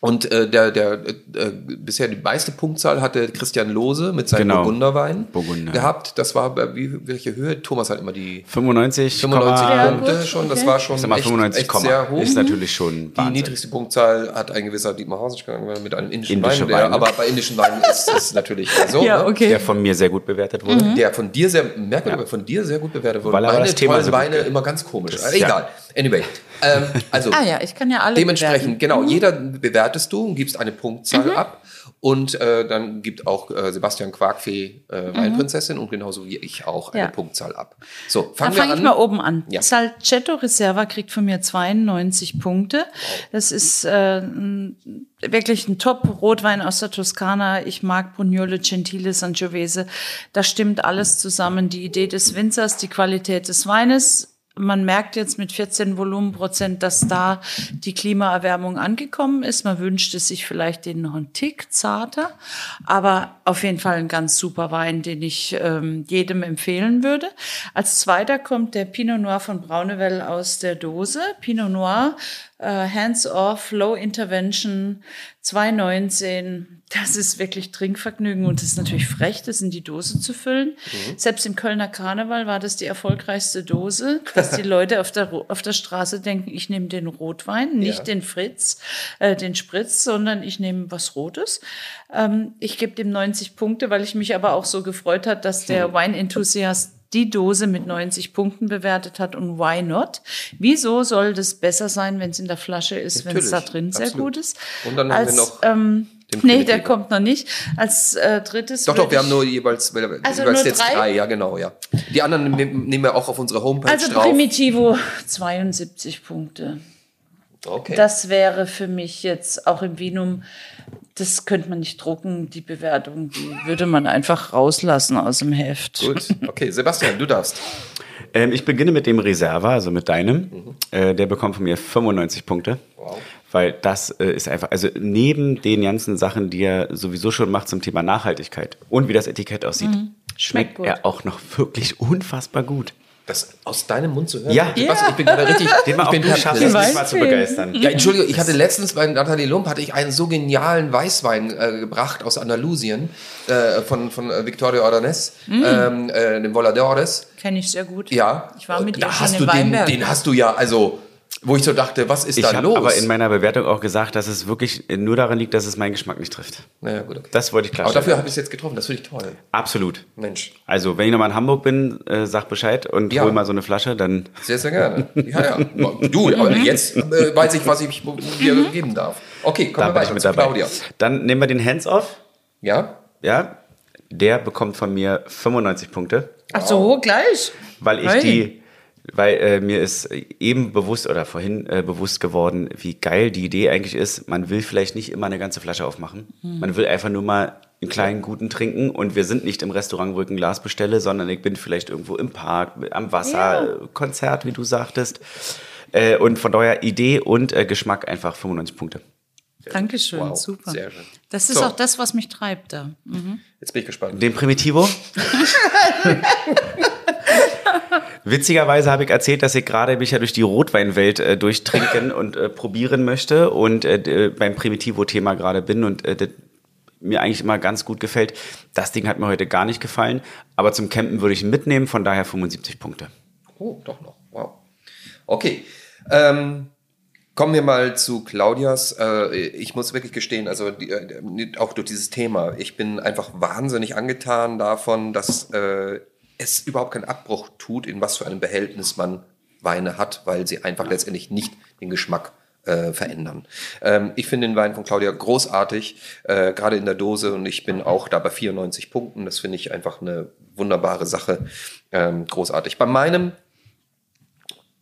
und äh, der, der äh, äh, bisher die meiste Punktzahl hatte Christian Lose mit seinem Genau. Burgunderwein Burgunder. gehabt. Das war bei wie, welche Höhe? Thomas hat immer die 95, 95 Ja, Punkte gut, schon. Das okay. war schon Ich sag mal echt, 95, echt sehr hoch. ist natürlich schon Die Wahnsinn. niedrigste Punktzahl hat ein gewisser Dietmar Hausensch mit einem indischen Indische Wein. Der, aber bei indischen Weinen ist es natürlich so. Ja, ne? okay. Der von mir sehr gut bewertet wurde. Der von dir sehr, merkwürdig, von dir sehr gut bewertet wurde. Weil aber Meine das Thema tollen so Weine immer ganz komisch. Das- Äh, Egal. Anyway. Ähm, also, Ah ja, ich kann ja alle dementsprechend, bewerten. genau, jeder bewertest du und gibst eine Punktzahl ab. Und äh, dann gibt auch äh, Sebastian Quarkfee äh, Weinprinzessin und genauso wie ich auch eine Ja. Punktzahl ab. So, Da fangen wir an. ich mal oben an. Ja. Salcetto Reserva kriegt von mir 92 Punkte. Das ist äh, ein- wirklich ein Top-Rotwein aus der Toskana. Ich mag Brugnole, Gentile, Sangiovese. Da stimmt alles zusammen. Die Idee des Winzers, die Qualität des Weines. Man merkt jetzt mit 14 Volumenprozent, dass da die Klimaerwärmung angekommen ist. Man wünschte sich vielleicht den noch einen Tick zarter, aber auf jeden Fall ein ganz super Wein, den ich ähm, jedem empfehlen würde. Als zweiter kommt der Pinot Noir von Braunewell aus der Dose. Pinot Noir, äh, Hands-off, Low Intervention, 2019. Das ist wirklich Trinkvergnügen und es ist natürlich frech, das in die Dose zu füllen. Selbst im Kölner Karneval war das die erfolgreichste Dose, dass die Leute auf der, auf der Straße denken, ich nehme den Rotwein, nicht Ja. den Fritz, äh, den Spritz, sondern ich nehme was Rotes. Ähm, ich gebe dem 90 Punkte, weil ich mich aber auch so gefreut hat, dass der Wine-Enthusiast die Dose mit 90 Punkten bewertet hat und why not? Wieso soll das besser sein, wenn es in der Flasche ist, wenn es da drin sehr absolut. gut ist? Und dann haben wir Als, noch ähm, Nee, der kommt noch nicht. Als äh, drittes. Doch, doch, wir haben nur jeweils, Also jeweils nur jetzt drei? drei? ja genau, ja. Die anderen nehmen wir auch auf unsere Homepage Also drauf. Primitivo 72 Punkte. Okay. Das wäre für mich jetzt auch im Vinum, das könnte man nicht drucken, die Bewertung, die würde man einfach rauslassen aus dem Heft. Gut, okay, Sebastian, du darfst. Ähm, ich beginne mit dem Reserva, also mit deinem. Äh, der bekommt von mir 95 Punkte. Wow. Weil das äh, ist einfach, also neben den ganzen Sachen, die er sowieso schon macht zum Thema Nachhaltigkeit und wie das Etikett aussieht, schmeckt Schmeckt gut. er auch noch wirklich unfassbar gut. Das aus deinem Mund zu hören? Ja. Sebastian, ich bin gerade richtig. Den ich bin du schaffst, es mich mal zu begeistern. Ja, Entschuldigung, ich hatte letztens bei Nathalie Lump hatte ich einen so genialen Weißwein äh, gebracht aus Andalusien äh, von, von äh, Victoria Ordonez, ähm, äh, dem Voladores. Kenne ich sehr gut. Ja. Ich war mit Und ihr da schon in du den, Weinberg. den hast du ja, also, wo ich so dachte, was ist Ich da habe los? aber in meiner Bewertung auch gesagt, dass es wirklich nur daran liegt, dass es meinen Geschmack nicht trifft. naja, gut, okay. Das wollte ich aber klarstellen. dafür habe ich es jetzt getroffen, das finde ich toll. Absolut. Mensch, Also, wenn ich nochmal in Hamburg bin, äh, sag Bescheid und Ja. hol mal so eine Flasche, dann sehr, sehr gerne. Ja, ja. Du, aber jetzt äh, weiß ich, was ich dir geben darf. Okay, kommen da wir weiter mit dabei. Claudia. Dann nehmen wir den Hands-Off. Ja? Ja, der bekommt von mir 95 Punkte, Ach so, gleich. weil ich Hey. die, weil äh, mir ist eben bewusst oder vorhin äh, bewusst geworden, wie geil die Idee eigentlich ist. Man will vielleicht nicht immer eine ganze Flasche aufmachen. Man will einfach nur mal einen kleinen guten trinken und wir sind nicht im Restaurant, wo ich ein Glas bestelle, sondern ich bin vielleicht irgendwo im Park, am Wasser, Ja. Konzert, wie du sagtest. Äh, und von daher Idee und äh, Geschmack einfach 95 Punkte. Dankeschön, Wow, super. sehr schön. Das ist So. auch das, was mich treibt da. Jetzt bin ich gespannt. Den Primitivo? Witzigerweise habe ich erzählt, dass ich gerade mich ja durch die Rotweinwelt äh, durchtrinken und äh, probieren möchte und äh, d- beim Primitivo-Thema gerade bin und äh, mir eigentlich immer ganz gut gefällt. Das Ding hat mir heute gar nicht gefallen, aber zum Campen würde ich mitnehmen, von daher 75 Punkte. Oh, doch noch. Wow. Okay. Ähm, kommen wir mal zu Claudias. Äh, ich muss wirklich gestehen, also die, äh, auch durch dieses Thema, ich bin einfach wahnsinnig angetan davon, dass äh, es überhaupt keinen Abbruch tut, in was für einem Behältnis man Weine hat, weil sie einfach letztendlich nicht den Geschmack äh, verändern. Ähm, ich finde den Wein von Claudia großartig, äh, gerade in der Dose und ich bin auch da bei 94 Punkten. Das finde ich einfach eine wunderbare Sache. Ähm, großartig. Bei meinem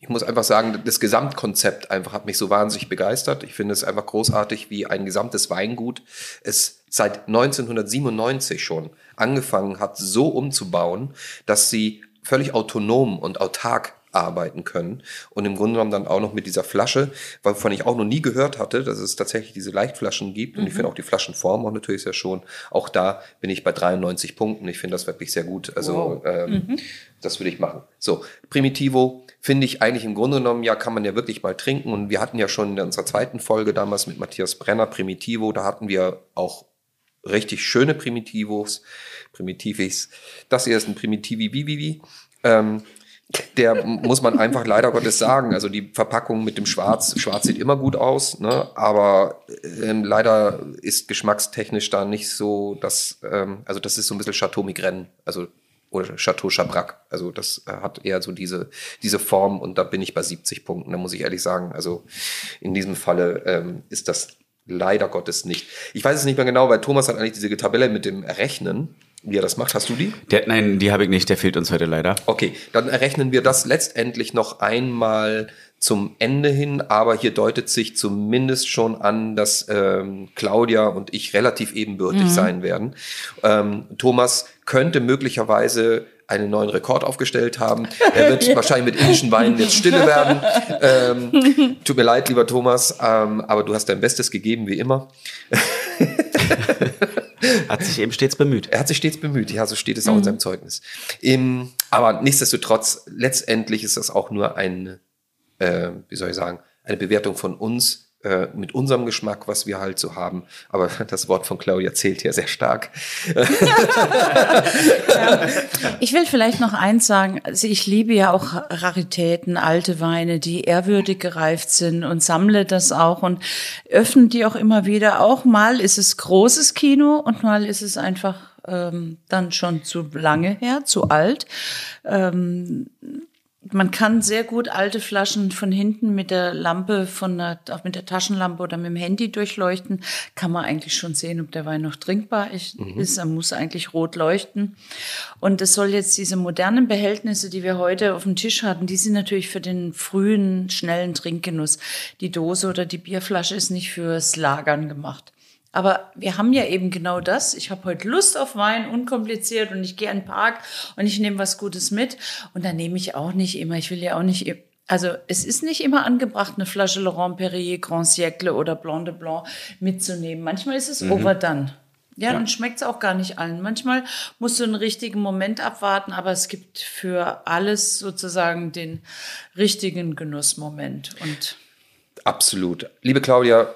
ich muss einfach sagen, das Gesamtkonzept einfach hat mich so wahnsinnig begeistert. Ich finde es einfach großartig, wie ein gesamtes Weingut es seit 1997 schon angefangen hat, so umzubauen, dass sie völlig autonom und autark arbeiten können. Und im Grunde genommen dann auch noch mit dieser Flasche, wovon ich auch noch nie gehört hatte, dass es tatsächlich diese Leichtflaschen gibt. Und ich finde mhm. auch die Flaschenform auch natürlich sehr schon. Auch da bin ich bei 93 Punkten. Ich finde das wirklich sehr gut. Also wow. ähm, mhm. das würde ich machen. So, Primitivo finde ich eigentlich im Grunde genommen, ja, kann man ja wirklich mal trinken. Und wir hatten ja schon in unserer zweiten Folge damals mit Matthias Brenner Primitivo, da hatten wir auch richtig schöne Primitivos, Primitivis. Das hier ist ein Primitivi Vivivi. Ähm, der muss man einfach leider Gottes sagen. Also die Verpackung mit dem Schwarz, Schwarz sieht immer gut aus, ne? aber ähm, leider ist geschmackstechnisch da nicht so, dass, ähm, also das ist so ein bisschen Chateau Migraine, also oder Chateau Chabrac. Also das hat eher so diese, diese Form und da bin ich bei 70 Punkten, da muss ich ehrlich sagen. Also in diesem Falle ähm, ist das leider Gottes nicht. Ich weiß es nicht mehr genau, weil Thomas hat eigentlich diese Tabelle mit dem Errechnen wie er das macht. Hast du die? Der, nein, die habe ich nicht. Der fehlt uns heute leider. Okay, dann errechnen wir das letztendlich noch einmal zum Ende hin, aber hier deutet sich zumindest schon an, dass ähm, Claudia und ich relativ ebenbürtig mhm. sein werden. Ähm, Thomas könnte möglicherweise einen neuen Rekord aufgestellt haben. Er wird ja. wahrscheinlich mit indischen Weinen jetzt stille werden. Ähm, tut mir leid, lieber Thomas, ähm, aber du hast dein Bestes gegeben, wie immer. Hat sich eben stets bemüht. Er hat sich stets bemüht, ja, so steht es auch mhm. in seinem Zeugnis. Im, aber nichtsdestotrotz, letztendlich ist das auch nur ein, äh, wie soll ich sagen, eine Bewertung von uns äh, mit unserem Geschmack, was wir halt so haben. Aber das Wort von Claudia zählt hier sehr stark. ja. Ich will vielleicht noch eins sagen. Also ich liebe ja auch Raritäten, alte Weine, die ehrwürdig gereift sind und sammle das auch und öffne die auch immer wieder. Auch mal ist es großes Kino und mal ist es einfach ähm, dann schon zu lange her, zu alt. Ähm, man kann sehr gut alte Flaschen von hinten mit der Lampe, von der, auch mit der Taschenlampe oder mit dem Handy durchleuchten. Kann man eigentlich schon sehen, ob der Wein noch trinkbar ist. Mhm. Er muss eigentlich rot leuchten. Und es soll jetzt diese modernen Behältnisse, die wir heute auf dem Tisch hatten, die sind natürlich für den frühen, schnellen Trinkgenuss. Die Dose oder die Bierflasche ist nicht fürs Lagern gemacht. Aber wir haben ja eben genau das. Ich habe heute Lust auf Wein, unkompliziert und ich gehe in den Park und ich nehme was Gutes mit. Und dann nehme ich auch nicht immer, ich will ja auch nicht, also es ist nicht immer angebracht, eine Flasche Laurent Perrier, Grand Siècle oder Blanc de Blanc mitzunehmen. Manchmal ist es mhm. overdone. Ja, ja, dann schmeckt es auch gar nicht allen. Manchmal musst du einen richtigen Moment abwarten, aber es gibt für alles sozusagen den richtigen Genussmoment. Und Absolut. Liebe Claudia,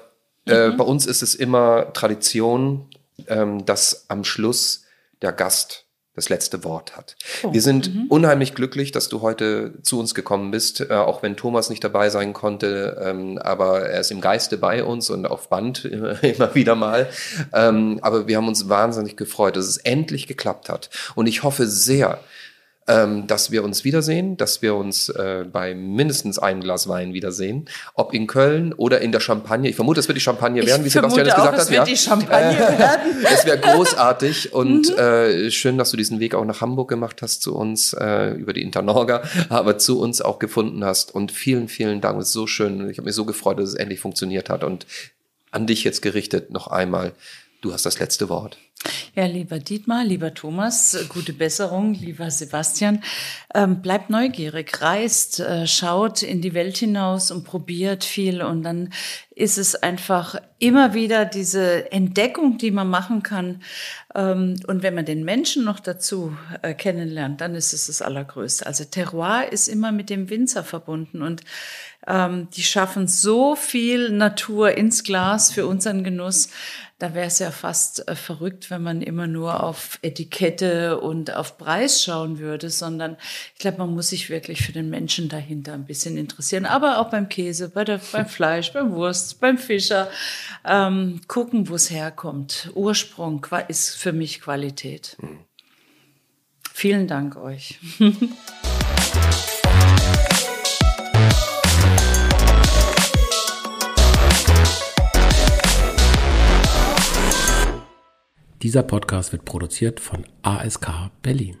äh, mhm. bei uns ist es immer Tradition, ähm, dass am Schluss der Gast das letzte Wort hat. Oh. Wir sind mhm. unheimlich glücklich, dass du heute zu uns gekommen bist, äh, auch wenn Thomas nicht dabei sein konnte, ähm, aber er ist im Geiste bei uns und auf Band immer, immer wieder mal. Ähm, aber wir haben uns wahnsinnig gefreut, dass es endlich geklappt hat. Und ich hoffe sehr, ähm, dass wir uns wiedersehen, dass wir uns äh, bei mindestens einem Glas Wein wiedersehen, ob in Köln oder in der Champagne. Ich vermute, es wird die Champagne werden, wie Sebastian es gesagt auch, hat. Es wird ja. die Champagne werden. es wäre großartig und mhm. äh, schön, dass du diesen Weg auch nach Hamburg gemacht hast zu uns äh, über die Internorga, aber zu uns auch gefunden hast. Und vielen, vielen Dank. Es ist so schön. Ich habe mich so gefreut, dass es endlich funktioniert hat. Und an dich jetzt gerichtet noch einmal. Du hast das letzte Wort. Ja, lieber Dietmar, lieber Thomas, gute Besserung, lieber Sebastian. Ähm, bleibt neugierig, reist, äh, schaut in die Welt hinaus und probiert viel. Und dann ist es einfach immer wieder diese Entdeckung, die man machen kann. Ähm, und wenn man den Menschen noch dazu äh, kennenlernt, dann ist es das Allergrößte. Also Terroir ist immer mit dem Winzer verbunden und ähm, die schaffen so viel Natur ins Glas für unseren Genuss da wäre es ja fast äh, verrückt, wenn man immer nur auf Etikette und auf Preis schauen würde, sondern ich glaube, man muss sich wirklich für den Menschen dahinter ein bisschen interessieren. Aber auch beim Käse, bei der, beim Fleisch, beim Wurst, beim Fischer, ähm, gucken, wo es herkommt. Ursprung ist für mich Qualität. Mhm. Vielen Dank euch. Dieser Podcast wird produziert von ASK Berlin.